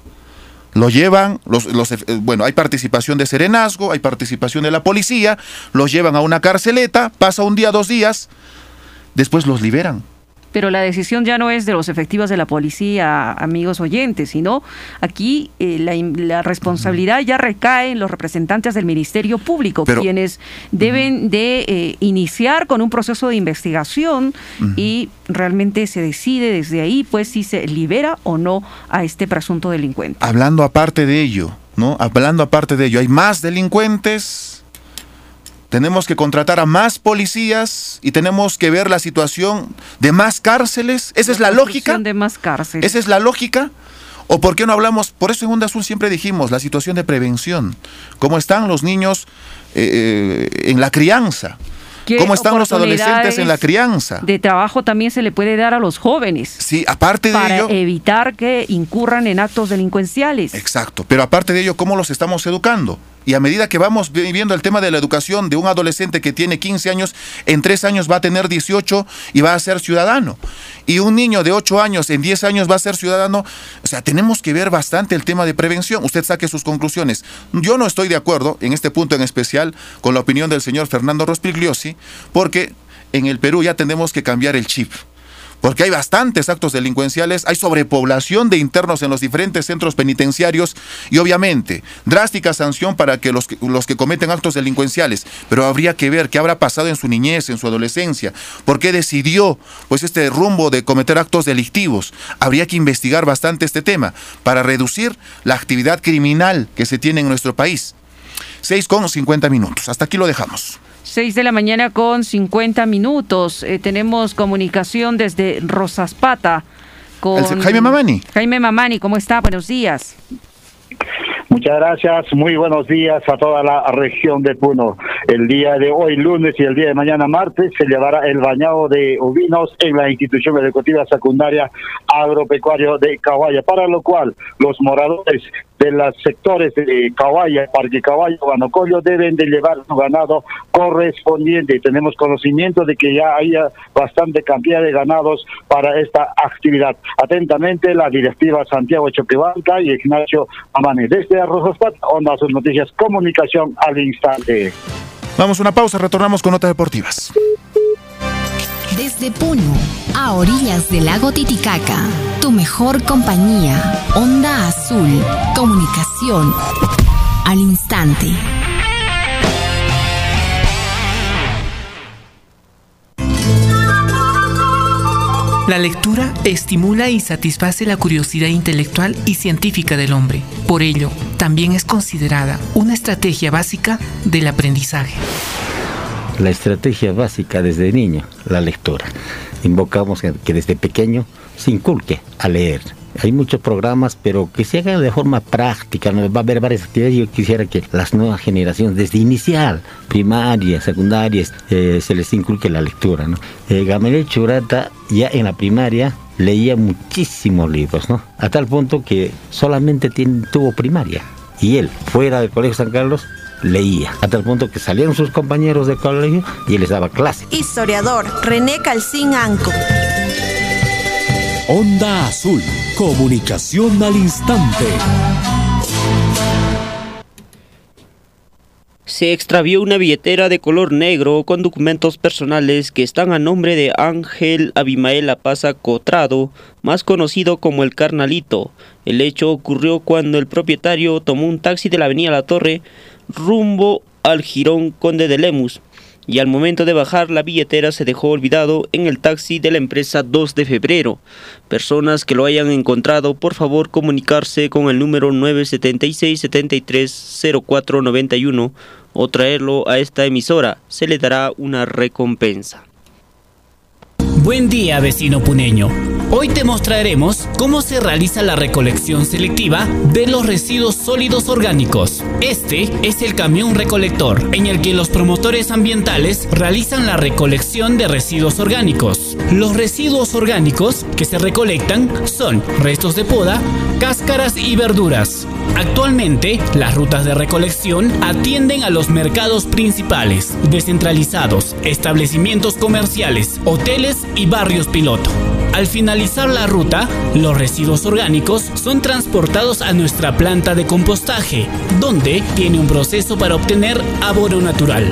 Lo llevan, los, eh, bueno, hay participación de serenazgo, hay participación de la policía, los llevan a una carceleta, pasa un día, dos días, después los liberan pero la decisión ya no es de los efectivos de la policía, amigos oyentes, sino aquí eh, la, responsabilidad ya recae en los representantes del Ministerio Público, quienes deben de eh, iniciar con un proceso de investigación y realmente se decide desde ahí, pues, si se libera o no a este presunto delincuente. Hablando aparte de ello, ¿no? Hablando aparte de ello, hay más delincuentes tenemos que contratar a más policías y tenemos que ver la situación de más cárceles. Esa es la lógica. De más cárceles. Esa es la lógica. ¿O por qué no hablamos? Por eso en Onda Azul siempre dijimos la situación de prevención. ¿Cómo están los niños eh, eh, en la crianza? ¿Cómo están los adolescentes en la crianza? De trabajo también se le puede dar a los jóvenes. Sí, aparte de ello. Para evitar que incurran en actos delincuenciales. Exacto. Pero aparte de ello, ¿cómo los estamos educando? Y a medida que vamos viviendo el tema de la educación de un adolescente que tiene 15 años, en 3 años va a tener 18 y va a ser ciudadano. Y un niño de 8 años en 10 años va a ser ciudadano. O sea, tenemos que ver bastante el tema de prevención. Usted saque sus conclusiones. Yo no estoy de acuerdo en este punto en especial con la opinión del señor Fernando Rospigliosi, porque en el Perú ya tenemos que cambiar el chip porque hay bastantes actos delincuenciales, hay sobrepoblación de internos en los diferentes centros penitenciarios y obviamente drástica sanción para que los, que los que cometen actos delincuenciales, pero habría que ver qué habrá pasado en su niñez, en su adolescencia, por qué decidió pues este rumbo de cometer actos delictivos. Habría que investigar bastante este tema para reducir la actividad criminal que se tiene en nuestro país. 6 con 50 minutos. Hasta aquí lo dejamos. 6 de la mañana con 50 minutos. Eh, tenemos comunicación desde Rosaspata con Jaime Mamani. Jaime Mamani, ¿cómo está? Buenos días. Muchas gracias, muy buenos días a toda la región de Puno. El día de hoy, lunes, y el día de mañana, martes, se llevará el bañado de ovinos en la institución educativa secundaria agropecuario de Cahuaya, para lo cual los moradores de los sectores de Cahuaya, Parque Cahuaya, Guanacollo, deben de llevar su ganado correspondiente. Tenemos conocimiento de que ya hay bastante cantidad de ganados para esta actividad. Atentamente, la directiva Santiago Choquebanca y Ignacio Amane. Desde Arrozospat, Onda Sus Noticias, Comunicación al Instante. Vamos a una pausa, retornamos con notas deportivas. Desde Puno, a orillas del lago Titicaca, tu mejor compañía, Onda Azul, comunicación al instante. La lectura estimula y satisface la curiosidad intelectual y científica del hombre. Por ello, también es considerada una estrategia básica del aprendizaje. La estrategia básica desde niño, la lectura. Invocamos que desde pequeño se inculque a leer. Hay muchos programas, pero que se hagan de forma práctica. ¿no? Va a haber varias actividades. Yo quisiera que las nuevas generaciones, desde inicial, primaria, secundaria, eh, se les inculque la lectura. ¿no? Eh, Gamaliel Churata ya en la primaria leía muchísimos libros, ¿no? A tal punto que solamente tiene- tuvo primaria. Y él, fuera del Colegio San Carlos, leía. A tal punto que salieron sus compañeros de colegio y él les daba clase. Historiador René Calcín Anco. Onda Azul, comunicación al instante. Se extravió una billetera de color negro con documentos personales que están a nombre de Ángel Abimael Apaza Cotrado, más conocido como el Carnalito. El hecho ocurrió cuando el propietario tomó un taxi de la avenida La Torre rumbo al Girón Conde de Lemus y al momento de bajar la billetera se dejó olvidado en el taxi de la empresa 2 de febrero. Personas que lo hayan encontrado, por favor comunicarse con el número 976-730491 o traerlo a esta emisora. Se le dará una recompensa. Buen día, vecino puneño. Hoy te mostraremos cómo se realiza la recolección selectiva de los residuos sólidos orgánicos. Este es el camión recolector, en el que los promotores ambientales realizan la recolección de residuos orgánicos. Los residuos orgánicos que se recolectan son restos de poda, cáscaras y verduras. Actualmente, las rutas de recolección atienden a los mercados principales, descentralizados, establecimientos comerciales, hoteles y barrios piloto. Al finalizar la ruta, los residuos orgánicos son transportados a nuestra planta de compostaje, donde tiene un proceso para obtener abono natural.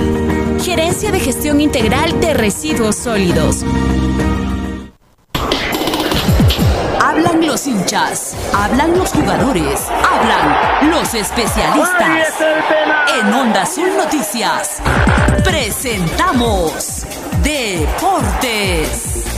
Gerencia de Gestión Integral de Residuos Sólidos. Hablan los hinchas, hablan los jugadores, hablan los especialistas. En Onda Azul Noticias, presentamos Deportes.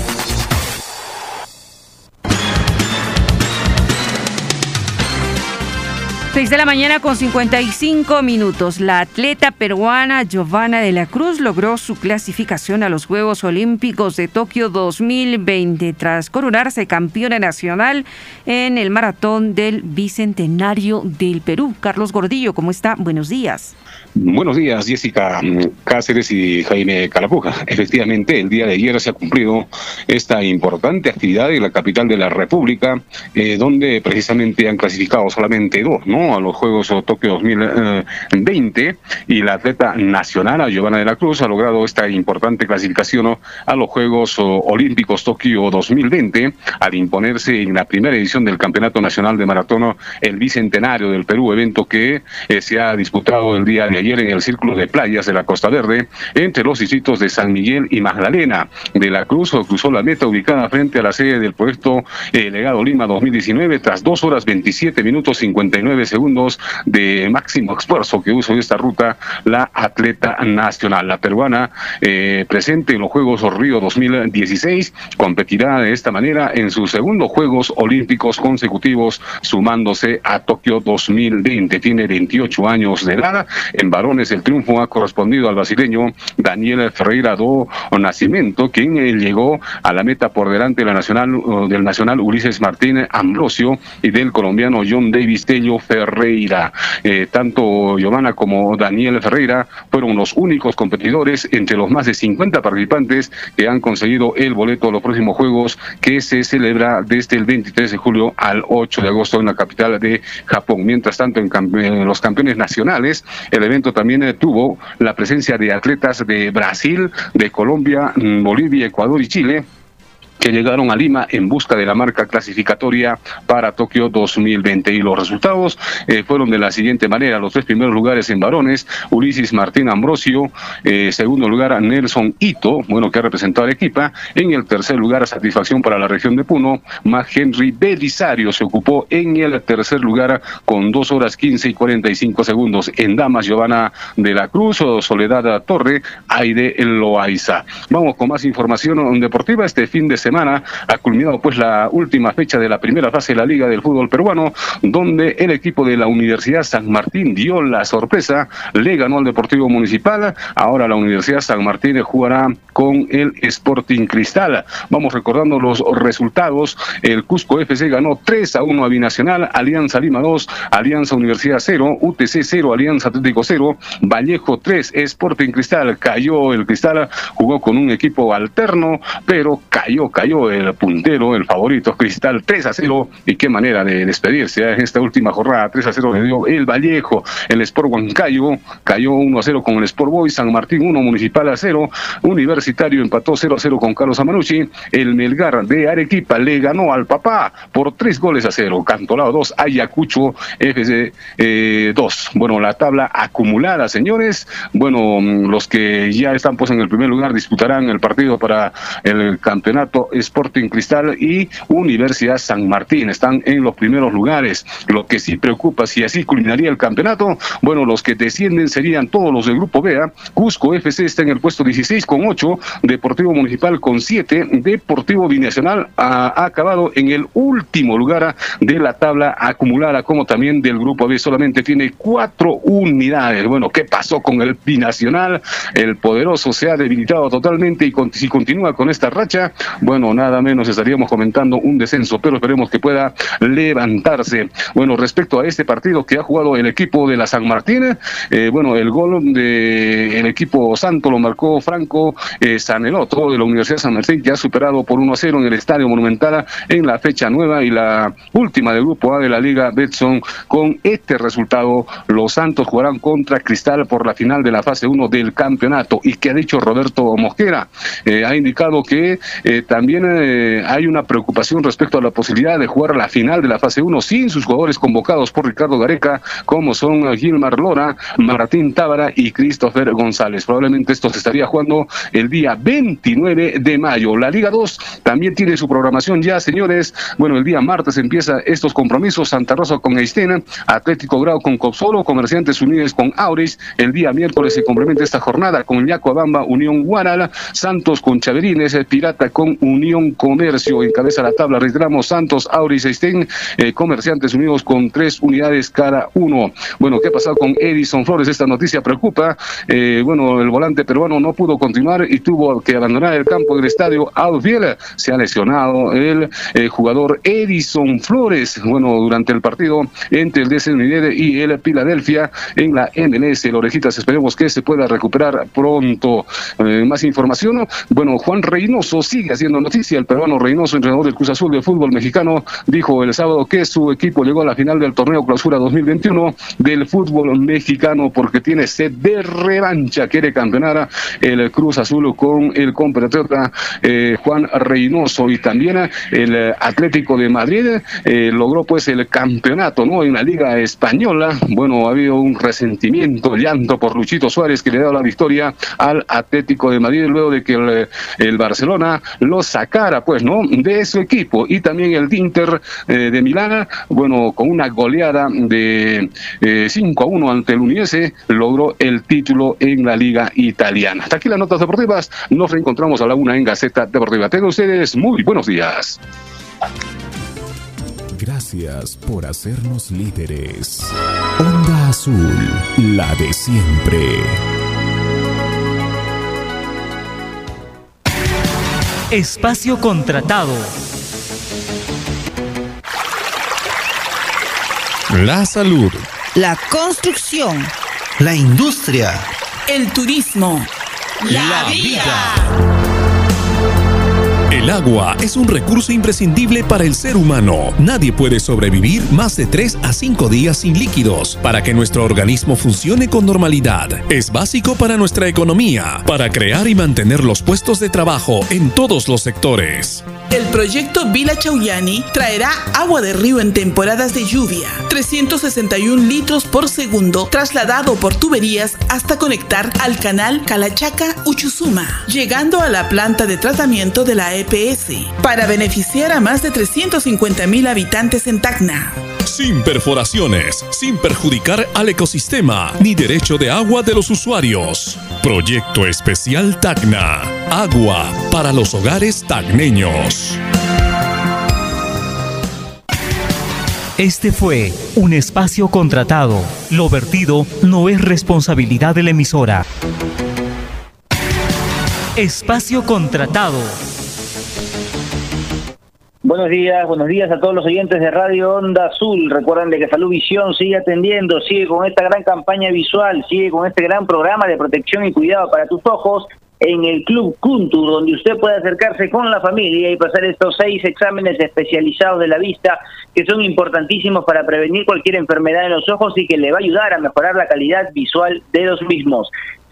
6 de la mañana con 55 minutos. La atleta peruana Giovanna de la Cruz logró su clasificación a los Juegos Olímpicos de Tokio 2020 tras coronarse campeona nacional en el maratón del Bicentenario del Perú. Carlos Gordillo, ¿cómo está? Buenos días. Buenos días, Jessica Cáceres y Jaime Calapuja. Efectivamente, el día de ayer se ha cumplido esta importante actividad en la capital de la República, eh, donde precisamente han clasificado solamente dos, ¿no? a los Juegos Tokio 2020 y la atleta nacional, Giovanna de la Cruz, ha logrado esta importante clasificación a los Juegos Olímpicos Tokio 2020 al imponerse en la primera edición del Campeonato Nacional de Maratón el Bicentenario del Perú, evento que eh, se ha disputado el día de ayer en el Círculo de Playas de la Costa Verde entre los distritos de San Miguel y Magdalena. De la Cruz cruzó la meta ubicada frente a la sede del proyecto eh, Legado Lima 2019 tras dos horas 27 minutos 59 segundos de máximo esfuerzo que usó esta ruta la atleta nacional, la peruana eh, presente en los Juegos Río 2016, competirá de esta manera en sus segundos Juegos Olímpicos consecutivos, sumándose a Tokio 2020. Tiene 28 años de edad. Varones el triunfo ha correspondido al brasileño Daniel Ferreira do Nascimento, quien eh, llegó a la meta por delante de la nacional, del nacional Ulises Martínez Ambrosio y del colombiano John Davis Tello Ferreira. Eh, tanto Giovanna como Daniel Ferreira fueron los únicos competidores entre los más de 50 participantes que han conseguido el boleto a los próximos Juegos que se celebra desde el 23 de julio al 8 de agosto en la capital de Japón. Mientras tanto, en, los campeones nacionales, el evento también eh, tuvo la presencia de atletas de Brasil, de Colombia, mm, Bolivia, Ecuador y Chile que llegaron a Lima en busca de la marca clasificatoria para Tokio 2020. Y los resultados eh, fueron de la siguiente manera. Los tres primeros lugares en varones, Ulises Martín Ambrosio, eh, segundo lugar Nelson Ito, bueno, que ha representado al equipa. En el tercer lugar, satisfacción para la región de Puno, más Henry Belisario se ocupó en el tercer lugar con dos horas 15 y 45 segundos. En damas, Giovanna de la Cruz, o Soledad Torre, Aide Loaiza. Vamos con más información deportiva este fin de semana semana ha culminado pues la última fecha de la primera fase de la Liga del Fútbol Peruano, donde el equipo de la Universidad San Martín dio la sorpresa, le ganó al Deportivo Municipal, ahora la Universidad San Martín jugará con el Sporting Cristal. Vamos recordando los resultados, el Cusco FC ganó 3 a 1 a Binacional, Alianza Lima 2, Alianza Universidad 0, UTC 0, Alianza Atlético 0, Vallejo 3, Sporting Cristal, cayó. El Cristal, jugó con un equipo alterno, pero cayó cayó el puntero, el favorito Cristal 3 a 0 y qué manera de despedirse ¿eh? en esta última jornada 3 a 0 le dio el Vallejo, el Sport Huancayo cayó 1 a 0 con el Sport Boy, San Martín 1, Municipal a 0, Universitario empató 0 a 0 con Carlos Amanucci, el Melgar de Arequipa le ganó al papá por 3 goles a 0, Cantolao 2, Ayacucho FC 2. Eh, bueno, la tabla acumulada, señores, bueno, los que ya están pues en el primer lugar disputarán el partido para el campeonato Sporting Cristal y Universidad San Martín. Están en los primeros lugares. Lo que sí preocupa, si así culminaría el campeonato, bueno, los que descienden serían todos los del Grupo B. Cusco FC está en el puesto 16 con 8, Deportivo Municipal con 7, Deportivo Binacional ha, acabado en el último lugar de la tabla acumulada, como también del Grupo B, solamente tiene cuatro unidades. Bueno, ¿qué pasó con el Binacional? El poderoso se ha debilitado totalmente y si continúa con esta racha, bueno, nada menos estaríamos comentando un descenso, pero esperemos que pueda levantarse. Bueno, respecto a este partido que ha jugado el equipo de la San Martín, eh, bueno, el gol del equipo santo lo marcó Franco eh, Saneloto de la Universidad de San Martín, ha superado por 1 a 0 en el Estadio Monumental en la fecha nueva y la última del grupo A de la Liga Betson. Con este resultado, los Santos jugarán contra Cristal por la final de la fase 1 del campeonato. Y que ha dicho Roberto Mosquera, eh, ha indicado que también eh, hay una preocupación respecto a la posibilidad de jugar la final de la fase 1 sin sus jugadores convocados por Ricardo Gareca, como son Gilmar Lora, Martín Tábara y Christopher González. Probablemente esto se estaría jugando el día 29 de mayo. La Liga 2 también tiene su programación ya, señores. Bueno, el día martes empieza estos compromisos. Santa Rosa con Eistena, Atlético Grau con Copsolo, Comerciantes Unidos con Auris. El día miércoles se complementa esta jornada con Yacoabamba, Unión Guaral, Santos con Chaverines, Pirata con Unión Comercio. Encabeza la tabla, reiteramos, Santos, Auris, Estén, eh, Comerciantes Unidos con tres unidades cada uno. Bueno, ¿qué ha pasado con Edison Flores? Esta noticia preocupa. Eh, bueno, el volante peruano no pudo continuar y tuvo que abandonar el campo del estadio Alfiel. Se ha lesionado el eh, jugador Edison Flores. Bueno, durante el partido entre el DC y el Filadelfia en la MLS. El Orejitas, esperemos que se pueda recuperar pronto. más información. Bueno, Juan Reynoso sigue haciendo noticia, el peruano Reynoso, entrenador del Cruz Azul de fútbol mexicano, dijo el sábado que su equipo llegó a la final del torneo Clausura 2021 del fútbol mexicano porque tiene sed de revancha, quiere campeonar el Cruz Azul con el compatriota eh, Juan Reynoso. Y también el Atlético de Madrid eh, logró pues el campeonato no en la Liga Española. Bueno, ha habido un resentimiento, llanto por Luchito Suárez que le ha dado la victoria al Atlético de Madrid luego de que el, el Barcelona lo sacara pues no de su equipo y también el Inter eh, de Milán, bueno, con una goleada de 5 a 1 ante el Uniese logró el título en la Liga Italiana. Hasta aquí las notas deportivas. Nos reencontramos a la una en Gaceta Deportiva. Tengan ustedes muy buenos días. Gracias por hacernos líderes. Onda Azul, la de siempre. Espacio contratado. La salud. La construcción. La industria. El turismo. La, vida. El agua es un recurso imprescindible para el ser humano. Nadie puede sobrevivir más de 3 a 5 días sin líquidos para que nuestro organismo funcione con normalidad. Es básico para nuestra economía, para crear y mantener los puestos de trabajo en todos los sectores. El proyecto Vila Chauyani traerá agua de río en temporadas de lluvia, 361 litros por segundo trasladado por tuberías hasta conectar al canal Calachaca-Uchusuma, llegando a la planta de tratamiento de la EPS, para beneficiar a más de 350 mil habitantes en Tacna. Sin perforaciones, sin perjudicar al ecosistema ni derecho de agua de los usuarios. Proyecto Especial Tacna. Agua para los hogares tacneños. Este fue un espacio contratado. Lo vertido no es responsabilidad de la emisora. Espacio contratado. Buenos días, buenos días a todos los oyentes de Radio Onda Azul. Recuerden de que Salud Visión sigue atendiendo, sigue con esta gran campaña visual, sigue con este gran programa de protección y cuidado para tus ojos en el Club Kuntur, donde usted puede acercarse con la familia y pasar estos seis exámenes especializados de la vista que son importantísimos para prevenir cualquier enfermedad en los ojos y que le va a ayudar a mejorar la calidad visual de los mismos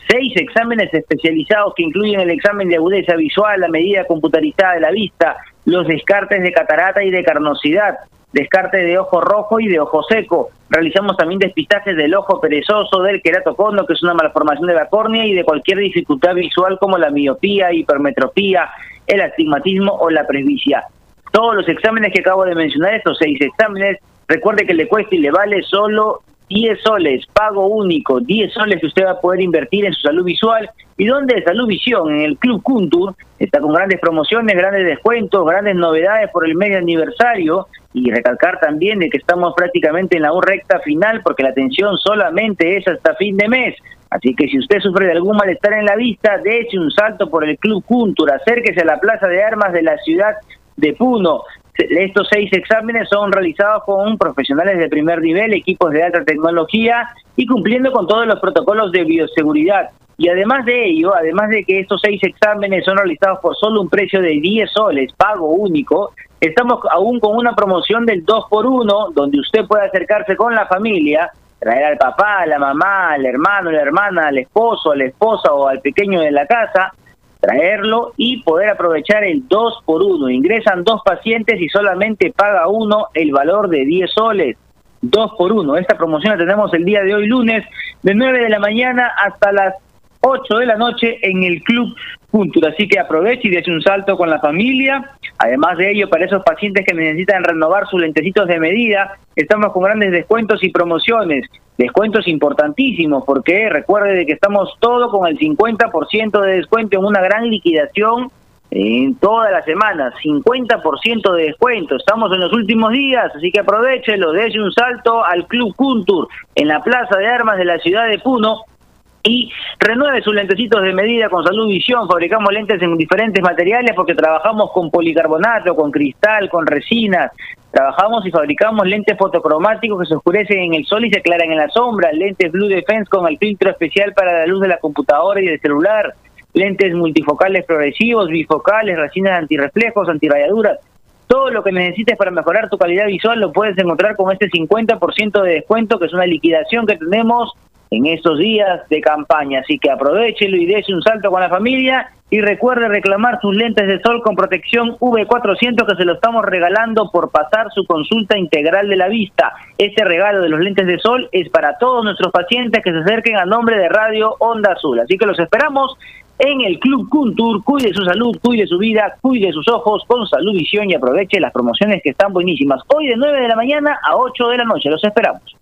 seis exámenes especializados que incluyen el examen de agudeza visual, la medida computarizada de la vista, los descartes de catarata y de carnosidad, descarte de ojo rojo y de ojo seco. Realizamos también despistajes del ojo perezoso, del queratocono, que es una malformación de la córnea, y de cualquier dificultad visual como la miopía, hipermetropía, el astigmatismo o la presbicia. Todos los exámenes que acabo de mencionar, estos seis exámenes, recuerde que le cuesta y le vale solo 10 soles, pago único, 10 soles que usted va a poder invertir en su salud visual. ¿Y dónde es Salud Visión? En el Club Kuntur. Está con grandes promociones, grandes descuentos, grandes novedades por el medio aniversario. Y recalcar también de que estamos prácticamente en la recta final porque la atención solamente es hasta fin de mes. Así que si usted sufre de algún malestar en la vista, dése un salto por el Club Kuntur, acérquese a la Plaza de Armas de la ciudad de Puno. Estos seis exámenes son realizados con profesionales de primer nivel, equipos de alta tecnología y cumpliendo con todos los protocolos de bioseguridad. Y además de ello, además de que estos seis exámenes son realizados por solo un precio de 10 soles, pago único, estamos aún con una promoción del 2 por 1 donde usted puede acercarse con la familia, traer al papá, a la mamá, al hermano, a la hermana, al esposo, a la esposa o al pequeño de la casa, traerlo y poder aprovechar el 2 por 1. Ingresan dos pacientes y solamente paga uno el valor de 10 soles. 2 por 1. Esta promoción la tenemos el día de hoy lunes de 9 de la mañana hasta las 8 de la noche en el Club Puntura. Así que aproveche y dése un salto con la familia. Además de ello, para esos pacientes que necesitan renovar sus lentecitos de medida, estamos con grandes descuentos y promociones. Descuentos importantísimos, porque recuerde de que estamos todo con el 50% de descuento en una gran liquidación en toda la semana, 50% de descuento. Estamos en los últimos días, así que aprovechelo, dése un salto al Club Kuntur en la Plaza de Armas de la ciudad de Puno y renueve sus lentecitos de medida con Salud Visión. Fabricamos lentes en diferentes materiales porque trabajamos con policarbonato, con cristal, con resinas. Trabajamos y fabricamos lentes fotocromáticos que se oscurecen en el sol y se aclaran en la sombra. Lentes Blue Defense con el filtro especial para la luz de la computadora y del celular. lentes multifocales progresivos, bifocales, resinas antirreflejos, antirayaduras. Todo lo que necesites para mejorar tu calidad visual lo puedes encontrar con este 50% de descuento, que es una liquidación que tenemos en estos días de campaña. Así que aprovechelo y dése un salto con la familia y recuerde reclamar sus lentes de sol con protección V400 que se lo estamos regalando por pasar su consulta integral de la vista. Este regalo de los lentes de sol es para todos nuestros pacientes que se acerquen al nombre de Radio Onda Azul. Así que los esperamos en el Club Kuntur. Cuide su salud, cuide su vida, cuide sus ojos con Salud Visión y aproveche las promociones que están buenísimas. Hoy de 9 de la mañana a 8 de la noche. Los esperamos.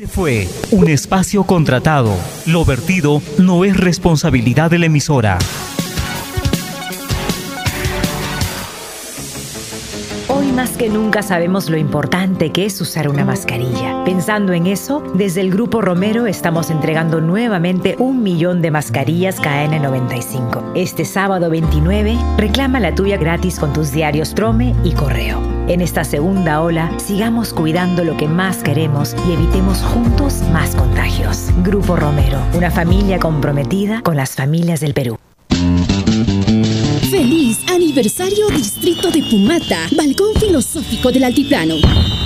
Este fue un espacio contratado. Lo vertido no es responsabilidad de la emisora. Más que nunca sabemos lo importante que es usar una mascarilla. Pensando en eso, desde el Grupo Romero estamos entregando nuevamente un millón de mascarillas KN95. Este sábado 29, reclama la tuya gratis con tus diarios Trome y Correo. En esta segunda ola, sigamos cuidando lo que más queremos y evitemos juntos más contagios. Grupo Romero, una familia comprometida con las familias del Perú. ¡Feliz aniversario Distrito de Pumata, Balcón Filosófico del Altiplano!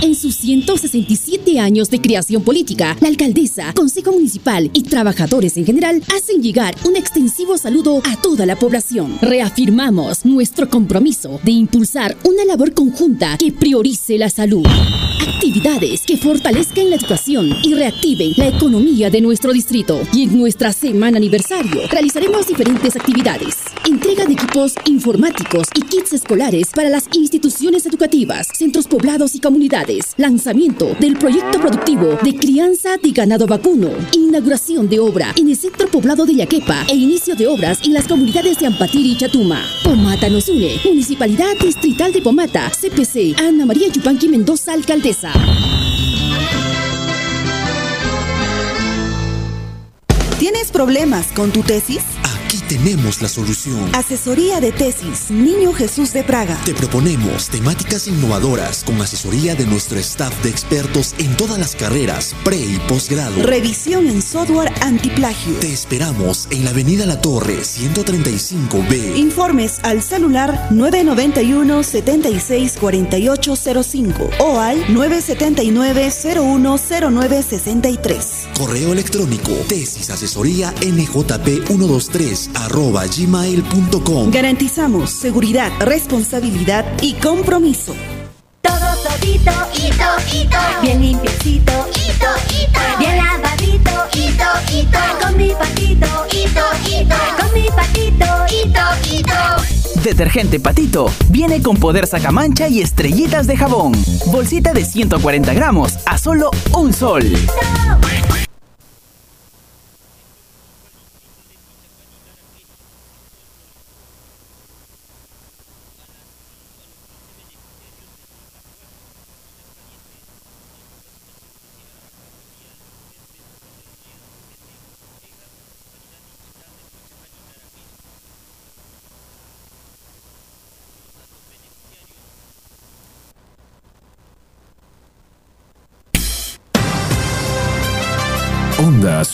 En sus 167 años de creación política, la alcaldesa, Consejo Municipal y trabajadores en general hacen llegar un extensivo saludo a toda la población. Reafirmamos nuestro compromiso de impulsar una labor conjunta que priorice la salud. Actividades que fortalezcan la educación y reactiven la economía de nuestro distrito. Y en nuestra semana aniversario realizaremos diferentes actividades. Entrega de equipos informáticos y kits escolares para las instituciones educativas, centros poblados y comunidades. Lanzamiento del proyecto productivo de crianza de ganado vacuno. Inauguración de obra en el centro poblado de Yaquepa e inicio de obras en las comunidades de Ampatiri y Chatuma. Pomata nos une. Municipalidad Distrital de Pomata. CPC. Ana María Yupanqui Mendoza, alcaldesa. ¿Tienes problemas con tu tesis? Tenemos la solución. Asesoría de tesis, Niño Jesús de Praga. Te proponemos temáticas innovadoras con asesoría de nuestro staff de expertos en todas las carreras, pre y posgrado. Revisión en software antiplagio. Te esperamos en la Avenida La Torre, 135B. Informes al celular 991 76 4805 o al 979 010963. Correo electrónico tesis asesoría njp 123 arroba gmail.com. Garantizamos seguridad, responsabilidad y compromiso. Todo todito, hito, hito. Bien limpiecito, hito, hito. Bien lavadito, hito, hito. Con mi patito, hito, hito. Con mi patito, hito, hito. Detergente Patito viene con poder sacamancha y estrellitas de jabón. Bolsita de 140 gramos a solo un sol.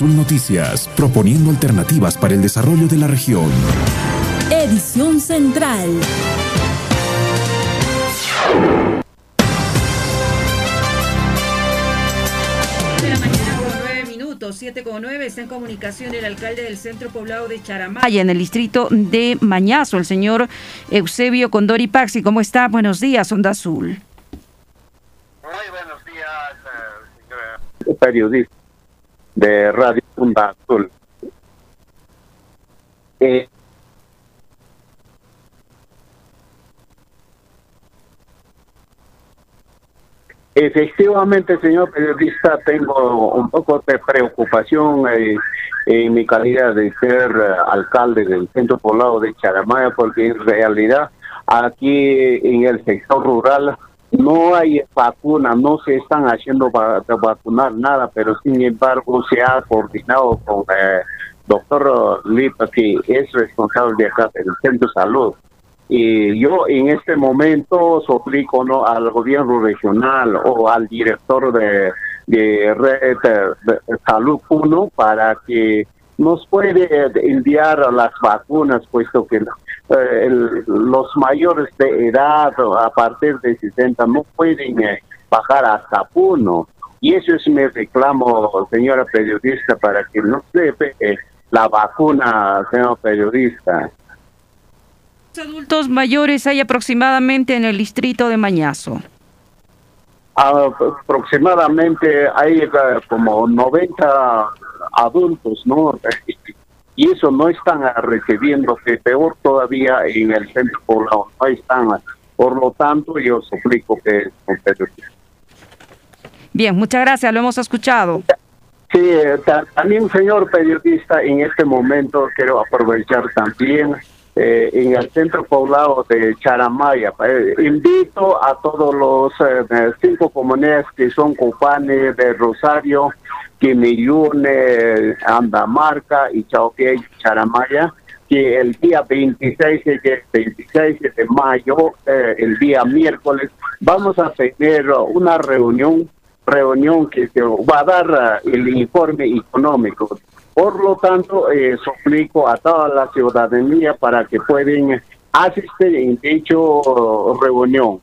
Azul Noticias, proponiendo alternativas para el desarrollo de la región. Edición Central. de la mañana con nueve minutos, siete con nueve, está en comunicación el alcalde del centro poblado de Charamaya, en el distrito de Mañazo, el señor Eusebio Condori Paxi. ¿Cómo está? Buenos días, Onda Azul. periodista de Radio Onda Azul. Eh, Efectivamente, señor periodista, tengo un poco de preocupación eh, en mi calidad de ser eh, alcalde del centro poblado de Charamaya, porque en realidad aquí en el sector rural no hay vacuna, no se están haciendo para vacunar nada, pero sin embargo se ha coordinado con el doctor Lipa, que es responsable de acá del centro de salud. Y yo en este momento suplico ¿no? al gobierno regional o al director de, de Red de Salud 1 para que nos puede enviar las vacunas, puesto que eh, los mayores de edad a partir de 60 no pueden eh, bajar hasta Puno. Y eso es mi reclamo, señora periodista, para que no se eh, la vacuna, señor periodista. adultos mayores hay aproximadamente en el distrito de Mañazo? aproximadamente hay como 90 adultos, ¿no? Y eso no están recibiendo, que peor todavía en el centro poblado, no están. Por lo tanto, yo suplico que... Bien, muchas gracias, lo hemos escuchado. Sí, eh, también, señor periodista, en este momento quiero aprovechar también eh, en el centro poblado de Charamaya. Eh, invito a todos los cinco comunidades que son copanes de Rosario, Quimiyune, Andamarca y Chauquia y Charamaya, que el día 26 de, 26 de mayo, el día miércoles, vamos a tener una reunión reunión que se va a dar eh, el informe económico. Por lo tanto, eh, suplico a toda la ciudadanía para que puedan asistir en dicho reunión.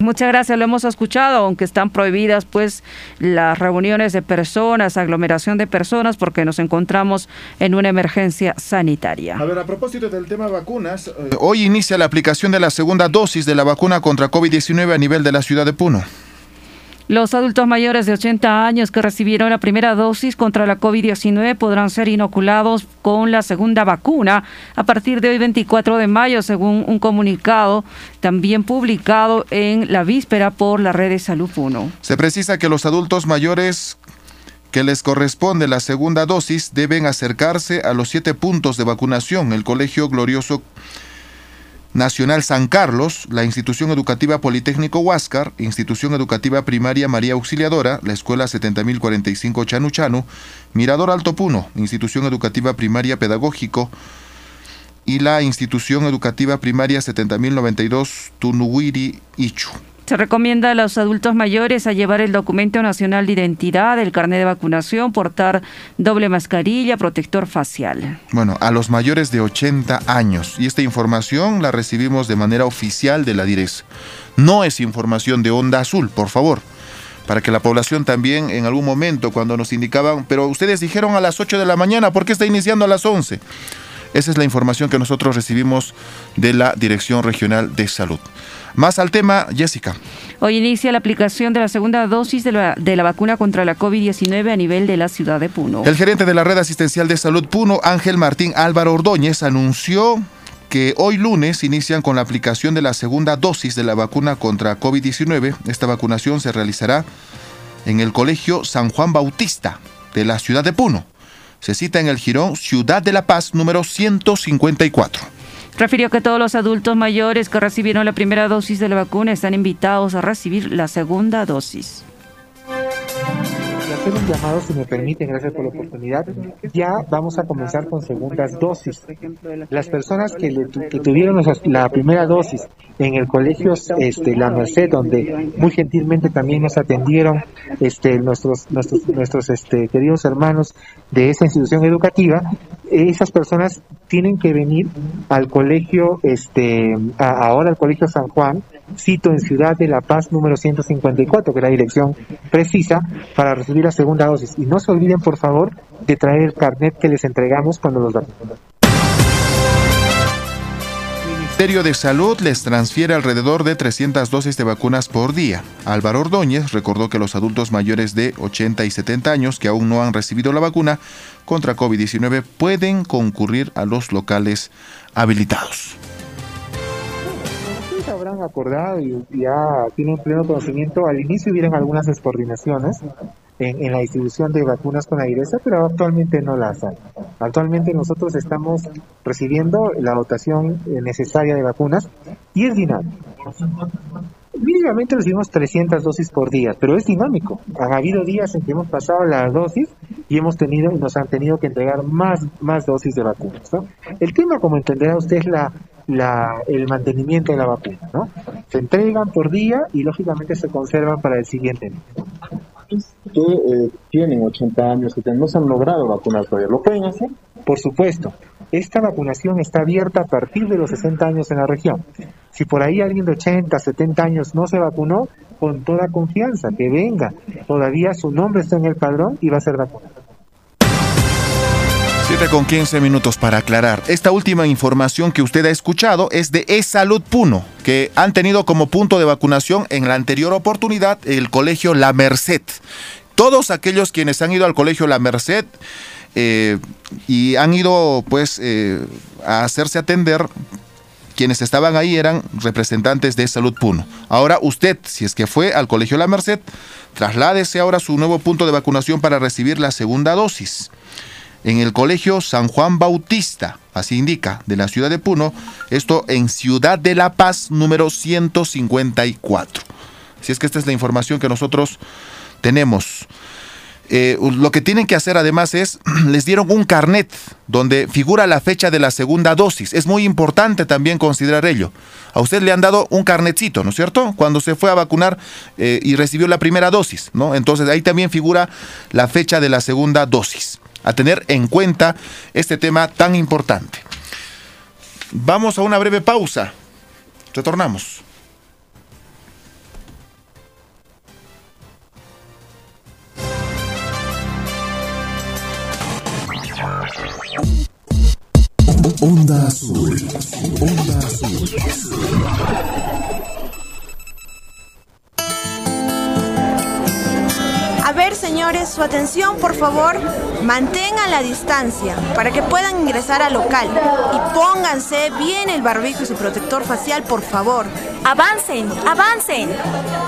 Muchas gracias, lo hemos escuchado, aunque están prohibidas pues las reuniones de personas, aglomeración de personas, porque nos encontramos en una emergencia sanitaria. A ver, a propósito del tema vacunas, eh, hoy inicia la aplicación de la segunda dosis de la vacuna contra COVID-19 a nivel de la ciudad de Puno. Los adultos mayores de 80 años que recibieron la primera dosis contra la COVID-19 podrán ser inoculados con la segunda vacuna a partir de hoy 24 de mayo, según un comunicado también publicado en la víspera por la red de Salud 1. Se precisa que los adultos mayores que les corresponde la segunda dosis deben acercarse a los siete puntos de vacunación. El Colegio Glorioso Nacional San Carlos, la Institución Educativa Politécnico Huáscar, Institución Educativa Primaria María Auxiliadora, la Escuela 70.045 Chanu Chanu, Mirador Alto Puno, Institución Educativa Primaria Pedagógico y la Institución Educativa Primaria 70.092 Tunuwiri Ichu. Se recomienda a los adultos mayores a llevar el documento nacional de identidad, el carnet de vacunación, portar doble mascarilla, protector facial. Bueno, a los mayores de 80 años. Y esta información la recibimos de manera oficial de la DIRES. No es información de onda azul, por favor. Para que la población también en algún momento cuando nos indicaban, pero ustedes dijeron a las 8 de la mañana, ¿por qué está iniciando a las 11? Esa es la información que nosotros recibimos de la Dirección Regional de Salud. Más al tema, Jessica. Hoy inicia la aplicación de la segunda dosis de la, de la vacuna contra la COVID-19 a nivel de la ciudad de Puno. El gerente de la Red Asistencial de Salud Puno, Ángel Martín Álvaro Ordóñez, anunció que hoy lunes inician con la aplicación de la segunda dosis de la vacuna contra COVID-19. Esta vacunación se realizará en el Colegio San Juan Bautista de la ciudad de Puno. Se cita en el Girón Ciudad de la Paz número 154. Refirió que todos los adultos mayores que recibieron la primera dosis de la vacuna están invitados a recibir la segunda dosis hacer un si me permiten, gracias por la oportunidad. Ya vamos a comenzar con segundas dosis. Las personas que, tuvieron la primera dosis en el colegio este, La Merced, donde muy gentilmente también nos atendieron este, nuestros, nuestros, nuestros este, queridos hermanos de esa institución educativa, esas personas tienen que venir al colegio, este, ahora al colegio San Juan, cito en Ciudad de La Paz número 154, que es la dirección precisa, para recibir la segunda dosis. Y no se olviden, por favor, de traer el carnet que les entregamos cuando los vacunen. El Ministerio de Salud les transfiere alrededor de 300 dosis de vacunas por día. Álvaro Ordóñez recordó que los adultos mayores de 80 y 70 años que aún no han recibido la vacuna contra COVID-19 pueden concurrir a los locales habilitados habrán acordado y ya tienen pleno conocimiento, al inicio hubieran algunas descoordinaciones en, la distribución de vacunas con AIRESA, pero actualmente no las hay. Actualmente nosotros estamos recibiendo la dotación necesaria de vacunas y es dinámico. Mínimamente recibimos 300 dosis por día, pero es dinámico. Han habido días en que hemos pasado la dosis y hemos tenido nos han tenido que entregar más, más dosis de vacunas. El tema, como entenderá usted, es la, la, el mantenimiento de la vacuna. ¿no? Se entregan por día y lógicamente se conservan para el siguiente que eh, tienen 80 años que no se han logrado vacunar todavía. ¿Lo pueden hacer? Por supuesto. Esta vacunación está abierta a partir de los 60 años en la región. Si por ahí alguien de 80, 70 años no se vacunó, con toda confianza, que venga. Todavía su nombre está en el padrón y va a ser vacunado. 7 con 15 minutos para aclarar. Esta última información que usted ha escuchado es de E-Salud Puno, que han tenido como punto de vacunación en la anterior oportunidad el colegio La Merced. Todos aquellos quienes han ido al colegio La Merced eh, y han ido pues eh, a hacerse atender quienes estaban ahí eran representantes de Salud Puno. Ahora usted, si es que fue al Colegio La Merced, trasládese ahora su nuevo punto de vacunación para recibir la segunda dosis. En el Colegio San Juan Bautista, así indica, de la ciudad de Puno, esto en Ciudad de La Paz, número 154. Así es que esta es la información que nosotros tenemos. Eh, lo que tienen que hacer además es, les dieron un carnet donde figura la fecha de la segunda dosis. Es muy importante también considerar ello. A usted le han dado un carnetcito, ¿no es cierto? Cuando se fue a vacunar eh, y recibió la primera dosis, ¿no? Entonces ahí también figura la fecha de la segunda dosis. A tener en cuenta este tema tan importante. Vamos a una breve pausa. Retornamos. Onda Azul. Onda Azul. Señores, su atención, por favor. Mantengan la distancia para que puedan ingresar al local. Y pónganse bien el barbijo y su protector facial, por favor. Avancen, avancen.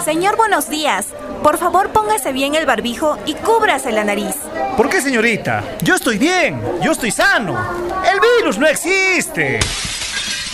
Señor, buenos días. Por favor, póngase bien el barbijo y cúbrase la nariz. ¿Por qué, señorita? Yo estoy bien, yo estoy sano. El virus no existe.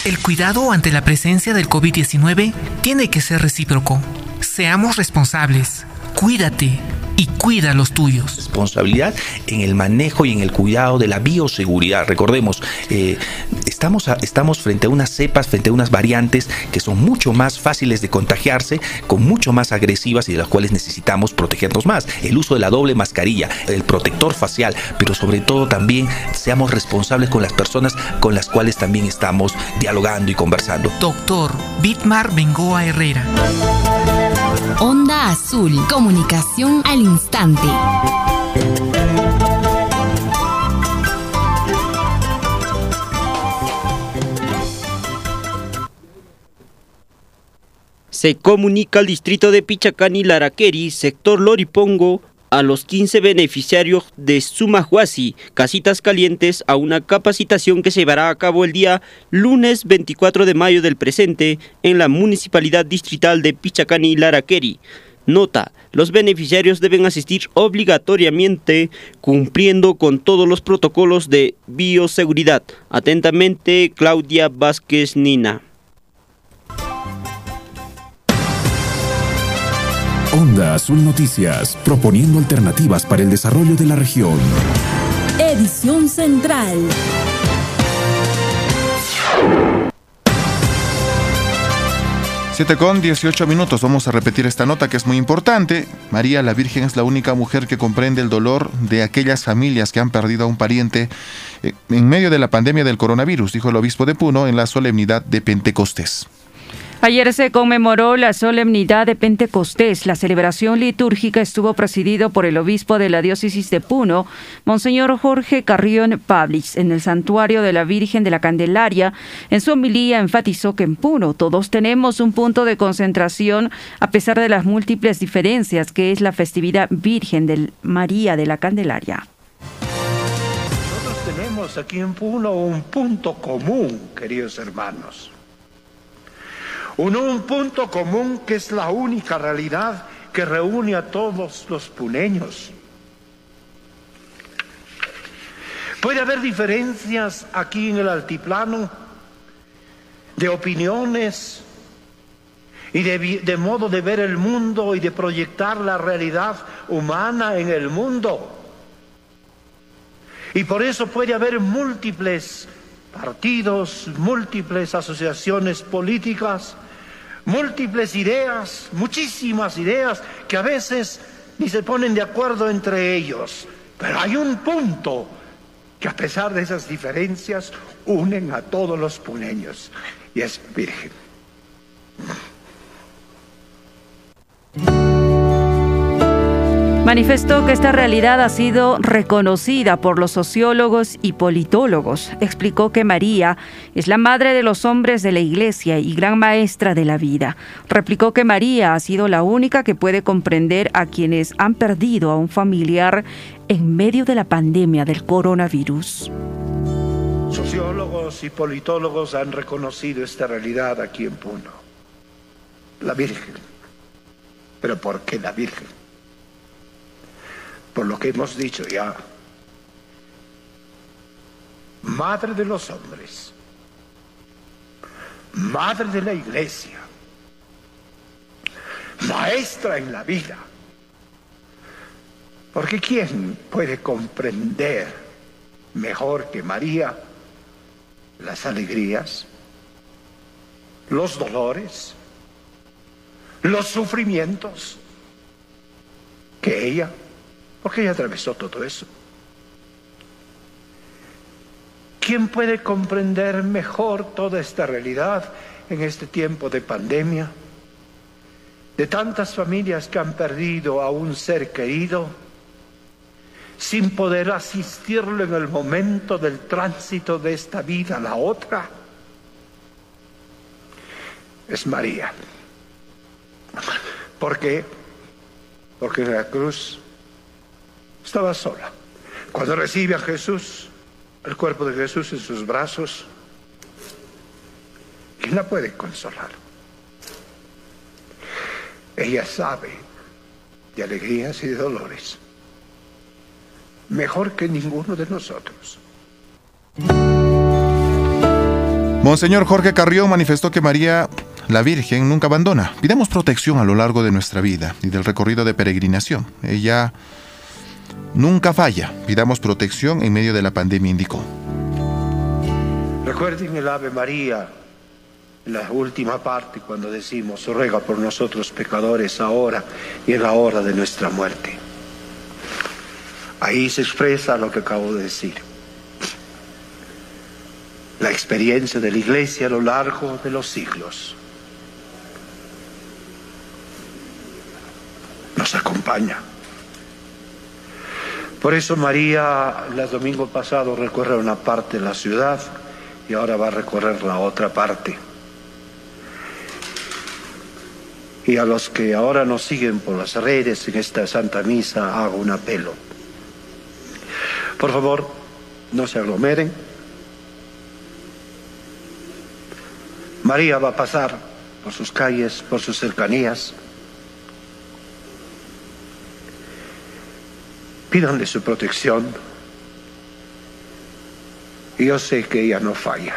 El cuidado ante la presencia del COVID-19 tiene que ser recíproco. Seamos responsables. Cuídate y cuida los tuyos. Responsabilidad en el manejo y en el cuidado de la bioseguridad. Recordemos, eh, estamos, estamos frente a unas cepas, frente a unas variantes que son mucho más fáciles de contagiarse, con mucho más agresivas y de las cuales necesitamos protegernos más. El uso de la doble mascarilla, el protector facial, pero sobre todo también seamos responsables con las personas con las cuales también estamos dialogando y conversando. Doctor Bitmar Bengoa Herrera. Onda Azul, comunicación al instante. Se comunica al distrito de Pichacani Laraqueri, sector Loripongo, a los 15 beneficiarios de Sumahuasi, Casitas Calientes, a una capacitación que se llevará a cabo el día lunes 24 de mayo del presente en la Municipalidad Distrital de Pichacani Laraqueri. Nota, los beneficiarios deben asistir obligatoriamente cumpliendo con todos los protocolos de bioseguridad. Atentamente, Claudia Vázquez Nina. Onda Azul Noticias, proponiendo alternativas para el desarrollo de la región. Edición Central. Siete con 18 minutos. Vamos a repetir esta nota que es muy importante. María la Virgen es la única mujer que comprende el dolor de aquellas familias que han perdido a un pariente eh, en medio de la pandemia del coronavirus, dijo el obispo de Puno en la solemnidad de Pentecostés. Ayer se conmemoró la solemnidad de Pentecostés. La celebración litúrgica estuvo presidido por el obispo de la diócesis de Puno, Monseñor Jorge Carrión Pablis, en el santuario de la Virgen de la Candelaria. En su homilía enfatizó que en Puno todos tenemos un punto de concentración a pesar de las múltiples diferencias que es la festividad Virgen de María de la Candelaria. Nosotros tenemos aquí en Puno un punto común, queridos hermanos un, un punto común que es la única realidad que reúne a todos los puneños. Puede haber diferencias aquí en el altiplano de opiniones y de, modo de ver el mundo y de proyectar la realidad humana en el mundo. Y por eso puede haber múltiples partidos, múltiples asociaciones políticas múltiples ideas, muchísimas ideas que a veces ni se ponen de acuerdo entre ellos. Pero hay un punto que a pesar de esas diferencias unen a todos los puneños y es virgen. Manifestó que esta realidad ha sido reconocida por los sociólogos y politólogos. Explicó que María es la madre de los hombres de la iglesia y gran maestra de la vida. Replicó que María ha sido la única que puede comprender a quienes han perdido a un familiar en medio de la pandemia del coronavirus. Sociólogos y politólogos han reconocido esta realidad aquí en Puno. La Virgen. ¿Pero por qué la Virgen? Por lo que hemos dicho ya, madre de los hombres, madre de la iglesia, maestra en la vida. Porque ¿quién puede comprender mejor que María las alegrías, los dolores, los sufrimientos que ella? Porque ella atravesó todo eso. ¿Quién puede comprender mejor toda esta realidad en este tiempo de pandemia? De tantas familias que han perdido a un ser querido sin poder asistirlo en el momento del tránsito de esta vida a la otra. Es María. ¿Por qué? Porque en la cruz estaba sola. Cuando recibe a Jesús, el cuerpo de Jesús en sus brazos, ¿quién la puede consolar? Ella sabe de alegrías y de dolores, mejor que ninguno de nosotros. Monseñor Jorge Carrión manifestó que María, la Virgen, nunca abandona. Pidamos protección a lo largo de nuestra vida y del recorrido de peregrinación. Ella nunca falla. Pidamos protección en medio de la pandemia, indicó. Recuerden el Ave María, en la última parte, cuando decimos, ruega por nosotros pecadores ahora y en la hora de nuestra muerte. Ahí se expresa lo que acabo de decir. La experiencia de la iglesia a lo largo de los siglos nos acompaña. Por eso María el domingo pasado recorrió una parte de la ciudad y ahora va a recorrer la otra parte. Y a los que ahora nos siguen por las redes en esta Santa Misa hago un apelo. Por favor, no se aglomeren. María va a pasar por sus calles, por sus cercanías. Pídanle su protección. Y yo sé que ella no falla.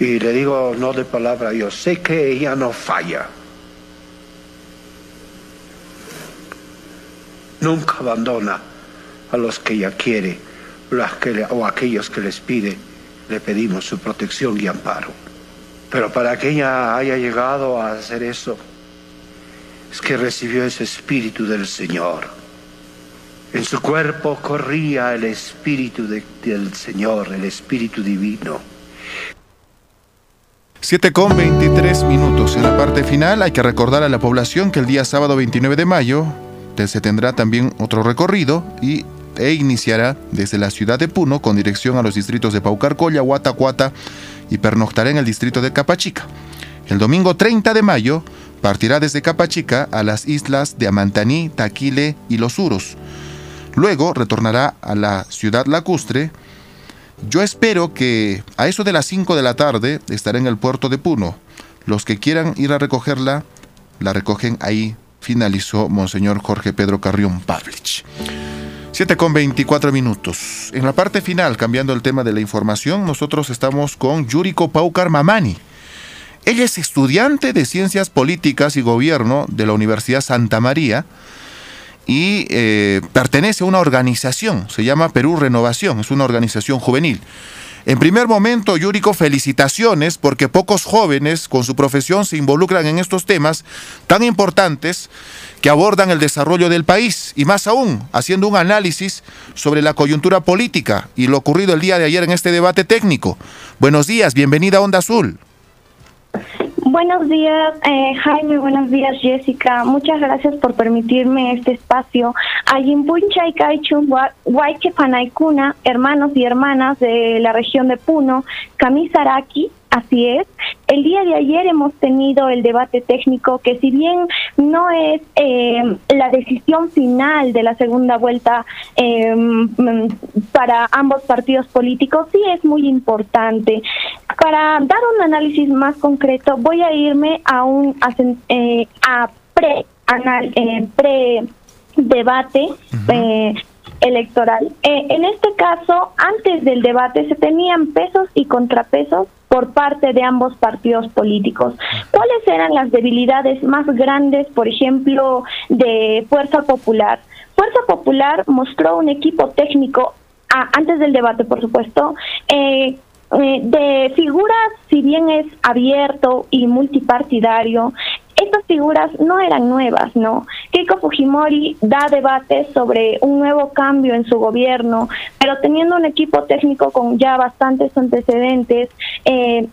Y le digo no de palabra, yo sé que ella no falla. Nunca abandona a los que ella quiere o a aquellos que les pide, le pedimos su protección y amparo. Pero para que ella haya llegado a hacer eso, es que recibió ese espíritu del Señor. En su cuerpo corría el espíritu del Señor, el espíritu divino. 7 con 23 minutos. En la parte final hay que recordar a la población que el día sábado 29 de mayo se tendrá también otro recorrido y, e iniciará desde la ciudad de Puno con dirección a los distritos de Paucarcolla, Huatacuata y pernoctará en el distrito de Capachica. El domingo 30 de mayo partirá desde Capachica a las islas de Amantaní, Taquile y Los Uros. Luego retornará a la ciudad lacustre. Yo espero que a eso de las 5 de la tarde estará en el puerto de Puno. Los que quieran ir a recogerla, la recogen ahí, finalizó Monseñor Jorge Pedro Carrión Pavlich. 7 con 24 minutos. En la parte final, cambiando el tema de la información, nosotros estamos con Yuriko Paucar Mamani. Ella es estudiante de Ciencias Políticas y Gobierno de la Universidad Santa María y eh, pertenece a una organización, se llama Perú Renovación, es una organización juvenil. En primer momento, Yuriko, felicitaciones porque pocos jóvenes con su profesión se involucran en estos temas tan importantes que abordan el desarrollo del país y más aún haciendo un análisis sobre la coyuntura política y lo ocurrido el día de ayer en este debate técnico. Buenos días, bienvenida a Onda Azul. Buenos días, eh, Jaime. Buenos días, Jessica. Muchas gracias por permitirme este espacio. Ayimpuncha y Kaichun, Panaikuna, hermanos y hermanas de la región de Puno, Kamisaraki, Así es. El día de ayer hemos tenido el debate técnico que si bien no es eh, la decisión final de la segunda vuelta eh, para ambos partidos políticos, sí es muy importante. Para dar un análisis más concreto, voy a irme a un eh, a pre, anal, pre debate electoral. en este caso, antes del debate se tenían pesos y contrapesos por parte de ambos partidos políticos. ¿Cuáles eran las debilidades más grandes, por ejemplo, de Fuerza Popular? Fuerza Popular mostró un equipo técnico, antes del debate, por supuesto, eh, eh, de figuras, si bien es abierto y multipartidario, estas figuras no eran nuevas, ¿no? Keiko Fujimori da debates sobre un nuevo cambio en su gobierno, pero teniendo un equipo técnico con ya bastantes antecedentes, eh,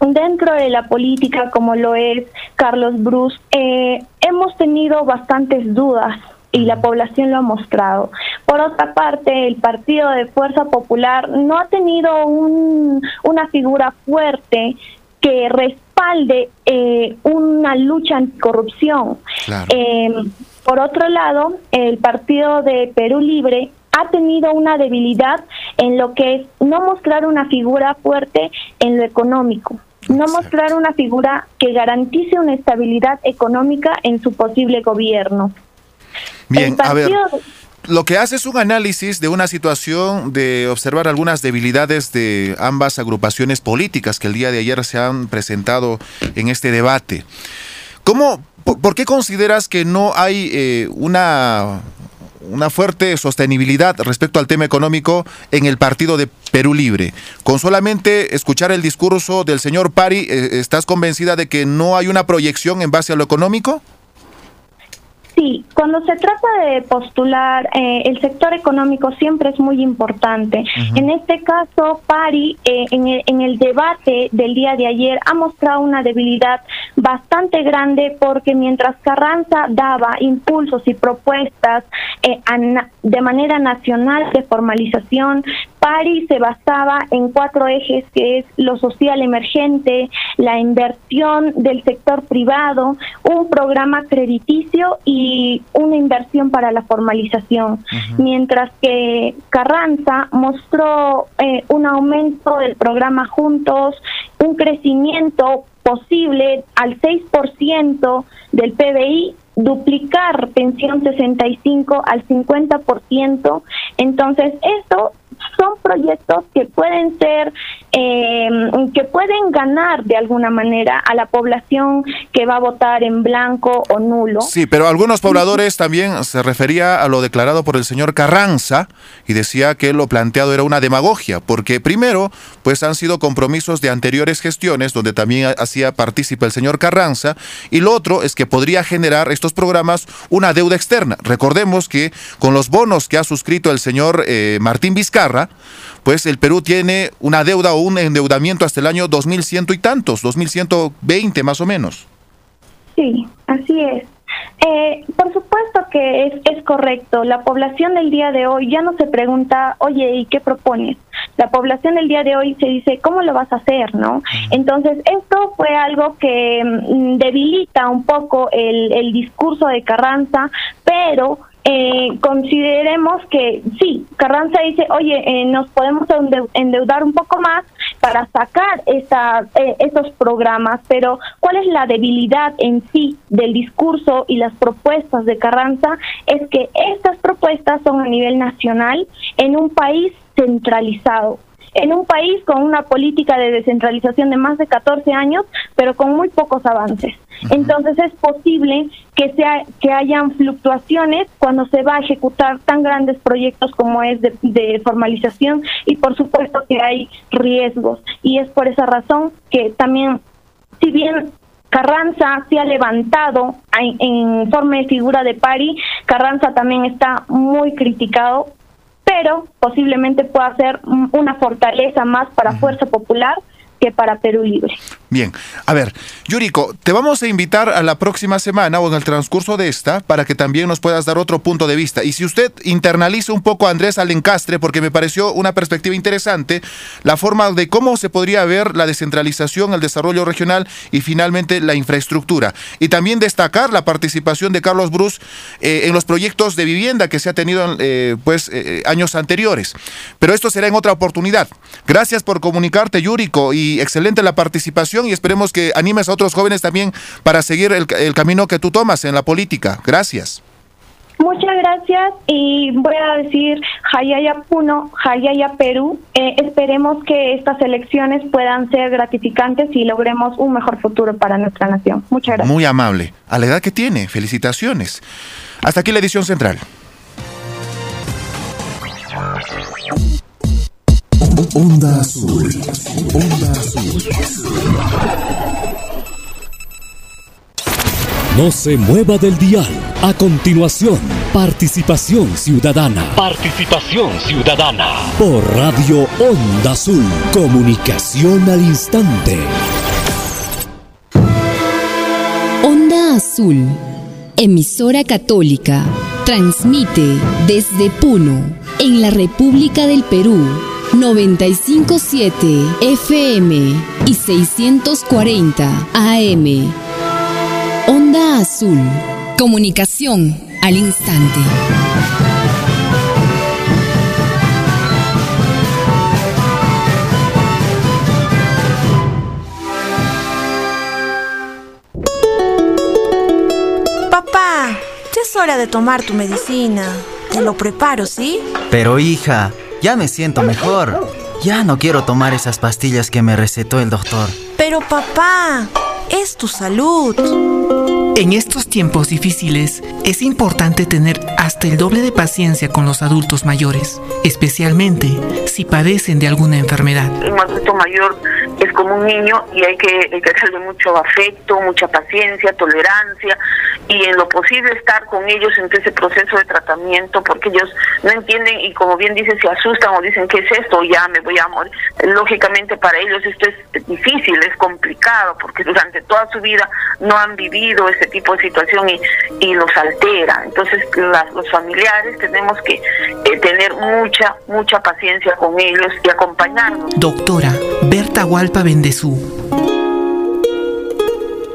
dentro de la política como lo es Carlos Bruce, eh, hemos tenido bastantes dudas y la población lo ha mostrado. Por otra parte, el Partido de Fuerza Popular no ha tenido un, una figura fuerte que respalde eh, una lucha anticorrupción. Eh, por otro lado, el Partido de Perú Libre ha tenido una debilidad en lo que es no mostrar una figura fuerte en lo económico, no mostrar una figura que garantice una estabilidad económica en su posible gobierno. Bien, a ver, lo que hace es un análisis de una situación de observar algunas debilidades de ambas agrupaciones políticas que el día de ayer se han presentado en este debate. ¿Cómo, por, qué consideras que no hay eh, una, una fuerte sostenibilidad respecto al tema económico en el partido de Perú Libre? Con solamente escuchar el discurso del señor Pari, eh, ¿estás convencida de que no hay una proyección en base a lo económico? Sí, cuando se trata de postular, eh, el sector económico siempre es muy importante. En este caso, Pari, eh, en, el, en, el, debate del día de ayer, ha mostrado una debilidad bastante grande porque mientras Carranza daba impulsos y propuestas eh, de manera nacional de formalización, Pari se basaba en cuatro ejes que es lo social emergente, la inversión del sector privado, un programa crediticio y una inversión para la formalización. Mientras que Carranza mostró eh, un aumento del programa Juntos, un crecimiento posible al 6% del PBI duplicar pensión 65 al 50%. Entonces, esto son proyectos que pueden ser, eh, que pueden ganar de alguna manera a la población que va a votar en blanco o nulo. Sí, pero algunos pobladores también se refería a lo declarado por el señor Carranza y decía que lo planteado era una demagogia, porque primero, pues han sido compromisos de anteriores gestiones donde también hacía partícipe el señor Carranza y lo otro es que podría generar estos programas una deuda externa. Recordemos que con los bonos que ha suscrito el señor eh, Martín Vizcarra, pues el Perú tiene una deuda o un endeudamiento hasta el año 2100 y tantos, 2120 más o menos. Sí, así es. Eh, por supuesto que es, es correcto. La población del día de hoy ya no se pregunta, oye, ¿y qué propones? La población del día de hoy se dice, ¿cómo lo vas a hacer? ¿no? Entonces, esto fue algo que mm, debilita un poco el, el discurso de Carranza, pero eh, consideremos que sí, Carranza dice, oye, eh, nos podemos endeudar un poco más para sacar esa, eh, esos programas, pero ¿cuál es la debilidad en sí del discurso y las propuestas de Carranza? Es que estas propuestas son a nivel nacional en un país centralizado. En un país con una política de descentralización de más de 14 años, pero con muy pocos avances. Entonces es posible que sea que hayan fluctuaciones cuando se va a ejecutar tan grandes proyectos como es de, de formalización y por supuesto que hay riesgos y es por esa razón que también si bien Carranza se ha levantado en, en forma de figura de pari, Carranza también está muy criticado, pero posiblemente pueda ser una fortaleza más para Fuerza Popular para Perú Libre. Bien, a ver, Yuriko, te vamos a invitar a la próxima semana o en el transcurso de esta para que también nos puedas dar otro punto de vista. Y si usted internaliza un poco a Andrés Alencastre, porque me pareció una perspectiva interesante, la forma de cómo se podría ver la descentralización, el desarrollo regional y finalmente la infraestructura. Y también destacar la participación de Carlos Bruce eh, en los proyectos de vivienda que se ha tenido eh, pues eh, años anteriores. Pero esto será en otra oportunidad. Gracias por comunicarte, Yuriko, y excelente la participación y esperemos que animes a otros jóvenes también para seguir el, el camino que tú tomas en la política. Gracias. Muchas gracias y voy a decir Hayaya Puno, Hayaya Perú. Eh, esperemos que estas elecciones puedan ser gratificantes y logremos un mejor futuro para nuestra nación. Muchas gracias. Muy amable. A la edad que tiene, felicitaciones. Hasta aquí la edición central. Onda Azul. Onda Azul. No se mueva del dial. A continuación, participación ciudadana. Participación ciudadana. Por Radio Onda Azul. Comunicación al instante. Onda Azul, emisora católica, transmite desde Puno, en la República del Perú, 957 FM y 640 AM. Onda Azul, comunicación al instante. Papá, ya es hora de tomar tu medicina. Te lo preparo, ¿sí? Pero hija, ya me siento mejor. Ya no quiero tomar esas pastillas que me recetó el doctor. Pero papá, es tu salud. En estos tiempos difíciles es importante tener hasta el doble de paciencia con los adultos mayores, especialmente si padecen de alguna enfermedad. Un adulto mayor es como un niño y hay que, hay darle mucho afecto, mucha paciencia, tolerancia y en lo posible estar con ellos en ese proceso de tratamiento porque ellos no entienden y como bien dicen se asustan o dicen qué es esto ya me voy a morir. Lógicamente para ellos esto es difícil, es complicado porque durante toda su vida no han vivido ese tipo de situación y, y los altera. Entonces la- los familiares tenemos que eh, tener mucha, mucha paciencia con ellos y acompañarnos. Doctora Berta Hualpa Bendezú.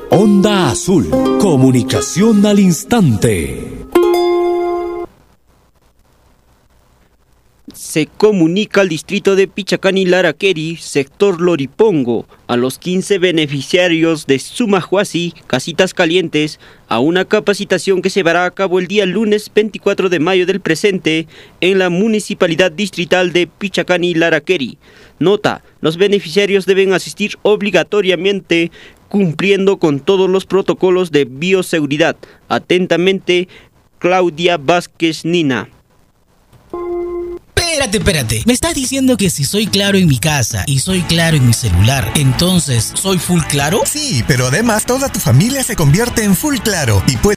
Onda Azul. Comunicación al instante. Se comunica al distrito de Pichacani Laraqueri, sector Loripongo, a los 15 beneficiarios de Sumajuasi, Casitas Calientes, a una capacitación que se llevará a cabo el día lunes 24 de mayo del presente en la Municipalidad Distrital de Pichacani Laraqueri. Nota, los beneficiarios deben asistir obligatoriamente cumpliendo con todos los protocolos de bioseguridad. Atentamente, Claudia Vázquez Nina. Espérate, espérate. Me estás diciendo que si soy claro en mi casa y soy claro en mi celular, entonces ¿soy full claro? Sí, pero además toda tu familia se convierte en full claro y puede